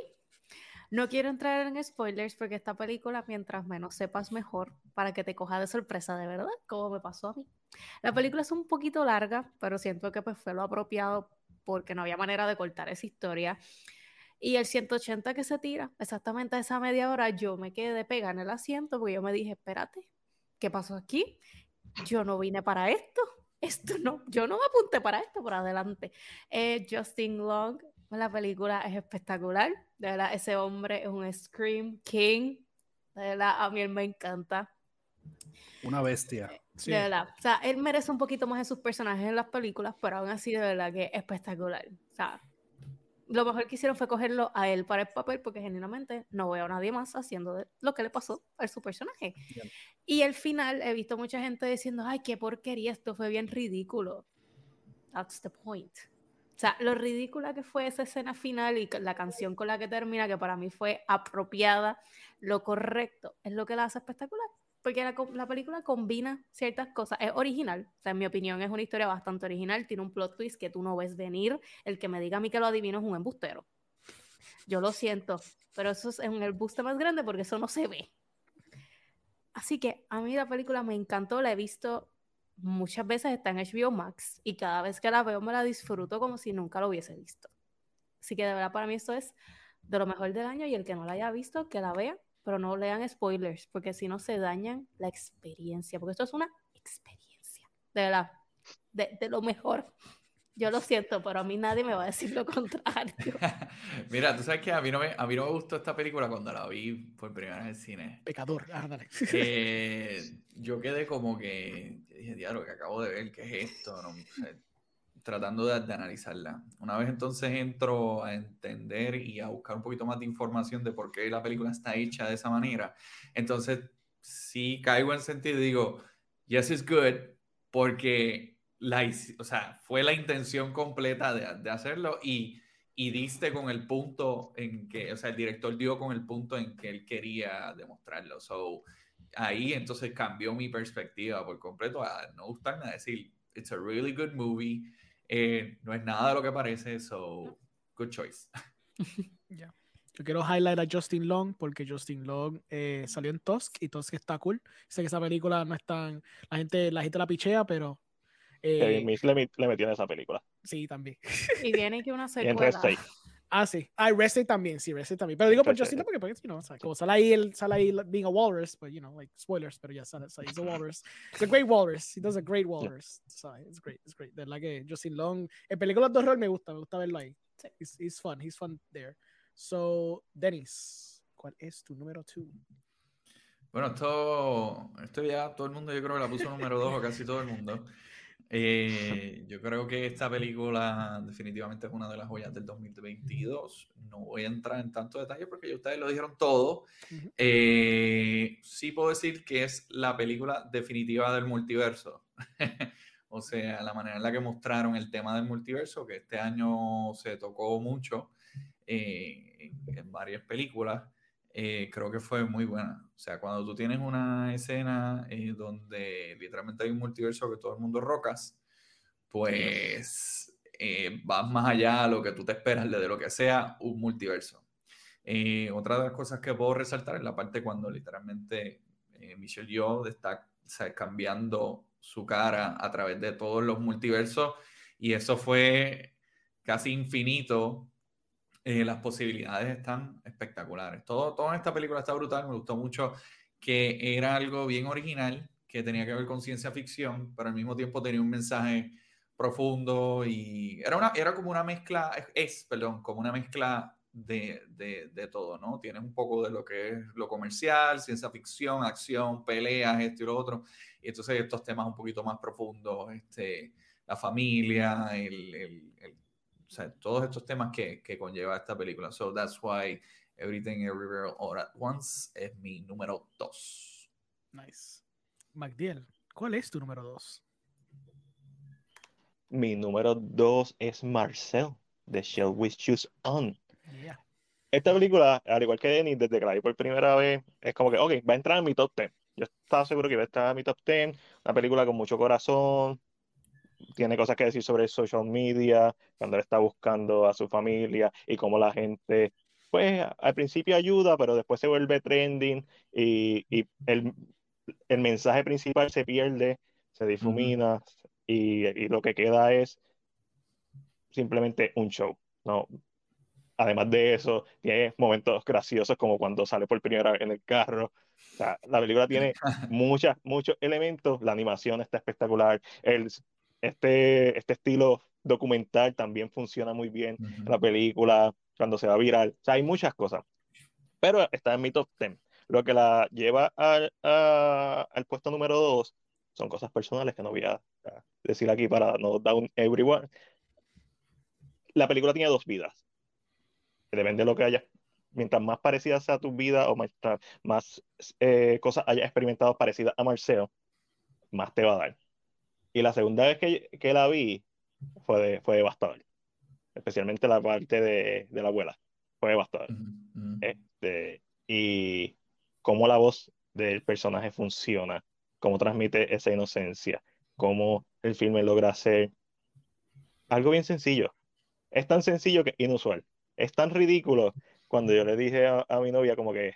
No quiero entrar en spoilers porque esta película, mientras menos sepas mejor, para que te coja de sorpresa de verdad, como me pasó a mí. La película es un poquito larga, pero siento que pues fue lo apropiado porque no había manera de cortar esa historia. Y el 180 que se tira, exactamente a esa media hora, yo me quedé pegada en el asiento porque yo me dije, espérate, ¿qué pasó aquí? Yo no vine para esto. (laughs) Esto no, yo no me apunté para esto por adelante. Eh, Justin Long, la película es espectacular. De verdad, ese hombre es un Scream King. De verdad, a mí él me encanta. Una bestia. Eh, de verdad. O sea, él merece un poquito más de sus personajes en las películas, pero aún así, de verdad que es espectacular. O sea, lo mejor que hicieron fue cogerlo a él para el papel, porque genuinamente no veo a nadie más haciendo lo que le pasó a su personaje. Y al final he visto mucha gente diciendo, ay, qué porquería, esto fue bien ridículo. That's the point. O sea, lo ridícula que fue esa escena final y la canción con la que termina, que para mí fue apropiada, lo correcto, es lo que la hace espectacular porque la, película combina ciertas cosas, es original, o sea, en mi opinión es una historia bastante original, tiene un plot twist que tú no ves venir, el que me diga a mí que lo adivino es un embustero. Yo lo siento, pero eso es un embuste más grande porque eso no se ve. Así que a mí la película me encantó, la he visto muchas veces, está en HBO Max y cada vez que la veo me la disfruto como si nunca lo hubiese visto. Así que de verdad para mí esto es de lo mejor del año y el que no la haya visto, que la vea pero no lean spoilers, porque si no se dañan la experiencia, porque esto es una experiencia, de verdad, de, de lo mejor. Yo lo siento, pero a mí nadie me va a decir lo contrario. (laughs) Mira, tú sabes que a mí, no me, a mí no me gustó esta película cuando la vi por primera vez en el cine. Pecador, ah, dale. yo quedé como que, dije, diablo, que acabo de ver, ¿qué es esto? No, tratando de, analizarla. Una vez entonces entro a entender y a buscar un poquito más de información de por qué la película está hecha de esa manera, entonces sí caigo en sentido y digo, yes, it's good, porque la, o sea, fue la intención completa de, de hacerlo y, y diste con el punto en que, o sea, el director dio con el punto en que él quería demostrarlo. So, ahí entonces cambió mi perspectiva por completo a no gustarme a decir, it's a really good movie. Eh, no es nada de lo que parece, so good choice. (laughs) Yo quiero highlight a Justin Long porque Justin Long eh, salió en Tusk y Tusk está cool. Sé que esa película no es tan. La gente la, gente la pichea, pero. Eh, le, le, metió en esa película. Sí, también. Y viene que una secuela. Ah, sí. Ah, Rested también, sí, Rested también. Pero digo por Justin porque, porque, you know, como sale ahí, el, sale ahí being a walrus, but, you know, like, spoilers, pero ya sale, so he's a walrus. It's a great walrus. He does a great walrus. So, it's great, it's great. De verdad que Justin Long, en películas de horror me gusta, me gusta verlo ahí. He's, he's fun, he's fun there. So, Dennis, ¿cuál es tu número 2? Bueno, esto, esto ya todo el mundo yo creo que la puso número 2 o casi todo el mundo. Eh, yo creo que esta película definitivamente es una de las joyas del 2022. No voy a entrar en tanto detalle porque ya ustedes lo dijeron todo. Eh, sí puedo decir que es la película definitiva del multiverso. (laughs) o sea, la manera en la que mostraron el tema del multiverso, que este año se tocó mucho eh, en varias películas. Eh, creo que fue muy buena. O sea, cuando tú tienes una escena eh, donde literalmente hay un multiverso que todo el mundo rocas, pues eh, vas más allá de lo que tú te esperas de lo que sea un multiverso. otra de las cosas que puedo resaltar es la parte cuando literalmente Michelle Yeoh está cambiando su cara a través de todos los multiversos y eso fue casi infinito eh, las posibilidades están espectaculares. Todo, toda esta película está brutal, me gustó mucho que era algo bien original, que tenía que ver con ciencia ficción, pero al mismo tiempo tenía un mensaje profundo y era, una, era como una mezcla, es, perdón, como una mezcla de, de, de, todo, ¿no? Tienes un poco de lo que es lo comercial, ciencia ficción, acción, peleas, esto y lo otro, y entonces estos temas un poquito más profundos, este, la familia, el, el, el o sea, todos estos temas que, que, conlleva esta película. So that's why Everything Everywhere All at Once es mi número dos. Nice. MacDiel, ¿cuál es tu número dos? Mi número dos es Marcel, de Shell We Choose On. Yeah. Esta película, al igual que Denis, desde que la vi por primera vez, es como que, ok, va a entrar en mi top 10. Yo estaba seguro que iba a estar en mi top 10. Una película con mucho corazón, tiene cosas que decir sobre social media, cuando él está buscando a su familia y cómo la gente, pues al principio ayuda, pero después se vuelve trending y, y el, el, mensaje principal se pierde, se difumina uh -huh. y, y, lo que queda es simplemente un show. ¿no? Además de eso, tiene momentos graciosos como cuando sale por primera vez en el carro. O sea, la película tiene (laughs) muchas, muchos elementos. La animación está espectacular. El, este, este estilo documental también funciona muy bien uh -huh. en la película, cuando se va viral. O sea, hay muchas cosas. Pero está en mi top 10. Lo que la lleva al, a, al puesto número 2 son cosas personales que no voy a, decir aquí para no down everyone. La película tiene dos vidas. Depende de lo que hayas. Mientras más parecidas a tu vida o más, más eh, cosas hayas experimentado parecidas a Marceo, más te va a dar. Y la segunda vez que, que la vi fue, de, fue devastador. Especialmente la parte de, de la abuela. Fue devastador. -huh. este, y cómo la voz del personaje funciona, cómo transmite esa inocencia, cómo el filme logra hacer algo bien sencillo. Es tan sencillo que inusual. Es tan ridículo cuando yo le dije a, a mi novia como que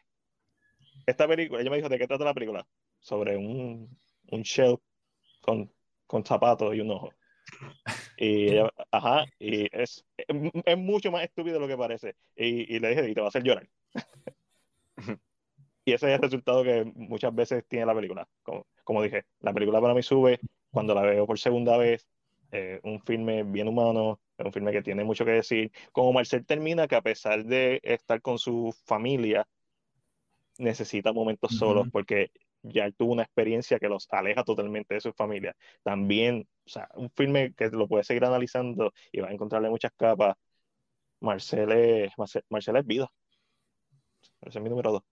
esta película, ella me dijo, ¿de qué trata la película? Sobre un, un shell con con zapatos y un ojo. Y (laughs) ella, ajá, y es, es mucho más estúpido de lo que parece. Y, y le dije, y te va a hacer llorar. (laughs) y ese es el resultado que muchas veces tiene la película. Como, como dije, la película para mí sube cuando la veo por segunda vez. Eh, un filme bien humano, un filme que tiene mucho que decir. Como Marcel termina, que a pesar de estar con su familia, necesita momentos uh -huh. solos, porque ya tuvo una experiencia que los aleja totalmente de su familia. También, o sea, un filme que lo puedes seguir analizando y vas a encontrarle muchas capas. Marcel es, Marcel, Marcel es vida. Ese es mi número dos.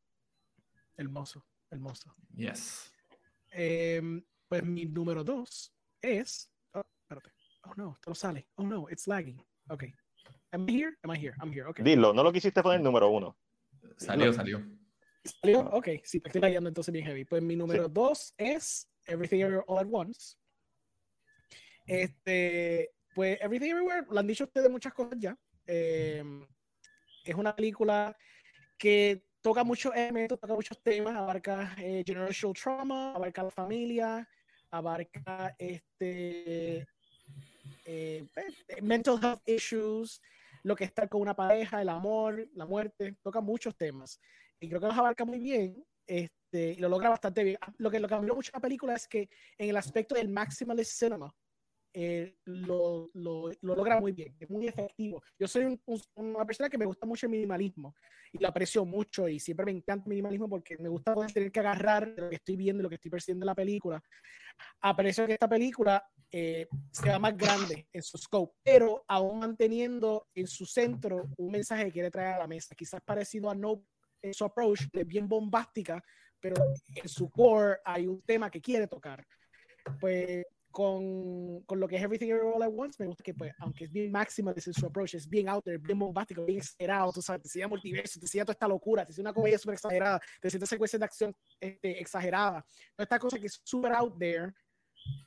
Hermoso, hermoso. Yes. Eh, pues mi número dos es. Oh, espérate. Oh no, esto no sale. Oh no, it's lagging. Ok. Am I here? Am I here? I'm here. Okay. Dilo, no lo quisiste poner número uno. Salió, Dilo. salió. ¿Salió? Ok, sí, te estoy leyendo entonces bien heavy. Pues mi número sí. dos es Everything Everywhere All at Once. Este, pues Everything Everywhere, lo han dicho ustedes muchas cosas ya. Eh, es una película que toca muchos elementos, toca muchos temas, abarca eh, generational trauma, abarca la familia, abarca este eh, mental health issues, lo que está con una pareja, el amor, la muerte, toca muchos temas y creo que los abarca muy bien este, y lo logra bastante bien. Lo que, lo que cambió mucho la película es que en el aspecto del maximalist cinema eh, lo, lo, lo, logra muy bien, es muy efectivo. Yo soy un, un, una persona que me gusta mucho el minimalismo y lo aprecio mucho y siempre me encanta el minimalismo porque me gusta poder tener que agarrar lo que estoy viendo, lo que estoy percibiendo en la película. Aprecio que esta película eh, sea más grande en su scope, pero aún manteniendo en su centro un mensaje que quiere traer a la mesa, quizás parecido a No su approach es bien bombástica, pero en su core hay un tema que quiere tocar. Pues con, con lo que es Everything Everywhere All at Once, me gusta que, pues, aunque es bien máxima desde su approach, es bien out there, bien bombástico, bien exagerado, tú sabes, te enseña multiverso, te enseña toda esta locura, te enseña una comedia súper exagerada, te enseña secuencias de acción este, exagerada. Toda esta cosa que es súper out there,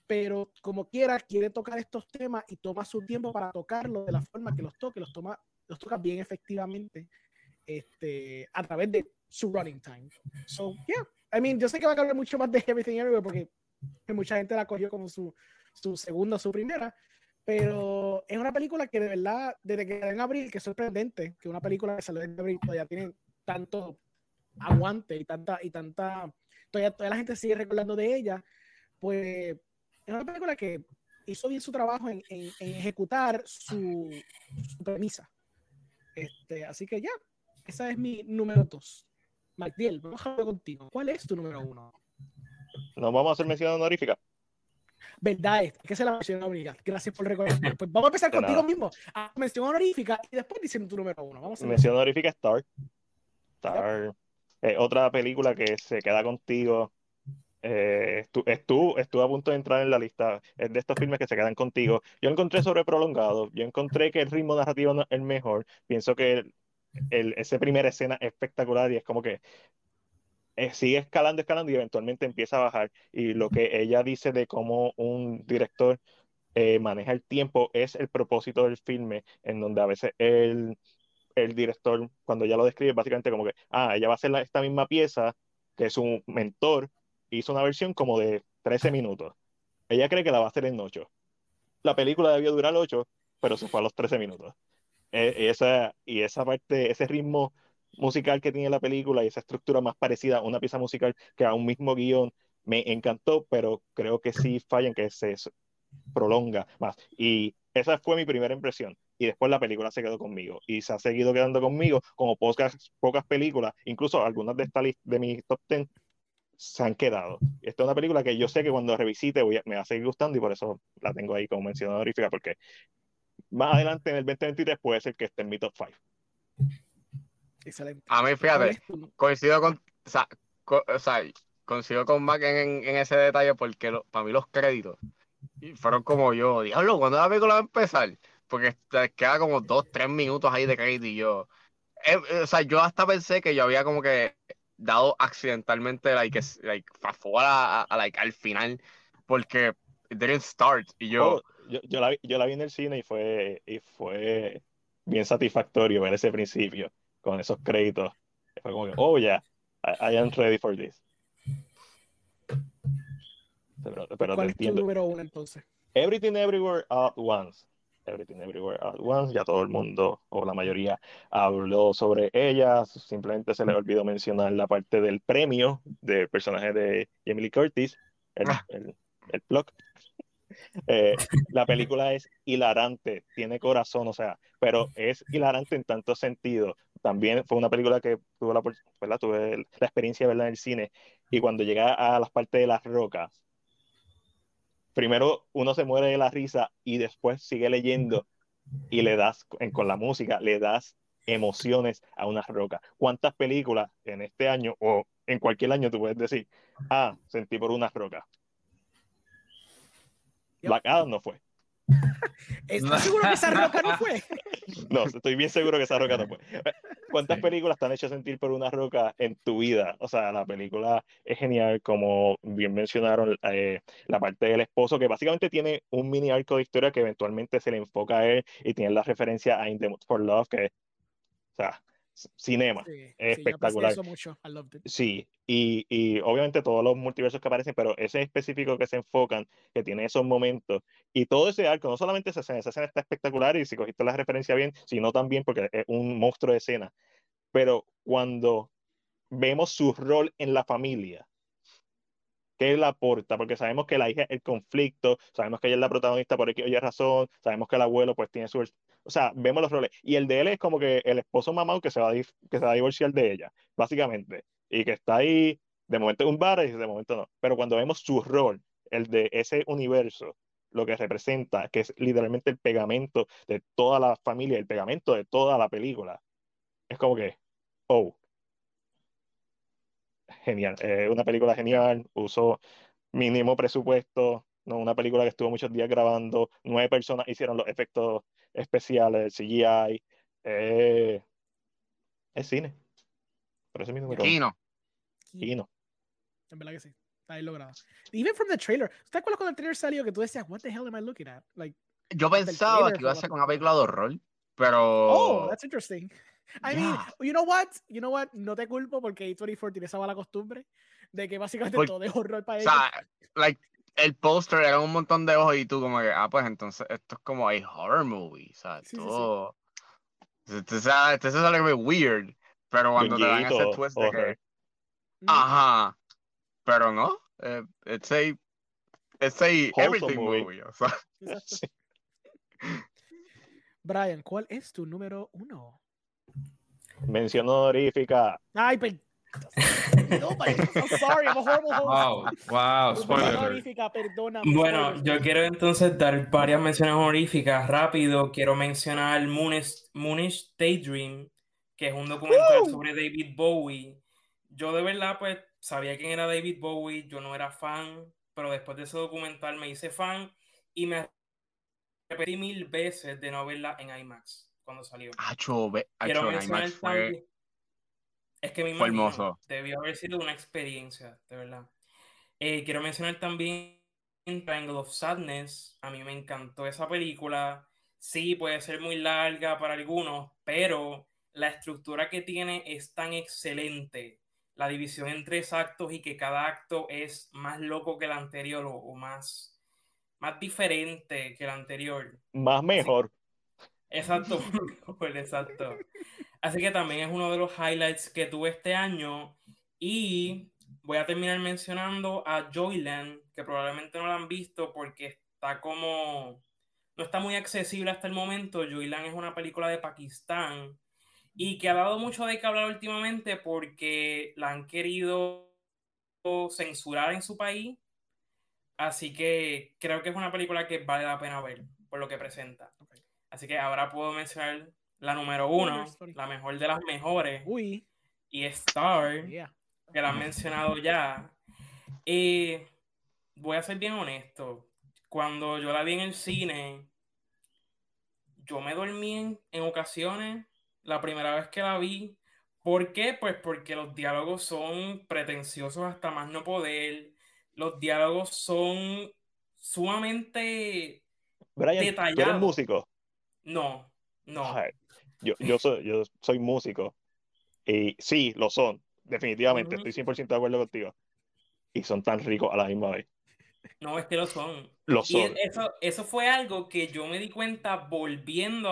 pero como quiera, quiere tocar estos temas y toma su tiempo para tocarlo de la forma que los toque, los, toma, los toca bien efectivamente este, a través de su running time. So, yeah, I mean, yo sé que va a hablar mucho más de Everything Everywhere porque mucha gente la cogió como su, su segunda, su primera, pero es una película que de verdad, desde que en abril, que es sorprendente que una película que salió en abril todavía tiene tanto aguante y tanta, y tanta, todavía, todavía la gente sigue recordando de ella. pues es una película que hizo bien su trabajo en, en- en ejecutar su, su premisa. Este, así que ya, esa es mi número dos. Magdiel, vamos a hablar contigo. ¿Cuál es tu número uno? ¿Nos vamos a hacer mención honorífica? Verdad es, que se la mención honorífica. Gracias por recordarme. (laughs) Pues vamos a empezar De contigo nada. mismo. A mención honorífica y después diciendo tu número uno. Vamos a Mención honorífica Star. Star. Eh, otra película que se queda contigo. Eh, estu- estuvo, estuvo a punto de entrar en la lista. Es de estos filmes que se quedan contigo. Yo encontré sobre prolongado. Yo encontré que el ritmo narrativo no es el mejor. Pienso que el, ese primera escena es espectacular y es como que eh, sigue escalando, escalando y eventualmente empieza a bajar. Y lo que ella dice de cómo un director eh, maneja el tiempo es el propósito del filme, en donde a veces el, el director, cuando ya lo describe, básicamente como que, ah, ella va a hacer la- esta misma pieza que su mentor hizo una versión como de 13 minutos. Ella cree que la va a hacer en 8. La película debió durar 8, pero se fue a los 13 minutos. Eh, esa, y esa parte, ese ritmo musical que tiene la película y esa estructura más parecida a una pieza musical que a un mismo guion me encantó, pero creo que sí falla en que se prolonga más. Y esa fue mi primera impresión. Y después la película se quedó conmigo y se ha seguido quedando conmigo como pocas, pocas películas, incluso algunas de esta de mis top 10 se han quedado. Esta es una película que yo sé que cuando revisite voy a- me va a seguir gustando y por eso la tengo ahí como mención honorífica porque más adelante en el 2023 puede ser que esté en mi top 5. Excelente. A mí, ¿Cuál fíjate, coincido con, o sea, co- o sea, coincido con Mac en, en ese detalle porque lo- para mí los créditos fueron como yo, diablo, ¿cuándo la película va a empezar? Porque te queda como dos, tres minutos ahí de crédito y yo, eh, eh, o sea, yo hasta pensé que yo había como que dado accidentalmente, like, like fast forward a, a- a, like, al final, porque it didn't start y yo, Oh, yo, yo la vi, yo la vi en el cine y fue, y fue bien satisfactorio ver ese principio con esos créditos. Fue como que, oh, yeah, I, I am ready for this. Pero, pero te ¿Cuál es tu entiendo. número uno entonces? Everything Everywhere at Once. Everything Everywhere at Once. Ya todo el mundo, o la mayoría, habló sobre ella. Simplemente se le olvidó mencionar la parte del premio del personaje de Lee Curtis, el, Ah. el, el plug. Eh, la película es hilarante, tiene corazón, o sea, pero es hilarante en tantos sentidos. También fue una película que tuve la, ¿verdad? Tuve la experiencia de en el cine y cuando llega a las partes de las rocas, primero uno se muere de la risa y después sigue leyendo y le das, con la música, le das emociones a una roca. ¿Cuántas películas en este año o en cualquier año tú puedes decir, ah, sentí por una roca? Yep. Black Adam no fue. (laughs) ¿Estás seguro que esa roca no fue? (laughs) No, estoy bien seguro que esa roca no fue. ¿Cuántas Sí. películas te han hecho sentir por una roca en tu vida? O sea, la película es genial, como bien mencionaron, eh, la parte del esposo, que básicamente tiene un mini arco de historia que eventualmente se le enfoca a él y tiene la referencia a In the Mood for Love, que, o sea, cinema. Sí, sí, yo Espectacular. aprecié eso mucho. I loved it. Sí, y, y obviamente todos los multiversos que aparecen, pero ese específico que se enfocan, que tiene esos momentos, y todo ese arco, no solamente esa escena, esa escena está espectacular, y si cogiste la referencia bien, sino también porque es un monstruo de escena, pero cuando vemos su rol en la familia, ¿qué él aporta? Porque sabemos que la hija es el conflicto, sabemos que ella es la protagonista por X o Y razón, sabemos que el abuelo pues tiene su... O sea, vemos los roles. Y el de él es como que el esposo mamado que se va a, que se va a divorciar de ella, básicamente. Y que está ahí, de momento en un bar y de momento no. Pero cuando vemos su rol, el de ese universo, lo que representa, que es literalmente el pegamento de toda la familia, el pegamento de toda la película, es como que, oh, genial. Eh, una película genial, usó mínimo presupuesto, no una película que estuvo muchos días grabando, nueve personas hicieron los efectos especiales, CGI, eh, es cine. Por eso es mi número uno. Kino. Kino. En verdad que sí. Está bien logrado. Even from the trailer. ¿Te acuerdas cuando el trailer salió que tú decías, what the hell am I looking at? Like, Yo pensaba que iba a ser una película de horror, pero... oh, that's interesting. I mean, Yeah. you know what? You know what? No te culpo porque A24 tiene esa mala costumbre de que básicamente Por- todo es horror para O ellos. sea, like, el póster era un montón de ojos y tú como que, ah, pues entonces esto es como a horror movie, o sea, Sí, sí, sí. todo... Esto es esto es algo muy weird, pero cuando te dan ese twist de que, horror. Ajá, pero no, eh, it's a say Wholesome everything movie. movie. o sea. (laughs) Brian, ¿cuál es tu número uno? Mención honorífica. Ay, per... No, I'm sorry, I'm a horrible host. Wow, wow, spoiler. perdóname. Bueno, yo quiero entonces dar varias menciones honoríficas. Rápido, quiero mencionar Moonish, Moonish Daydream, que es un documental ¡Woo! sobre David Bowie. Yo de verdad, pues, sabía quién era David Bowie, yo no era fan, pero después de ese documental me hice fan y me repetí mil veces de no verla en IMAX cuando salió. Acho, Quiero acho, mencionar IMAX fue. también- Es que me fue imagino, hermoso. debió haber sido una experiencia, de verdad. Eh, quiero mencionar también Triangle of Sadness. A mí me encantó esa película. Sí, puede ser muy larga para algunos, pero la estructura que tiene es tan excelente. La división en tres actos y que cada acto es más loco que el anterior o, o más, más diferente que el anterior. Más mejor. Exacto, (laughs) exacto. Así que también es uno de los highlights que tuve este año. Y voy a terminar mencionando a Joyland, que probablemente no la han visto porque está como. No está muy accesible hasta el momento. Joyland es una película de Pakistán y que ha dado mucho de qué hablar últimamente porque la han querido censurar en su país. Así que creo que es una película que vale la pena ver por lo que presenta. Ok. Así que ahora puedo mencionar la número uno, la mejor de las mejores, Uy, y Star, yeah. que la han mencionado ya. Eh, voy a ser bien honesto. Cuando yo la vi en el cine, yo me dormí en, en ocasiones la primera vez que la vi. ¿Por qué? Pues porque los diálogos son pretenciosos hasta más no poder. Los diálogos son sumamente... Brian, tú eres músico. No, no. Ay, Yo, yo, soy, yo soy músico. Y sí, lo son. Definitivamente. Ujú. Estoy 100% de acuerdo contigo. Y son tan ricos a la misma vez. No, es que lo son. Lo Y son. eso, eso fue algo que yo me di cuenta volviendo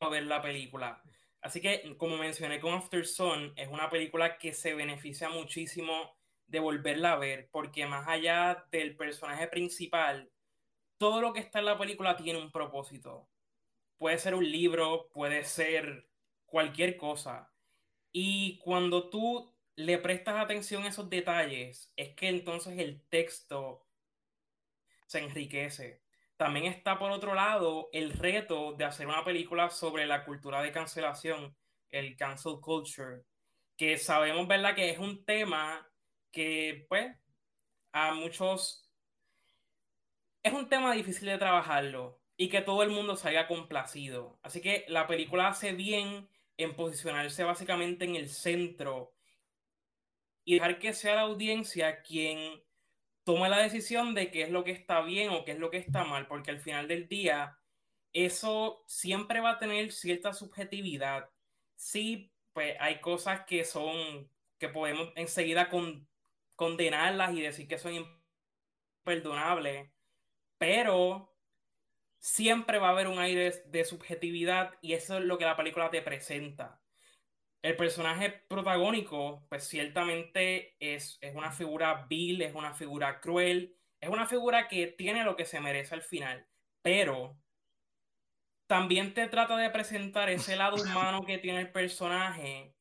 a ver la película. Así que, como mencioné con After Sun, es una película que se beneficia muchísimo de volverla a ver, porque más allá del personaje principal, todo lo que está en la película tiene un propósito. Puede ser un libro, puede ser cualquier cosa. Y cuando tú le prestas atención a esos detalles, es que entonces el texto se enriquece. También está por otro lado el reto de hacer una película sobre la cultura de cancelación, el cancel culture, que sabemos, ¿verdad?, que es un tema que, pues, a muchos es un tema difícil de trabajarlo y que todo el mundo salga complacido. Así que la película hace bien en posicionarse básicamente en el centro y dejar que sea la audiencia quien tome la decisión de qué es lo que está bien o qué es lo que está mal, porque al final del día eso siempre va a tener cierta subjetividad. Sí, pues hay cosas que son, que podemos enseguida con, condenarlas y decir que son imperdonables, pero siempre va a haber un aire de subjetividad y eso es lo que la película te presenta. El personaje protagónico, pues ciertamente es, es una figura vil, es una figura cruel, es una figura que tiene lo que se merece al final, pero también te trata de presentar ese lado humano que tiene el personaje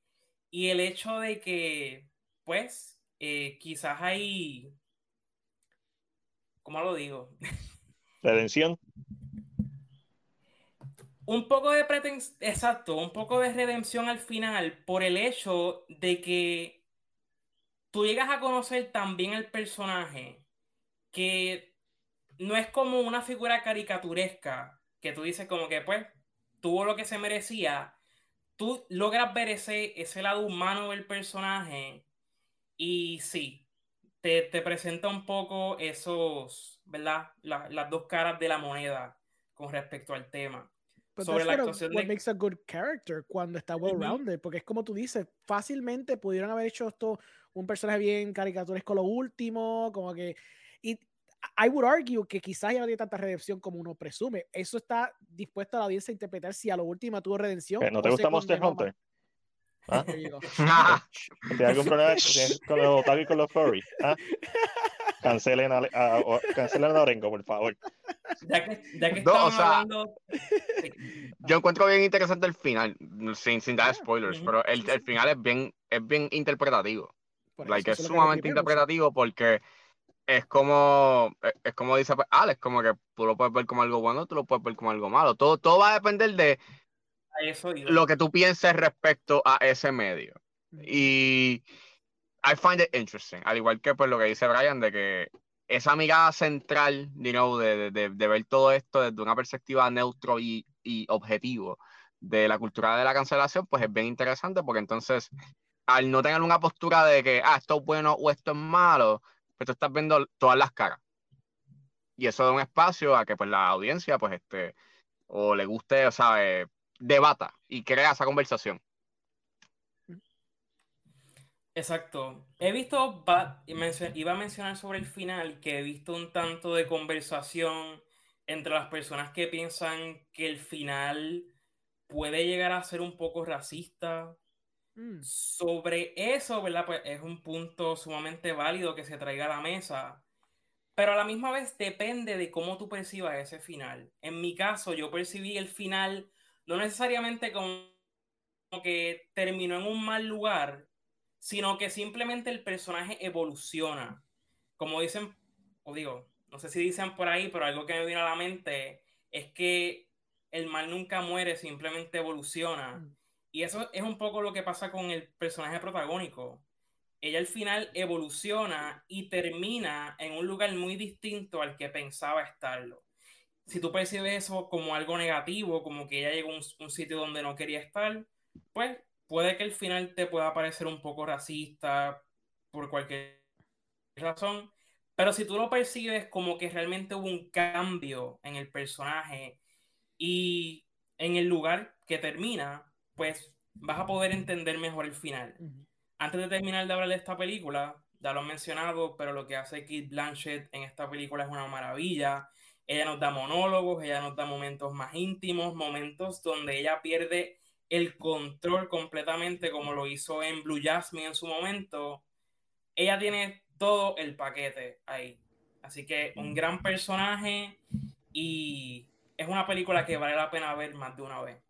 y el hecho de que, pues, eh, quizás hay, ¿cómo lo digo? Redención. Un poco de pretensión, exacto, un poco de redención al final por el hecho de que tú llegas a conocer también al personaje que no es como una figura caricaturesca que tú dices como que pues tuvo lo que se merecía, tú logras ver ese, ese lado humano del personaje y sí, te, te presenta un poco esos, ¿verdad? La- las dos caras de la moneda con respecto al tema. But sobre that's la what, actuación what de... makes a good character cuando está well rounded, porque es como tú dices, fácilmente pudieron haber hecho esto un personaje bien caricaturesco lo último, como que y I would argue que quizás ya no tiene tanta redención como uno presume. Eso está dispuesto a la audiencia a interpretar si a lo último tuvo redención. ¿No te gusta Monster Hunter? más. ¿Ah? (laughs) Ah, ¿Tienes algún problema (laughs) con los otaku y con los furry? ¿Ah? Cancelen a, a, cancelen a Orengo, por favor. Ya que, ya que No, o sea, hablando... Yo encuentro bien interesante el final, sin, sin dar spoilers, pero el, el final es bien, es bien interpretativo. Like, es sumamente interpretativo porque es como, es, como dice Alex, como que tú lo puedes ver como algo bueno, tú lo puedes ver como algo malo. Todo, todo va a depender de a eso lo que tú pienses respecto a ese medio. Y I find it interesting, al igual que pues lo que dice Brian, de que esa mirada central, you know, de, de, de ver todo esto desde una perspectiva neutro y, y objetivo de la cultura de la cancelación, pues es bien interesante porque entonces, al no tener una postura de que, ah, esto es bueno o esto es malo, pues tú estás viendo todas las caras. Y eso da un espacio a que pues la audiencia, pues este, o le guste, o sea, eh, debata y crea esa conversación. Exacto. He visto, iba a mencionar sobre el final, que he visto un tanto de conversación entre las personas que piensan que el final puede llegar a ser un poco racista. Mm. Sobre eso, ¿verdad? Pues es un punto sumamente válido que se traiga a la mesa, pero a la misma vez depende de cómo tú percibas ese final. En mi caso, yo percibí el final no necesariamente como que terminó en un mal lugar, sino que simplemente el personaje evoluciona. Como dicen, o digo, no sé si dicen por ahí, pero algo que me vino a la mente es que el mal nunca muere, simplemente evoluciona. Mm. Y eso es un poco lo que pasa con el personaje protagónico. Ella al final evoluciona y termina en un lugar muy distinto al que pensaba estarlo. Si tú percibes eso como algo negativo, como que ella llegó a un, un sitio donde no quería estar, pues puede que el final te pueda parecer un poco racista por cualquier razón, pero si tú lo percibes como que realmente hubo un cambio en el personaje y en el lugar que termina, pues vas a poder entender mejor el final. Ujú. Antes de terminar de hablar de esta película, ya lo he mencionado, pero lo que hace Kate Blanchett en esta película es una maravilla. Ella nos da monólogos, ella nos da momentos más íntimos, momentos donde ella pierde el control completamente, como lo hizo en Blue Jasmine en su momento. Ella tiene todo el paquete ahí. Así que un gran personaje y es una película que vale la pena ver más de una vez.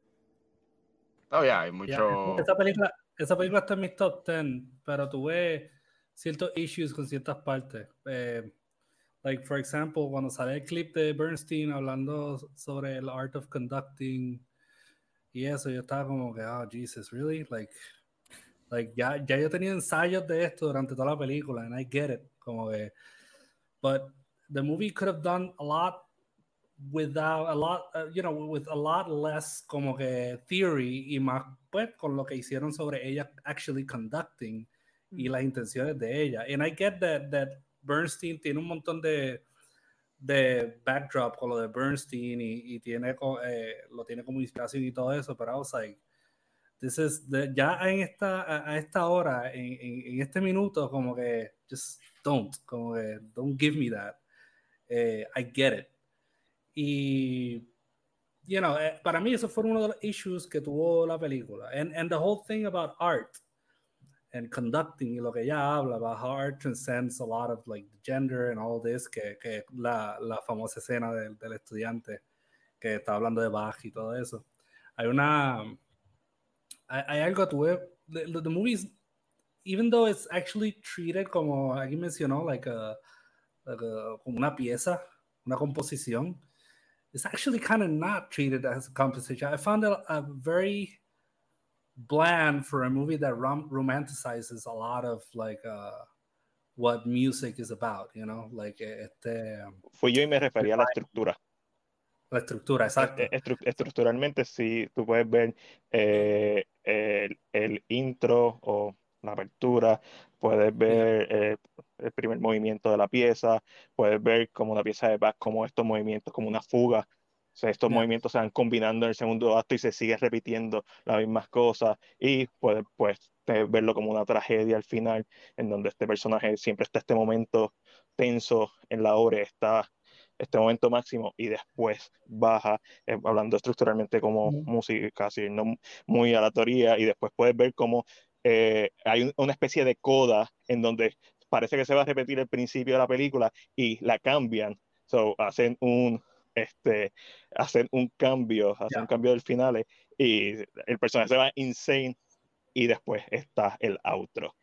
Todavía hay Ya, mucho. esa, película, esa película está en mis top 10, pero tuve ciertos issues con ciertas partes. Eh, like, for example, cuando sale el clip de Bernstein hablando sobre el art of conducting y eso, yo estaba como que, oh, Jesus, really? Like, like ya, ya yo tenía ensayos de esto durante toda la película, and I get it. Como que, but the movie could have done a lot without a lot, uh, you know, with a lot less como que theory y más pues con lo que hicieron sobre ella actually conducting y las intenciones de ella. And I get that, that Bernstein tiene un montón de, de backdrop con lo de Bernstein y, y tiene eh, lo tiene como inspiración y todo eso, pero I was like, this is the- ya en esta, a, esta hora, en este minuto, como que just don't, como que don't give me that. Eh, I get it. Y, you know, eh, para mí eso fue uno de los issues que tuvo la película. And, and the whole thing about art and conducting y lo que ella habla about how art transcends a lot of like gender and all this, que, que la, la famosa escena del, del estudiante que está hablando de Bach y todo eso. Hay una, hay, algo tuve, the, the movies, even though it's actually treated como alguien mencionó, like a, like a- como una pieza, una composición, it's actually kind of not treated as a composition. I found it a very bland for a movie that rom- romanticizes a lot of like uh, what music is about, you know, like eh, este, Fui yo y me refería a la estructura. la estructura, exacto. Eh, estru- estructuralmente, sí, tú puedes ver eh, el, el intro o la apertura, puedes ver eh, el primer movimiento de la pieza, puedes ver como la pieza de Bach, como estos movimientos, como una fuga. O sea, estos Yeah. movimientos se van combinando en el segundo acto y se sigue repitiendo las mismas cosas. Y puedes pues, eh, verlo como una tragedia al final, en donde este personaje siempre está este momento tenso en la obra, está este momento máximo y después baja, eh, hablando estructuralmente como Ujú. música, casi no muy aleatoria, y después puedes ver cómo eh, hay un- una especie de coda en donde parece que se va a repetir el principio de la película y la cambian. So, hacen un, este, hacen un cambio, hacen un cambio del final y el personaje se va insane y después está el outro.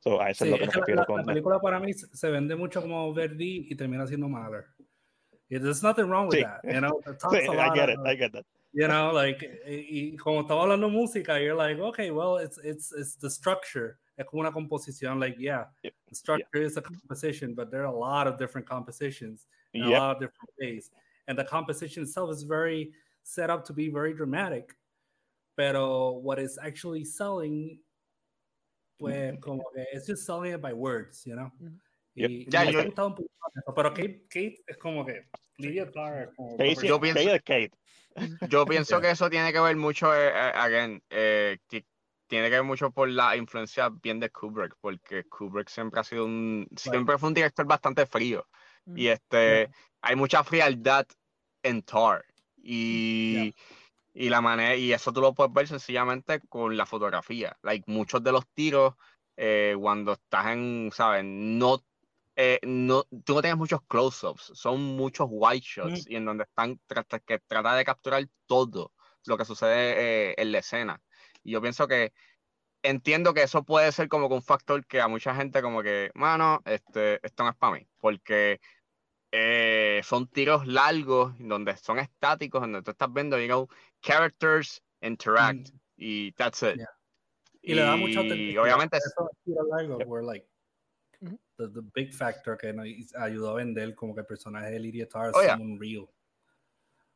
So, a eso es lo que me refiero la, con la película para mí se vende mucho como Verdi y termina siendo Mahler. There's nothing wrong with sí. that, you know. (laughs) Sí, I get it, I get that. You know, like, y, como estaba hablando música, you're like, okay, well, it's it's it's the structure. Es como una composición, like, yeah, the structure yep. is a composition, but there are a lot of different compositions in yep. a lot of different ways. And the composition itself is very set up to be very dramatic. Pero what is actually selling, pues, como que it's just selling it by words, you know? Y, ya, yo, un poco pero Kate, Kate es como que Lydia Tarr. Kate, yo pienso, Kate. (laughs) Yo pienso que eso tiene que ver mucho, eh, eh, again, eh, tiene que ver mucho por la influencia bien de Kubrick, porque Kubrick siempre ha sido un, siempre fue un director bastante frío. Y este, hay mucha frialdad en Tar. Y, y la manera, y eso tú lo puedes ver sencillamente con la fotografía. Like, muchos de los tiros, cuando estás en, ¿sabes? No eh, no, tú no tienes muchos close-ups, son muchos white shots y en donde están que trata de capturar todo lo que sucede eh, en la escena. Y yo pienso que entiendo que eso puede ser como que un factor que a mucha gente como que, mano, este, esto no es para mí, porque eh, son tiros largos, donde son estáticos, donde tú estás viendo, you know, characters interact mm. y that's it. Y, y, le da mucha obviamente eso, largo, like, the, the, big factor que nos ayudó a vender como que el personaje de Lydia Tarr es oh, un real.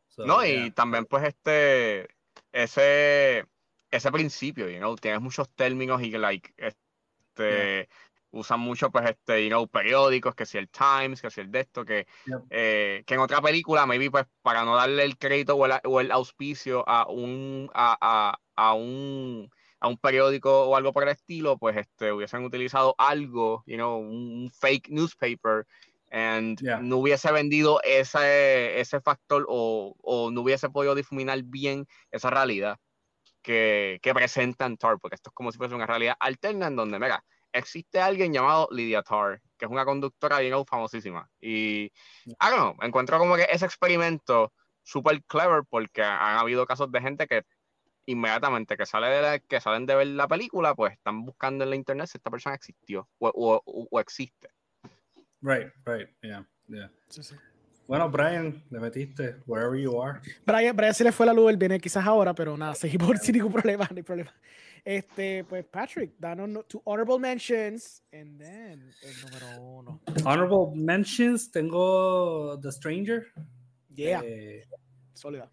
So, no, yeah. y también pues este, ese, ese principio, you know, tienes muchos términos y like, este, yeah. Usan mucho pues este, you know, periódicos, que si el Times, que si el de esto, que, yep. eh, que en otra película, maybe pues para no darle el crédito o el, o el auspicio a un, a, a, a un a un periódico o algo por el estilo, pues este, hubiesen utilizado algo, you know, un fake newspaper, and yeah. no hubiese vendido ese, ese factor o, o, no hubiese podido difuminar bien esa realidad que, que presentan Tar, porque esto es como si fuese una realidad alterna en donde, mira, existe alguien llamado Lydia Tar, que es una conductora bien famosísima. Y, I don't know, encuentro como que ese experimento súper clever porque han habido casos de gente que inmediatamente que, sale de la, que salen de ver la película, pues están buscando en la internet si esta persona existió o, o, o existe. Right, right, yeah, yeah. Sí, sí. Bueno, Brian, le metiste, wherever you are. Brian, Brian se le fue la luz, él viene quizás ahora, pero nada, seguimos (laughs) sin ningún problema, no hay problema. Este, pues Patrick, danos tu honorable mentions, and then el número uno. Honorable mentions, tengo The Stranger. Yeah, eh, sólida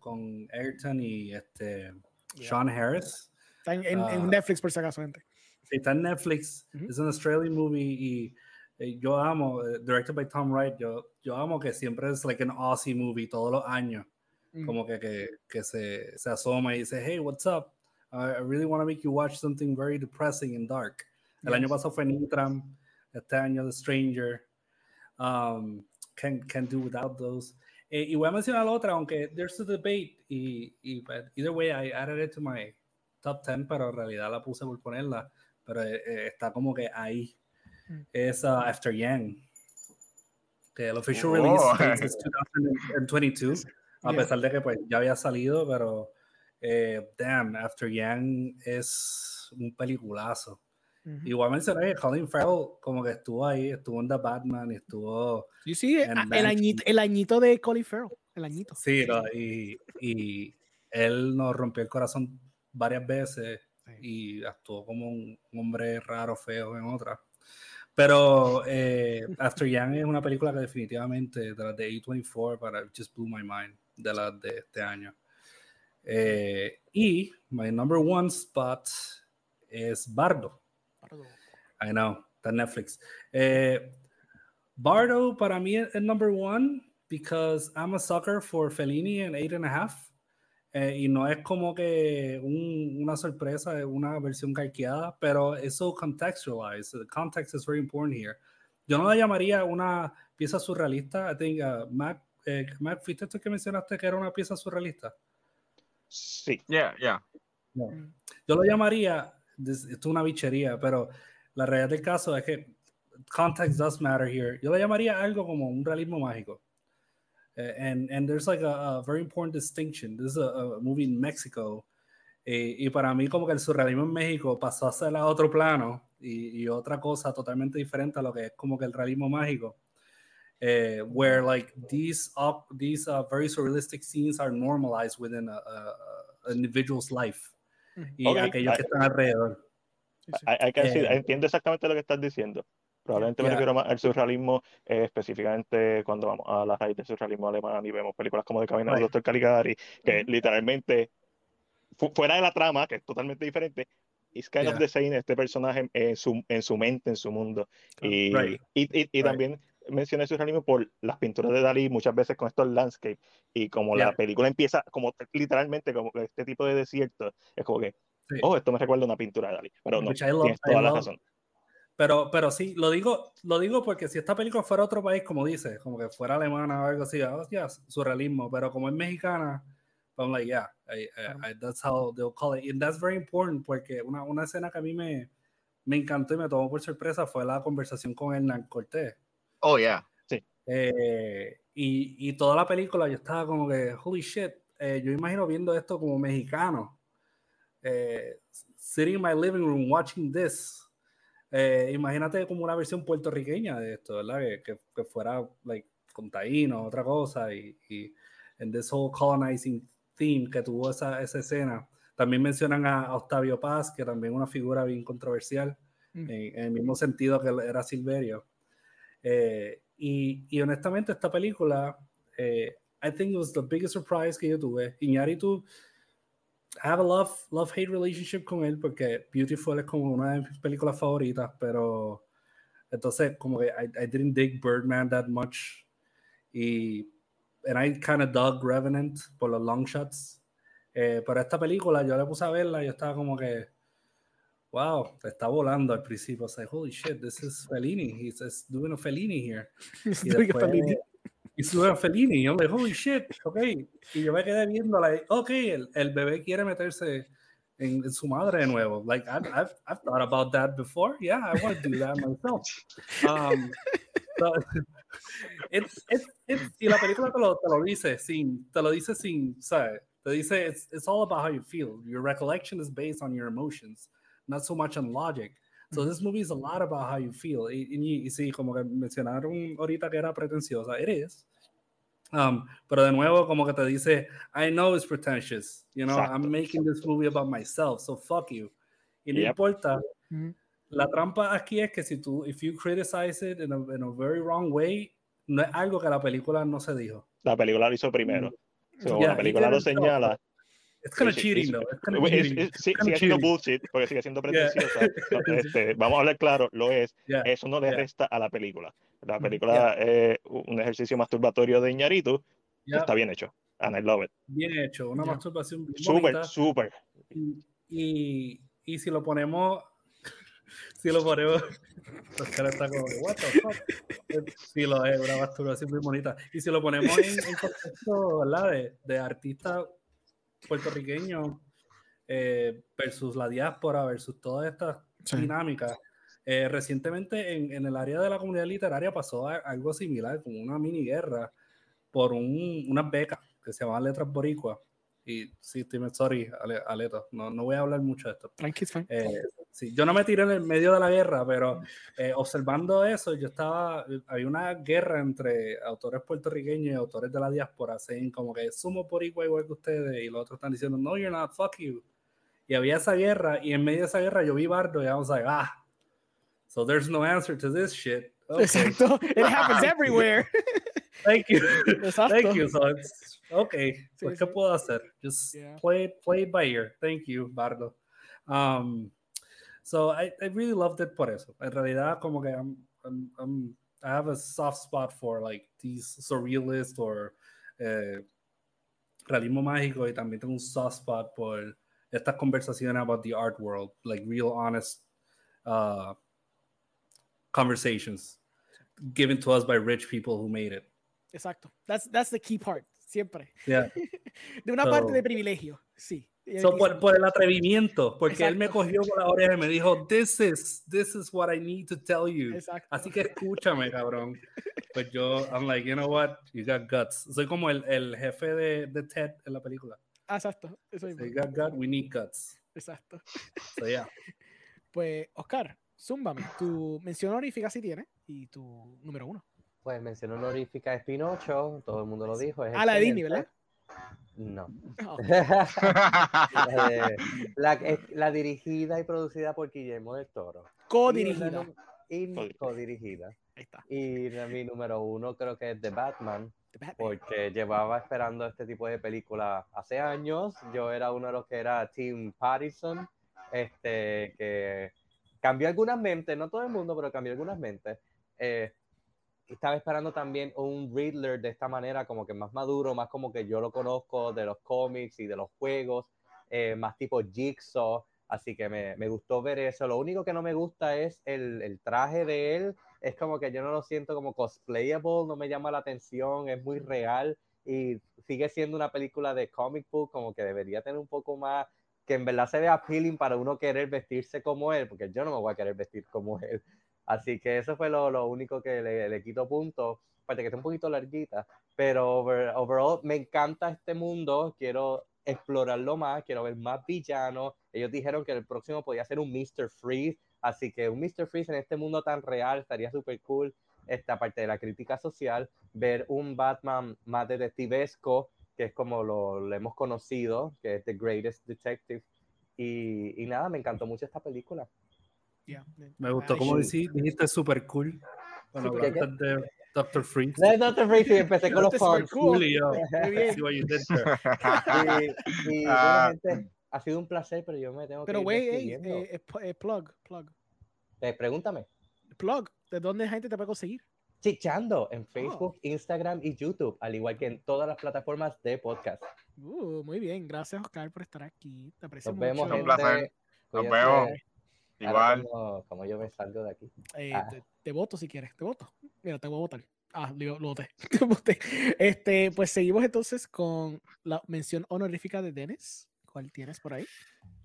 con Ayrton y este Sean Harris. Está en, en, uh, en, Netflix por si acaso, gente. Está en Netflix. Uh -huh. Es un Australian movie y, y yo amo, uh, directed by Tom Wright, yo, yo amo que siempre es like an Aussie movie todos los años. Uh -huh. Como que, que, que se, se, asoma y dice, hey, what's up? I really want to make you watch something very depressing and dark. El yes. año pasado fue Nitram, este año The Stranger. Um, can, can do without those. Eh, y voy a mencionar otra, aunque there's a debate, y, y but either way, I added it to my top 10, pero en realidad la puse por ponerla, pero eh, eh, está como que ahí. Mm. Es uh, After Yang. Que el official oh. release es 2022, a pesar de que pues ya había salido, pero eh, damn, After Yang es un peliculazo. Uh-huh. Igual mencioné que Colin Farrell como que estuvo ahí, estuvo en The Batman, estuvo... Sí, sí, el añito, el añito de Colin Farrell, el añito. Sí, no, y, y, él nos rompió el corazón varias veces sí. y actuó como un, un, hombre raro, feo en otra. Pero eh, (laughs) After Young es una película que definitivamente, de las de A24, para Just Blew My Mind, de las de este año. Eh, y my number one spot es Bardo I know, está Netflix. Eh, Bardo para mí es number one because I'm a sucker for Fellini and Eight and a Half. Eh, y no es como que un, una sorpresa, una versión calqueada, pero eso contextualized. The context is very important here. Yo no la llamaría una pieza surrealista. I think, uh, Mac, eh, Mac, ¿fuiste tú que mencionaste que era una pieza surrealista? Sí. Yeah, yeah. No. Yo lo llamaría, esto es una bichería, pero la realidad del caso es que context does matter here. Yo le llamaría algo como un realismo mágico. Uh, and, and there's like a, a, very important distinction. This is a, a movie in Mexico. Eh, y para mí como que el surrealismo en México pasó a ser a otro plano y, y, otra cosa totalmente diferente a lo que es como que el realismo mágico. Uh, where like these up these uh, very surrealistic scenes are normalized within a, a, a individual's life y okay. aquellos que están alrededor. Hay, hay que decir, eh, entiendo exactamente lo que estás diciendo. Probablemente yeah. me refiero más al surrealismo, eh, específicamente cuando vamos a la raíz del surrealismo alemán y vemos películas como De Camino right. del Dr. Caligari, que mm -hmm. literalmente, fu fuera de la trama, que es totalmente diferente, is kind yeah. of the same este personaje en su, en su mente, en su mundo. Y, right. y, y, y right. también mencioné el surrealismo por las pinturas de Dalí, muchas veces con estos landscapes, y como yeah. la película empieza, como literalmente, como este tipo de desierto, es como que, sí. oh, esto me recuerda a una pintura de Dalí, pero no, love, tienes toda la razón. Pero, pero sí, lo digo, lo digo porque si esta película fuera otro país, como dice, como que fuera alemana o algo así, oh, yeah, surrealismo, pero como es mexicana, I'm like, yeah, I, I, I, that's how they'll call it. And that's very important porque una, una escena que a mí me, me encantó y me tomó por sorpresa fue la conversación con Hernán Cortés. Oh, yeah. Sí. Eh, y, y, toda la película yo estaba como que, holy shit, eh, yo imagino viendo esto como mexicano. Eh, sitting in my living room watching this. Eh, imagínate como una versión puertorriqueña de esto, ¿verdad? Que, que, que fuera like, con taíno, otra cosa, y, y en this whole colonizing theme que tuvo esa, esa escena. También mencionan a, Octavio Paz, que también una figura bien controversial, mm. en, en, el mismo sentido que era Silverio. Eh, y, honestamente, esta película, eh, I think it was the biggest surprise que yo tuve. Iñárritu, I have a love, love hate relationship con él porque Beautiful es como una de mis películas favoritas, pero entonces como que I, I didn't dig Birdman that much y and I kind of dug Revenant por los long shots. Eh, pero esta película yo le puse a verla y yo estaba como que wow, está volando al principio. O sea, holy shit, this is Fellini. He's, he's doing a Fellini here. (laughs) He's y doing después, a Fellini. He's doing a Fellini. Yo me holy shit, ok. Y yo me quedé viéndola. Ok, el, el bebé quiere meterse en, en, su madre de nuevo. Like, I've, I've, I've thought about that before. Yeah, I want to do that myself. (laughs) Um, so, it's, it's, it's, y la película te lo, te lo dice sin, te lo dice sin, ¿sabes? Te dice, it's, it's all about how you feel. Your recollection is based on your emotions not so much on logic. So this movie is a lot about how you feel. Y, y, y sí, como que mencionaron ahorita que era pretenciosa, it is. Um, pero de nuevo, como que te dice, I know it's pretentious. You know, Exacto. I'm making this movie about myself, so fuck you. Y no yep. importa. Mm -hmm. La trampa aquí es que si tú, if you criticize it in a, in a very wrong way, no es algo que la película no se dijo. La película lo hizo primero. So, yeah, la película lo señala. It's kind of cheating, though. It's kind of cheating. Sigue siendo bullshit, porque sigue siendo pretenciosa. Yeah. (laughs) Este, vamos a hablar claro, lo es. Yeah. Eso no le resta a la película. La película es un ejercicio masturbatorio de Iñárritu está bien hecho. And I love it. Bien hecho, una masturbación Súper, súper. Y, y, y si lo ponemos (laughs) si lo ponemos (laughs) está como what the fuck si lo es una masturbación muy bonita y si lo ponemos en, en contexto ¿verdad? De, de artistas puertorriqueño eh, versus la diáspora, versus todas estas sí. dinámicas. Eh, recientemente en, en, el área de la comunidad literaria pasó a, algo similar, como una mini guerra por un, unas becas que se llamaban Letras Boricua. Y sí, estoy sorry, Aleto, no, no voy a hablar mucho de esto. Eh, sí, yo no me tiré en el medio de la guerra, pero eh, observando eso, yo estaba, había una guerra entre autores puertorriqueños y autores de la diáspora, saying como que sumo por igual, igual que ustedes, y los otros están diciendo, no, you're not, fuck you. Y había esa guerra, y en medio de esa guerra yo vi Bardo, y I was like, ah, so there's no answer to this shit. Okay. Exacto, it happens (laughs) everywhere. Thank you. Exacto. Thank you. So it's, okay, sí, pues, ¿qué puedo hacer? Just yeah. play, play by ear. Thank you, Bardo. Um, so I, I really loved it por eso. En realidad, como que I'm, I'm, I'm, I have a soft spot for like these surrealist or eh, realismo mágico y también tengo un soft spot por estas conversaciones about the art world, like real honest uh, conversations given to us by rich people who made it. Exacto. That's that's the key part. siempre. Yeah. (laughs) De una So- parte de privilegio, sí. So, por, por el atrevimiento, porque él me cogió por la oreja y me dijo, this is, this is what I need to tell you. Exacto. Así que escúchame, cabrón. Pues yo, I'm like, you know what, you got guts. Soy como el, el jefe de, de Ted en la película. Ah, exacto. Eso mismo. You got guts, we need guts. Exacto. So, yeah. (laughs) Pues, Oscar, zúmbame. Tu mención honorífica si tienes y tu número uno. Pues mención honorífica es Pinocho, todo el mundo lo dijo. Es Ah, la de Disney. ¿verdad? No. Oh, (laughs) la, de- la- dirigida y producida por Guillermo del Toro. Co-dirigida. Y co-dirigida. Ahí está. Y mi número uno creo que es The Batman, The Batman. porque llevaba esperando este tipo de película hace años. Yo era uno de los que era Team Pattinson, este, que cambió algunas mentes, no todo el mundo, pero cambió algunas mentes. Eh, estaba esperando también un Riddler de esta manera, como que más maduro, más como que yo lo conozco de los cómics y de los juegos, eh, más tipo Jigsaw, así que me, me gustó ver eso. Lo único que no me gusta es el, el traje de él, es como que yo no lo siento como cosplayable, no me llama la atención, es muy real y sigue siendo una película de comic book, como que debería tener un poco más, que en verdad se vea appealing para uno querer vestirse como él, porque yo no me voy a querer vestir como él. Así que eso fue lo, lo único que le, le quito punto, aparte que está un poquito larguita, pero over- overall me encanta este mundo, quiero explorarlo más, quiero ver más villanos. Ellos dijeron que el próximo podía ser un Mr. Freeze, así que un Mr. Freeze en este mundo tan real estaría súper cool. Esta parte de la crítica social, ver un Batman más detectivesco, que es como lo, lo hemos conocido, que es The Greatest Detective. Y, y nada, me encantó mucho esta película. Yeah. Me gustó como dijiste, super cool. Cuando Super de Doctor Freeze. No Dr. Freeze, y empecé con los puns. cool. Y yo. (laughs) Y, y, (laughs) Ah. bueno, gente, ha sido un placer, pero yo me tengo Pero, que ir güey, ey, despidiendo. eh, eh, plug, plug. Eh, pregúntame. Plug. ¿De dónde la gente te puede conseguir? Chichando Oh. en Facebook, Instagram y YouTube, al igual que en todas las plataformas de podcast. Uh, muy bien. Gracias, Oscar, por estar aquí. Te aprecio Nos vemos, mucho. Un placer. Nos vemos. Igual. Como, como yo me salgo de aquí. Eh, Ah. te, te voto si quieres, te voto. Mira, te voy a votar. Ah, lo, lo voté. (laughs) Te voté. Este, pues seguimos entonces con la mención honorífica de Dennis. ¿Cuál tienes por ahí?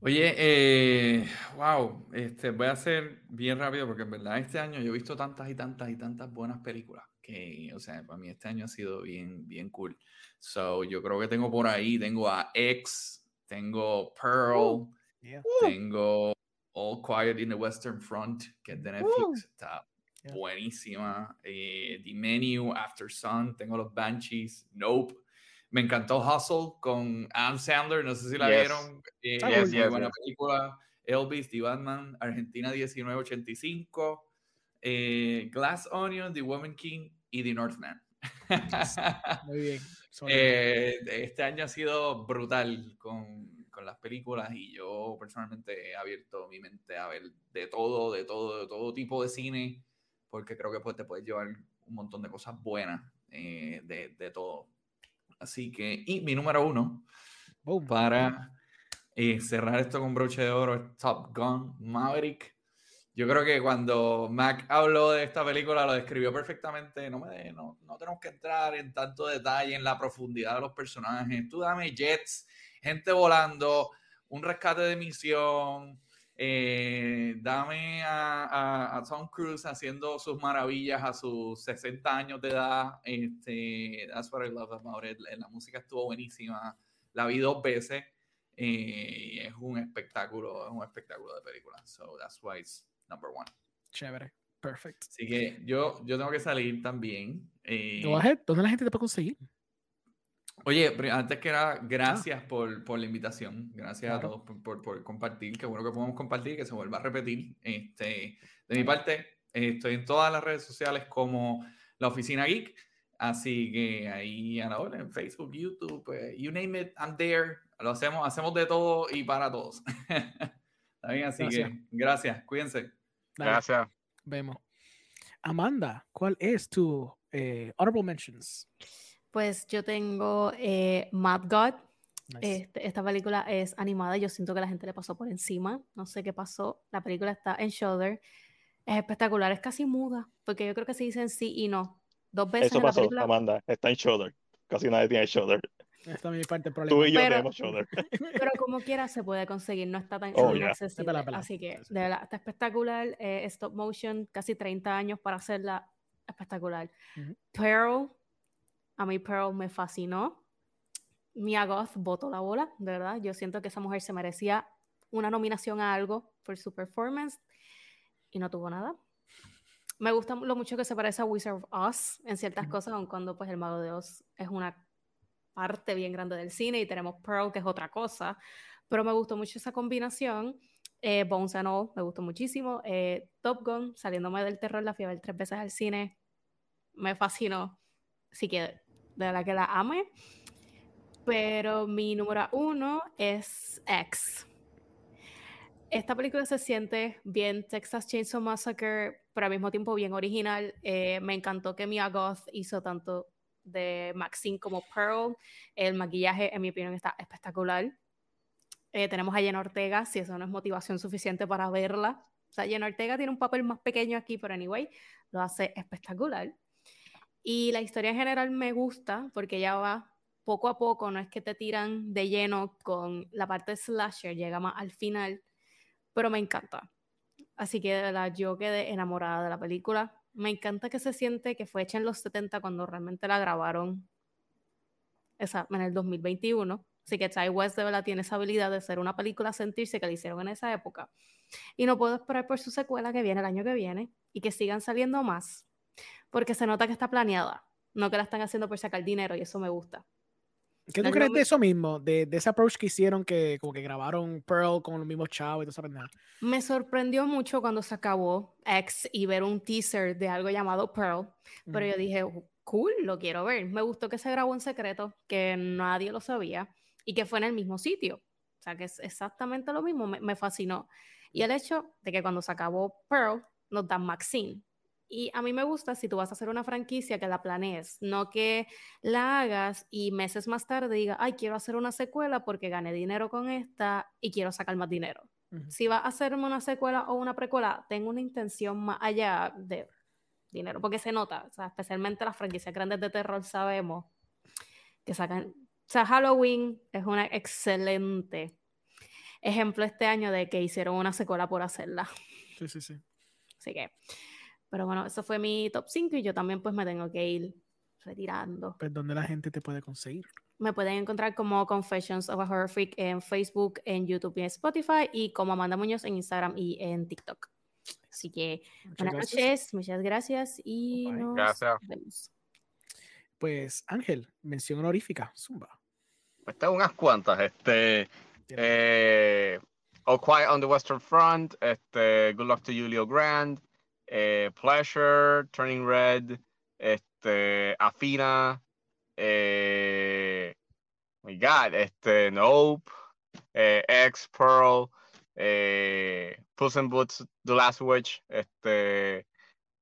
Oye, eh, wow, este, voy a ser bien rápido porque en verdad este año yo he visto tantas y tantas y tantas buenas películas que, o sea, para mí este año ha sido bien, bien cool. So, yo creo que tengo por ahí, tengo a X, tengo Pearl, Yeah. tengo All Quiet in the Western Front, que es de Netflix, está Yeah. buenísima. Eh, The Menu, After Sun, tengo los Banshees, Nope. Me encantó Hustle con Adam Sandler, no sé si la Yes. vieron. Eh, muy yes, yes, buena yes. película. Elvis, The Batman, Argentina 1985, eh, Glass Onion, The Woman King y The Northman. (laughs) Muy bien. Eh, este año ha sido brutal con, con las películas y yo personalmente he abierto mi mente a ver de todo, de todo, de todo tipo de cine, porque creo que pues, te puedes llevar un montón de cosas buenas eh, de, de todo. Así que, y mi número uno, Boom. para eh, cerrar esto con broche de oro, es Top Gun Maverick. Yo creo que cuando Mac habló de esta película lo describió perfectamente. No, me, no, no tenemos que entrar en tanto detalle en la profundidad de los personajes. Tú dame jets, gente volando, un rescate de misión. eh, dame a, a- a Tom Cruise haciendo sus maravillas a sus 60 años de edad. Este, that's what I love about it. La música estuvo buenísima. La vi dos veces. eh, y es un espectáculo, es un espectáculo de película. So that's why it's number one. Chévere. Perfect. Así que yo, yo tengo que salir también. eh. ¿Dónde la gente te puede conseguir? Oye, antes que nada, gracias por, por la invitación. Gracias a Claro. todos por, por- por compartir. Qué bueno que podemos compartir, que se vuelva a repetir. Este, de mi parte, eh, estoy en todas las redes sociales como La Oficina Geek. Así que ahí a la hora, en Facebook, YouTube, pues, you name it, I'm there. Lo hacemos, hacemos de todo y para todos. (laughs) Está bien, así Gracias. que gracias, cuídense. Dale, Gracias. Vemos. Amanda, ¿cuál es tu eh, honorable mentions? Pues yo tengo eh, Mad God. Nice. Este, esta película es animada. Yo siento que la gente le pasó por encima. No sé qué pasó. La película está en shoulder. Es espectacular. Es casi muda. Porque yo creo que se dicen sí y no. Dos veces Eso en la pasó, película. Amanda. Está en shoulder. casi nadie tiene shoulder. Esta es mi parte del Tú problema. y yo Pero- tenemos shoulder. (laughs) Pero como quiera se puede conseguir, no está tan Oh, yeah. pela. Así que de verdad está espectacular. eh, stop motion, casi 30 años para hacerla espectacular. Pearl, a mí Pearl me fascinó. Mia Goth botó la bola, de verdad. Yo siento que esa mujer se merecía una nominación a algo por su performance y no tuvo nada. Me gusta lo mucho que se parece a Wizard of Oz en ciertas cosas, aun cuando pues el Mago de Oz es una parte bien grande del cine y tenemos Pearl que es otra cosa, pero me gustó mucho esa combinación. Eh, Bones and All me gustó muchísimo. Eh, Top Gun, saliéndome del terror, la fui a ver tres veces al cine, me fascinó. Así que de verdad que la amé. Pero mi número uno es X. Esta película se siente bien Texas Chainsaw Massacre, pero al mismo tiempo bien original. Eh, me encantó que Mia Goth hizo tanto de Maxine como Pearl. El maquillaje, en mi opinión, está espectacular. Eh, tenemos a Jenna Ortega, si eso no es motivación suficiente para verla. O sea, Jenna Ortega tiene un papel más pequeño aquí, pero anyway, lo hace espectacular. Y la historia en general me gusta porque ya va poco a poco, no es que te tiran de lleno con la parte slasher, llega más al final, pero me encanta. Así que de verdad yo quedé enamorada de la película. Me encanta que se siente que fue hecha en los 70 cuando realmente la grabaron esa, en el 2021. Así que Ty West de verdad tiene esa habilidad de hacer una película sentirse que la hicieron en esa época. Y no puedo esperar por su secuela que viene el año que viene y que sigan saliendo más, porque se nota que está planeada, no que la están haciendo por sacar dinero y eso me gusta. ¿Qué No tú lo crees de eso mismo? De, de ese approach que hicieron que como que grabaron Pearl con los mismos chavos y esa pendeja? Me sorprendió mucho cuando se acabó X y ver un teaser de algo llamado Pearl, pero yo dije, "Uh, cool, lo quiero ver. Me gustó que se grabó en secreto, que nadie lo sabía y que fue en el mismo sitio. O sea, que es exactamente lo mismo, me, me fascinó. Y el hecho de que cuando se acabó Pearl, nos dan Maxine. Y a mí me gusta si tú vas a hacer una franquicia que la planees, no que la hagas y meses más tarde digas, ay, quiero hacer una secuela porque gané dinero con esta y quiero sacar más dinero. Ujú. Si vas a hacerme una secuela o una precuela, tengo una intención más allá de dinero, porque se nota, o sea, especialmente las franquicias grandes de terror sabemos que sacan, o sea, Halloween es una excelente ejemplo este año de que hicieron una secuela por hacerla. Sí, sí, sí. Así que, pero bueno, eso fue mi top 5 y yo también pues me tengo que ir retirando. Pues, ¿dónde la gente te puede conseguir? Me pueden encontrar como Confessions of a Horror Freak en Facebook, en YouTube y en Spotify y como Amanda Muñoz en Instagram y en TikTok. Así que Muchas buenas gracias. noches, muchas gracias y Bye. nos Gracias. vemos. Pues Ángel, mención honorífica, Zumba. Pues tengo unas cuantas. Este, eh, All Quiet on the Western Front, este, Good Luck to Julio Grand, eh, Pleasure, Turning Red, este, Afina, eh, my God, este, Nope, eh, X, Pearl, Puss in Boots, The Last Witch, este,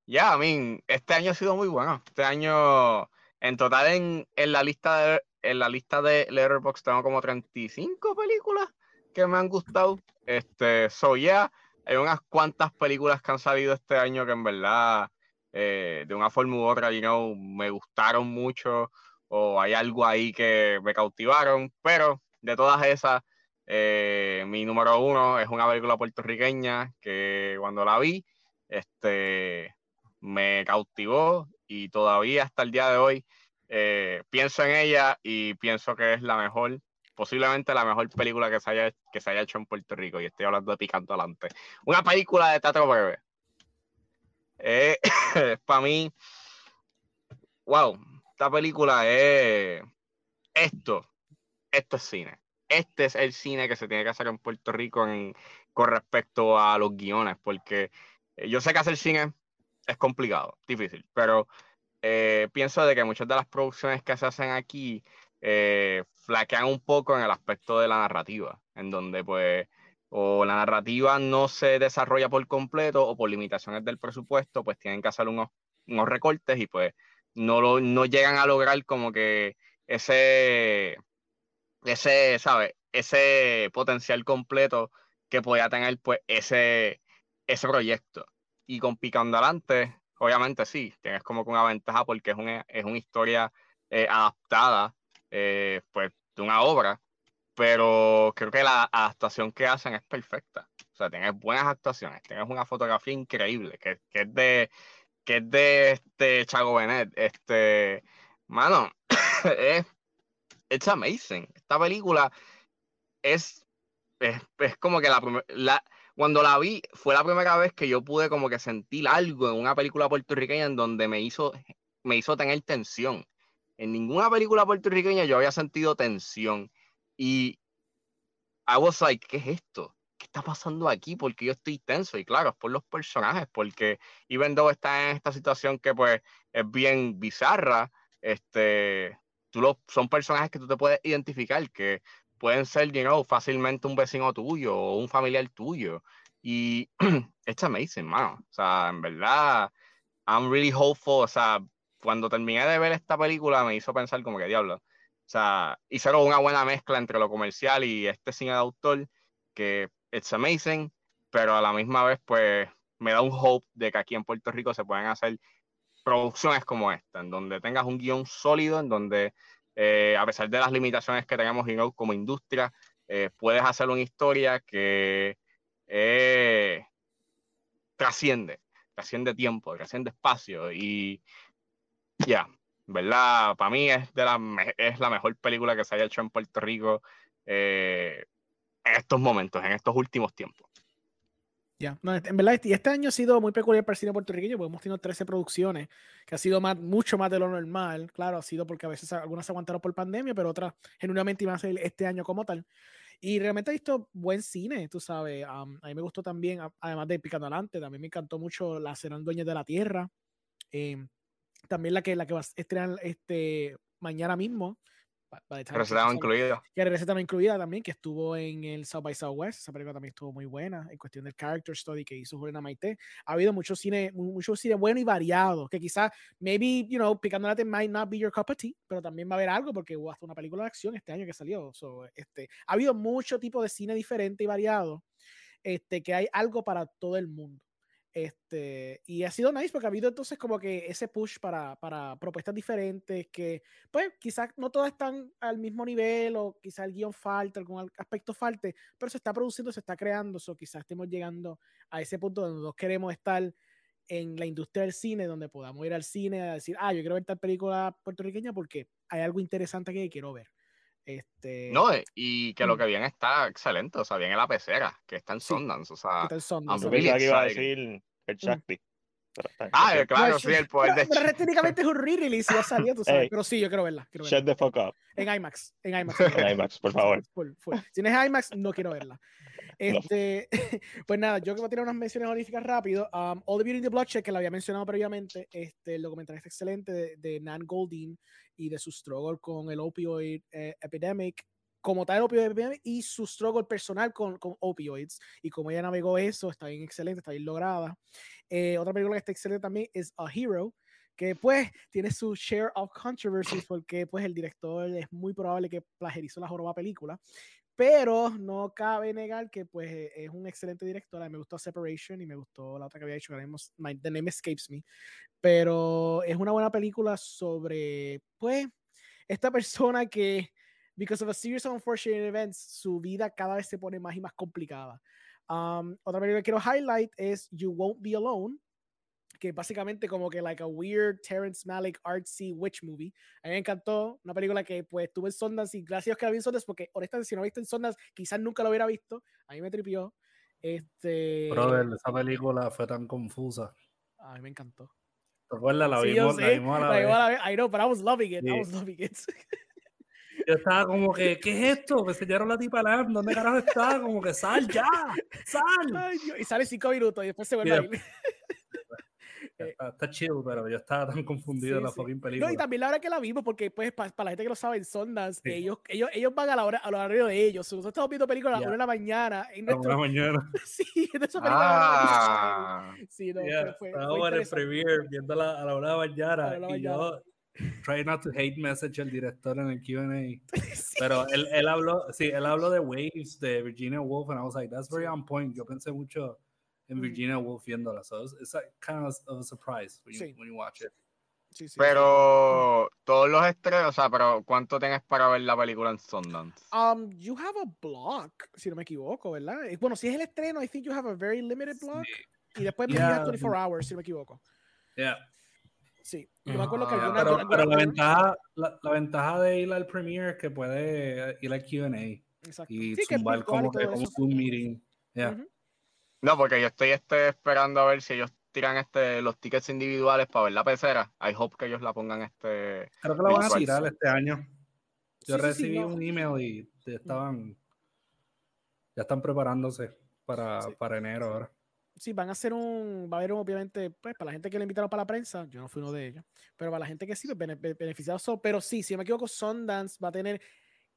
ya, I mean, este año ha sido muy bueno. Este año, en total, en, en la lista de, en la lista de Letterboxd tengo como 35 películas que me han gustado. Este, so yeah, hay unas cuantas películas que han salido este año que en verdad, eh, de una forma u otra, you know, me gustaron mucho o hay algo ahí que me cautivaron, pero de todas esas, eh, mi número uno es una película puertorriqueña que cuando la vi, este, me cautivó y todavía hasta el día de hoy eh, pienso en ella y pienso que es la mejor, posiblemente la mejor película que se haya, que se haya hecho en Puerto Rico y estoy hablando de Picando Adelante. Una película de teatro breve. Eh, (laughs) para mí, wow, esta película es esto, esto es cine. Este es el cine que se tiene que hacer en Puerto Rico con respecto a los guiones, porque eh, yo sé que hacer cine es complicado, difícil, pero eh, pienso de que muchas de las producciones que se hacen aquí eh, flaquean un poco en el aspecto de la narrativa, en donde pues o la narrativa no se desarrolla por completo o por limitaciones del presupuesto, pues tienen que hacer unos, unos recortes y pues no, lo, no llegan a lograr como que ese, ese, ¿sabes? Ese potencial completo que podía tener pues ese, ese proyecto. Y con Picando Adelante, obviamente sí, tienes como que una ventaja porque es una, es historia eh, adaptada eh, pues, de una obra, pero creo que la adaptación que hacen es perfecta. O sea, tienes buenas actuaciones, tienes una fotografía increíble, que, que es de que es de este Chago Benet. Este, mano, (coughs) es amazing. Esta película es, es, es como que la, cuando la vi fue la primera vez que yo pude como que sentir algo en una película puertorriqueña en donde me hizo, me hizo tener tensión. En ninguna película puertorriqueña yo había sentido tensión. Y I was like, ¿qué es esto? ¿Qué está pasando aquí? Porque yo estoy tenso. Y claro, es por los personajes, porque even though está en esta situación que pues es bien bizarra, este, tú lo, son personajes que tú te puedes identificar, que pueden ser, you know, fácilmente un vecino tuyo o un familiar tuyo. Y (clears throat) it's amazing, mano. O sea, en verdad, I'm really hopeful. O sea, cuando terminé de ver esta película me hizo pensar como que diablo. O sea, hicieron una buena mezcla entre lo comercial y este cine de autor, que it's amazing, pero a la misma vez, pues, me da un hope de que aquí en Puerto Rico se pueden hacer producciones como esta, en donde tengas un guion sólido, en donde, eh, a pesar de las limitaciones que tenemos como industria, eh, puedes hacer una historia que eh, trasciende, trasciende tiempo, trasciende espacio y ya, ¿verdad? Para mí es, de la, es la mejor película que se haya hecho en Puerto Rico en estos momentos, en estos últimos tiempos. Ya, en verdad, y este año ha sido muy peculiar para el cine puertorriqueño, porque hemos tenido 13 producciones, que ha sido más, mucho más de lo normal. Claro, ha sido porque a veces algunas se aguantaron por pandemia, pero otras genuinamente iban a ser este año como tal. Y realmente he visto buen cine, tú sabes. a mí me gustó también, además de Picando Adelante, también me encantó mucho La Serán Dueñas de la Tierra. Em, también la que, la que va a estrenar este, mañana mismo, Receta incluida. Que receta incluida también, que estuvo en el South by Southwest. Esa película también estuvo muy buena en cuestión del character study que hizo Juliana Maite. Ha habido mucho cine, mucho cine bueno y variado, que quizás, maybe, you know, Picando la might not be your cup of tea, pero también va a haber algo porque hubo hasta una película de acción este año que salió. este, ha habido mucho tipo de cine diferente y variado, este, que hay algo para todo el mundo. Este, y ha sido nice porque ha habido entonces como que ese push para, para propuestas diferentes que, pues, quizás no todas están al mismo nivel o quizás el guion falta, algún aspecto falte, pero se está produciendo, se está creando, o quizás estemos llegando a ese punto donde nosotros queremos estar en la industria del cine, donde podamos ir al cine a decir, ah, yo quiero ver tal película puertorriqueña porque hay algo interesante que quiero ver. Este... No, y que lo que viene está excelente, o sea, viene la pecera, que está en Sundance, o sea, está en Sundance. que iba a decir el Shakti. ah, claro, sí, el poder de Pero técnicamente es un re-release, ya salió, tú sabes. pero sí, yo quiero verla. Quiero Shut the fuck up. En IMAX. En IMAX. (laughs) en IMAX, por favor. Si no es IMAX, no quiero verla. Este, (laughs) pues nada, yo que voy a tirar unas menciones honoríficas rápido. Um, All the Beauty in the Bloodshed, que la había mencionado previamente, este, el documental es excelente de, de Nan Goldin y de su struggle con el opioid eh, epidemic como tal opioid epidemic y su struggle personal con, con opioids y como ella navegó eso, está bien excelente, está bien lograda. Eh, otra película que está excelente también es A Hero, que pues tiene su share of controversies porque pues el director es muy probable que plagiarizó la joroba película, pero no cabe negar que pues es un excelente director. Me gustó Separation y me gustó la otra que había hecho, que My, The Name Escapes Me, pero es una buena película sobre pues esta persona que because of a series of unfortunate events, su vida cada vez se pone más y más complicada. Um, otra película que quiero highlight es You Won't Be Alone, que básicamente como que like a weird Terrence Malick artsy witch movie. A mí me encantó, una película que pues tuve en Sundance y gracias a que la vi en Sundance porque honestamente si no viste en Sundance quizás nunca lo hubiera visto. A mí me tripió. Este Brother, esa película fue tan confusa. A mí me encantó. ¿Te acuerdas? La vimos, la vimos a la, vez. I know, but I was loving it. I was loving it. (laughs) Yo estaba como que, ¿qué es esto? Me enseñaron la tipa la ¿dónde carajo está? Como que sal ya, sal. (laughs) y sale cinco minutos y después se vuelve a ir. (laughs) Está, chido, pero yo estaba tan confundido en la fucking película. No, y también la hora que la vimos, porque pues para, la gente que lo sabe, en Sondas, ellos, ellos, ellos van a la hora, a los horarios de ellos. Nosotros estamos viendo películas a las 1 de la mañana. En nuestro... A la mañana. (laughs) sí, en esa película. Ah. Sí, no, yeah. fue, Estábamos en el premiere viendo a la hora de la mañana. y yo try not to hate message el director en el Q&A. (laughs) Pero él, él, habló, sí, él habló de Waves, de Virginia Woolf, and I was like, that's very on point. Yo pensé mucho en mm. Virginia Woolf viéndola. So it's, it's like kind of a surprise when you, when you watch it. Sí, sí, Pero todos los estrenos, o sea, pero ¿cuánto tienes para ver la película en Sundance? Um, you have a block, si no me equivoco, ¿verdad? Eh, Bueno, si es el estreno, I think you have a very limited block. Y después have Yeah. 24 hours, si no me equivoco. Yeah. Sí. Yo me acuerdo que Ah, alguna, Pero, alguna- pero la, ventaja, la, la ventaja de ir al premiere es que puede ir al QA Exacto. y Sí, zumbar como, que, como un meeting. Yeah. No, porque yo estoy este, esperando a ver si ellos tiran este, los tickets individuales para ver la pecera. I hope que ellos la pongan este. Creo que la van a tirar este año. Yo Sí, sí, sí, recibí no. un email y ya estaban, ya están preparándose para, Sí. para enero ahora. Sí, van a hacer un, va a haber un, obviamente, pues para la gente que le invitaron para la prensa, yo no fui uno de ellos, pero para la gente que sí, pues, bene- be- beneficiados son, pero sí, si no me equivoco, Sundance va a tener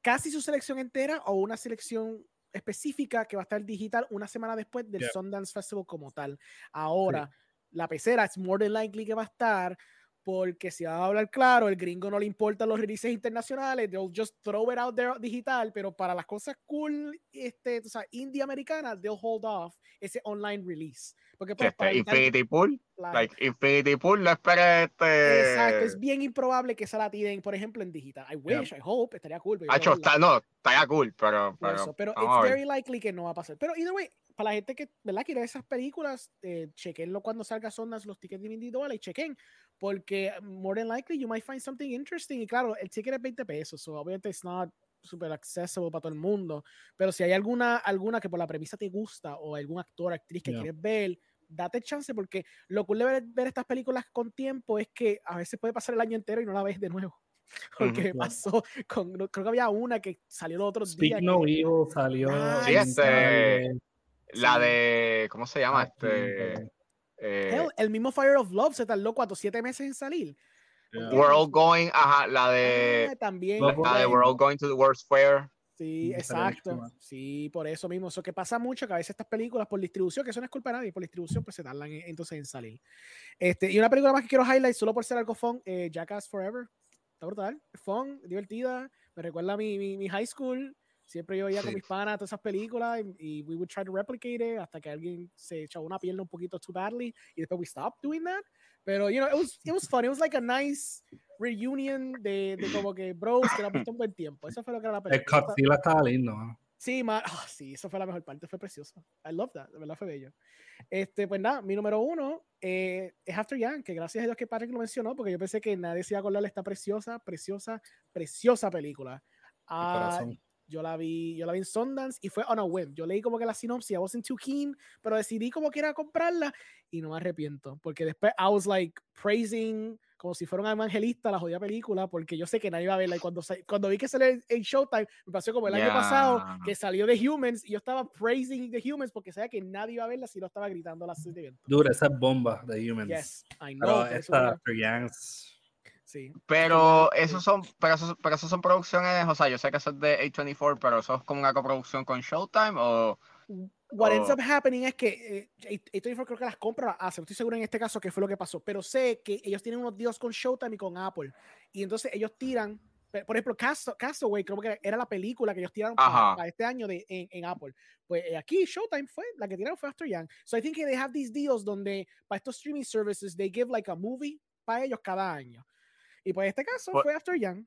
casi su selección entera o una selección específica que va a estar digital una semana después del Yeah. Sundance Festival como tal. Ahora, la pecera es more than likely que va a estar porque si va a hablar claro, el gringo no le importan los releases internacionales, they'll just throw it out there digital, pero para las cosas cool, este, o sea, indie americanas, they'll hold off ese online release. Porque que pues, para este, Infinity Pool. claro, Like, Infinity Pool, no esperes este. Exacto, es bien improbable que esa la tiren, por ejemplo, en digital. I wish, I hope, estaría cool. pero Hacho, está, no, está ya cool, pero. Pero, eso, pero it's ver. very likely que no va a pasar. Pero either way, para la gente que, ¿verdad? Quiere esas películas, eh, chequenlo cuando salga Sondas los tickets individuales y chequen, porque more than likely you might find something interesting. Y claro, el ticket es 20 pesos, so obviamente it's not super accessible para todo el mundo, pero si hay alguna, alguna que por la premisa te gusta o algún actor, actriz que Yeah. quieres ver, date chance porque lo cool de ver, ver estas películas con tiempo es que a veces puede pasar el año entero y no la ves de nuevo. (laughs) Porque Ujú. pasó con, no- creo que había una que salió los otros días. Speak No que- Evil salió. Ah, Sí, este. La de. ¿Cómo se llama? Ah, Este. Eh, Hell, el mismo Fire of Love se tardó cuatro, siete meses en salir. Yeah. We're all going. Ajá, la Ah, de. también. Love La de. We're all going to the World's Fair. Sí, exacto. Sí, por eso mismo. Eso que pasa mucho, que a veces estas películas por distribución, que eso no es culpa de nadie, por distribución, pues se tardan en- entonces en salir. Este, y una película más que quiero highlight, solo por ser algo fun, eh, Jackass Forever. Está brutal, fun, divertida. Me recuerda a mi, mi, mi high school. Siempre yo con Sí. mis panas todas esas películas y, y we would try to replicate it hasta que alguien se echó una pierna un poquito too badly y después we stopped doing that. Pero, you know, it was, it was fun. It was like a nice reunion de, de como que bros que la visto un buen tiempo. Eso fue lo que era la El película. Godzilla estaba lindo. ¿no? Sí, ma- (laughs) ah, sí, eso fue la mejor parte, fue precioso. I love that, de verdad fue bello. Este, pues nada, mi número uno eh, es After Young, que gracias a Dios que Patrick lo mencionó, porque yo pensé que nadie se iba a acordar de esta preciosa, preciosa, preciosa película. Ah. Yo la vi, yo la vi en Sundance y fue on a whim. Yo leí como que la sinopsis, I wasn't too keen, pero decidí como que era comprarla y no me arrepiento, porque después I was like praising como si fuera un evangelista la jodida película, porque yo sé que nadie iba a verla y cuando, cuando vi que salió en en Showtime, me pasó como el año Ya. pasado, que salió de Humans y yo estaba praising The Humans porque sabía que nadie iba a verla si no estaba gritando de evento. Dura, esa es bomba de Humans. Yes, I know. Pero esta. Sí. Pero Sí. esos son, pero esos, pero esos son producciones, o sea, yo sé que eso es de A24, pero eso es como una coproducción con Showtime o What ends Oh. up happening es que eh, A24 creo que las compra las hace, no estoy seguro en este caso qué fue lo que pasó, pero sé que ellos tienen unos deals con Showtime y con Apple. Y entonces ellos tiran, por ejemplo, Cast- Castaway, creo que era la película que ellos tiraron Ajá. para este año de, en, en Apple. Pues eh, aquí Showtime fue, la que tiraron fue After Young. So I think que they have these deals donde para estos streaming services they give like a movie para ellos cada año. Y pues este caso Pues- fue After Young.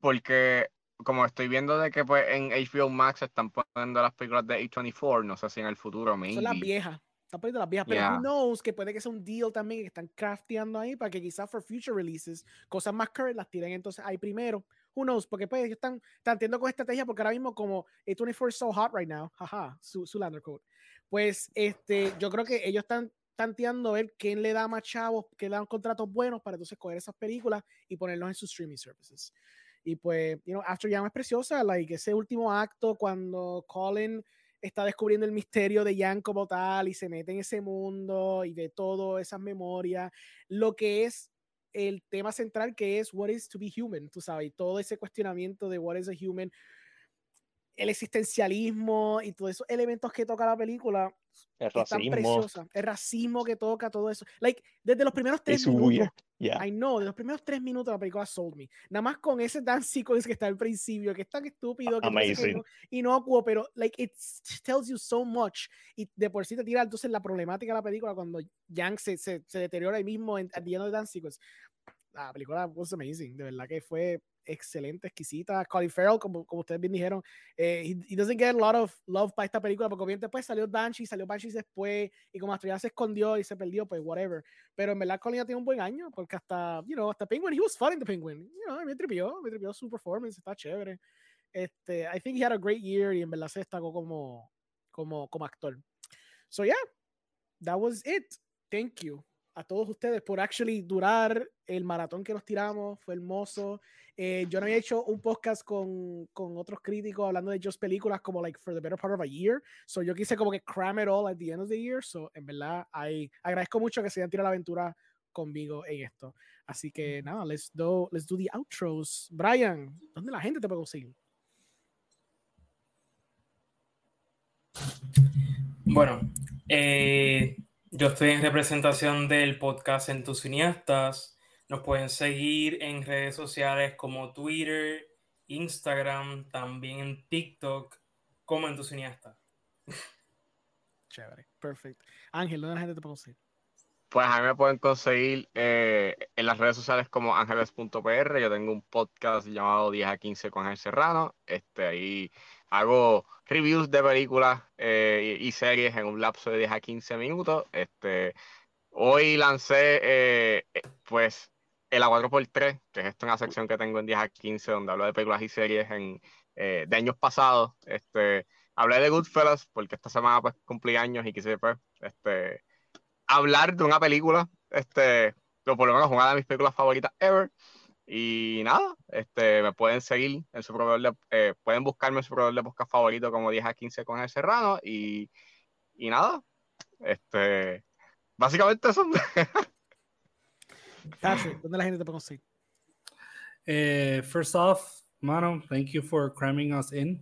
porque como estoy viendo de que pues en HBO Max están poniendo las películas de A24, no sé si en el futuro maybe. Son las viejas. Están poniendo las viejas, pero Yeah. who knows que puede que sea un deal también que están crafteando ahí para que quizás for future releases, cosas más current las tiren entonces ahí primero. Who knows? Porque pues ellos están tanteando con estrategia porque ahora mismo como A24 is so hot right now, jaja, su, su lander code. Pues este, yo creo que ellos están tanteando ver quién le da más chavos, quién le dan contratos buenos para entonces coger esas películas y ponerlos en sus streaming services. Y pues, you know, After Young es preciosa, like ese último acto cuando Colin está descubriendo el misterio de Jan como tal y se mete en ese mundo y ve todo esas memorias, lo que es el tema central que es what is to be human, tú sabes, y todo ese cuestionamiento de what is a human, el existencialismo y todos esos elementos que toca la película El racismo. el racismo que toca todo eso, like desde los primeros tres Es minutos. Ya. I know, de los primeros tres minutos la película sold me. Nada más con ese dance sequence que está al principio, que es tan estúpido, que Amazing. como inocuo, pero like it tells you so much. Y de por sí te tira entonces la problemática de la película cuando Yang se, se, se deteriora ahí mismo en, the dance sequence. La película was amazing, de verdad que fue excelente, exquisita. Colin Farrell, como, como ustedes bien dijeron, eh, he, he, doesn't get a lot of love para esta película, porque obviamente después salió Banshee, salió Banshee después, y como hasta ya se escondió y se perdió, pues whatever. Pero en verdad Colin ya tiene un buen año, porque hasta, you know, hasta Penguin, he was fun in the Penguin. You know, me tripió, me tripió su performance, está chévere. Este, I think he had a great year y en verdad se destacó como, como, como actor. So yeah, that was it. Thank you a todos ustedes por actually durar el maratón que nos tiramos, fue hermoso. Eh, yo no había hecho un podcast con, con, otros críticos hablando de just películas como like for the better part of a year. So yo quise como que cram it all at the end of the year. So en verdad, I, agradezco mucho que se hayan tirado la aventura conmigo en esto. Así que nada, let's do, let's do the outros. Brian, ¿dónde la gente te puede conseguir? Bueno, eh, yo estoy en representación del podcast En tus cineastas. Nos pueden seguir en redes sociales como Twitter, Instagram, también en TikTok, como En tus cineastas. Chévere, perfecto. Ángel, ¿dónde la gente te puede conseguir? Pues a mí me pueden conseguir eh, en las redes sociales como ángeles.pr. Yo tengo un podcast llamado 10 a 15 con Ángel Serrano. Este, ahí hago reviews de películas eh, y, y, series en un lapso de 10 a 15 minutos. Este, hoy lancé eh, pues el A4x3, que es esto una sección que tengo en 10 a 15 donde hablo de películas y series en, eh, de años pasados. Este, hablé de Goodfellas porque esta semana pues cumplí años y quise pues, este, hablar de una película, este, o por lo menos una de mis películas favoritas ever. Y nada, este, me pueden seguir en su proveedor de, eh, pueden buscarme en su proveedor de podcast favorito como 10 a 15 con el Serrano y, y nada, este, básicamente eso. (laughs) Patrick, ¿dónde la gente te puede conseguir? Uh, first off, Mano, thank you for cramming us in.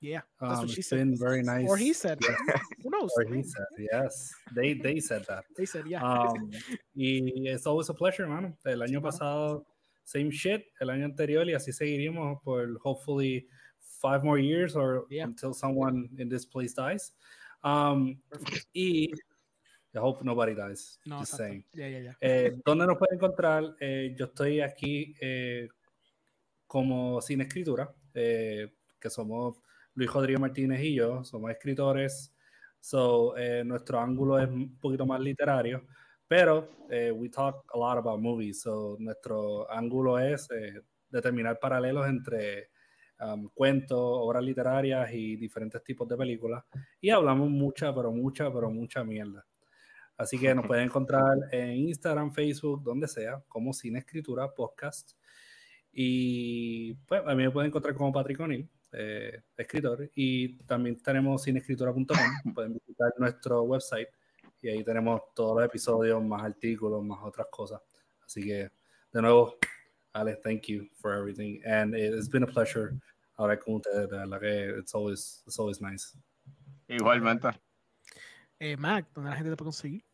Yeah, that's um, what she it's said. been very nice. Or he said. Yeah. (laughs) Who knows? Or he said, yes. They, they said that. They said, yeah. Um, (laughs) y it's always a pleasure, mano. El año pasado, same shit. El año anterior, y así seguiríamos por hopefully five more years or Yeah. until someone in this place dies. Um, y I hope nobody dies. no, just saying. Yeah, yeah, yeah. Eh, ¿Dónde nos pueden encontrar? Eh, yo estoy aquí eh, como Sin Escritura, eh, que somos Luis Rodríguez Martínez y yo, somos escritores. So, eh, nuestro ángulo es un poquito más literario, pero eh, we talk a lot about movies. So, nuestro ángulo es eh, determinar paralelos entre um, cuentos, obras literarias y diferentes tipos de películas. Y hablamos mucha, pero mucha, pero mucha mierda. Así que nos (laughs) pueden encontrar en Instagram, Facebook, donde sea, como Cine Escritura Podcast. Y pues a mí me pueden encontrar como Patrick O'Neill, eh, escritor. Y también tenemos cineescritura.com. pueden visitar nuestro website y ahí tenemos todos los episodios, más artículos, más otras cosas. Así que, de nuevo, Alex, thank you for everything. And it's been a pleasure hablar con ustedes. De verdad que it's always, it's always nice. Igualmente. Eh, Mac, ¿dónde la gente te puede conseguir?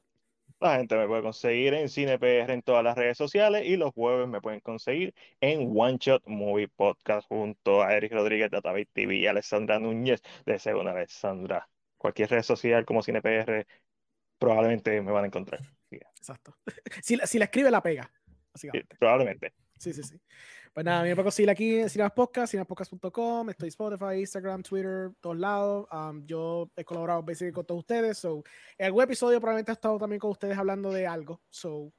La gente me puede conseguir en CinePR en todas las redes sociales y los jueves me pueden conseguir en One Shot Movie Podcast junto a Eric Rodríguez de David TV y Alessandra Núñez de Segunda Alessandra. Cualquier red social como CinePR probablemente me van a encontrar. Sí, Exacto. (laughs) si, la- si la escribe, la pega. sí, Básicamente. probablemente. Sí, sí, sí. Pues nada, me pueden conseguir aquí en Cinemas Podcast, cinemaspodcast.com, estoy Spotify, Instagram, Twitter, todos lados. Um, yo he colaborado basically con todos ustedes. So, en algún episodio probablemente he estado también con ustedes hablando de algo. So,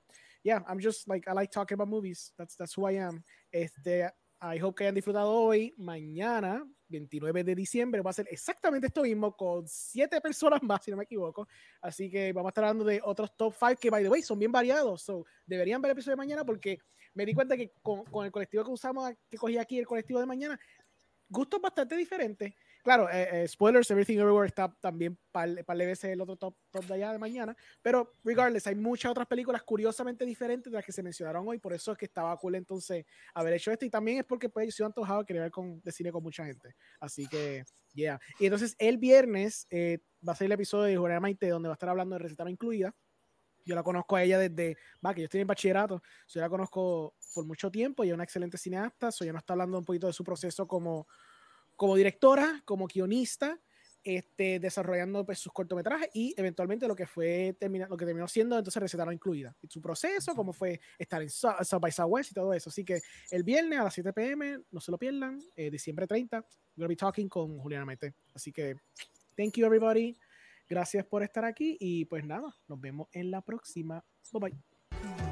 yeah, I'm just like, I like talking about movies. That's, that's who I am. Este, I hope que hayan disfrutado hoy. Mañana, 29 de diciembre, va a ser exactamente esto mismo con siete personas más, si no me equivoco. Así que vamos a estar hablando de otros top 5 que, by the way, son bien variados. So, deberían ver el episodio de mañana porque me di cuenta que con, con el colectivo que usamos, que cogí aquí, el colectivo de mañana, gustos bastante diferentes. Claro, eh, eh, spoilers, Everything Everywhere está también par, par de el otro top, top de allá de mañana, pero regardless, hay muchas otras películas curiosamente diferentes de las que se mencionaron hoy, por eso es que estaba cool entonces haber hecho esto, y también es porque pues yo antojado de querer ver con, de cine con mucha gente, así que, yeah. Y entonces el viernes eh, va a ser el episodio de Juliana Maite, donde va a estar hablando de receta incluida, yo la conozco a ella desde, va, que yo estoy en bachillerato, yo la conozco por mucho tiempo, y es una excelente cineasta, so ya nos está hablando un poquito de su proceso como, como directora, como guionista, este, desarrollando pues, sus cortometrajes y eventualmente lo que fue termina, lo que terminó siendo entonces recetaron incluida. Y su proceso, cómo fue estar en South, South by Southwest y todo eso. Así que el viernes a las 7 pm, no se lo pierdan, eh, diciembre 30, we're gonna be talking con Juliana Mete. Así que, thank you everybody. Gracias por estar aquí y pues nada, nos vemos en la próxima. Bye bye.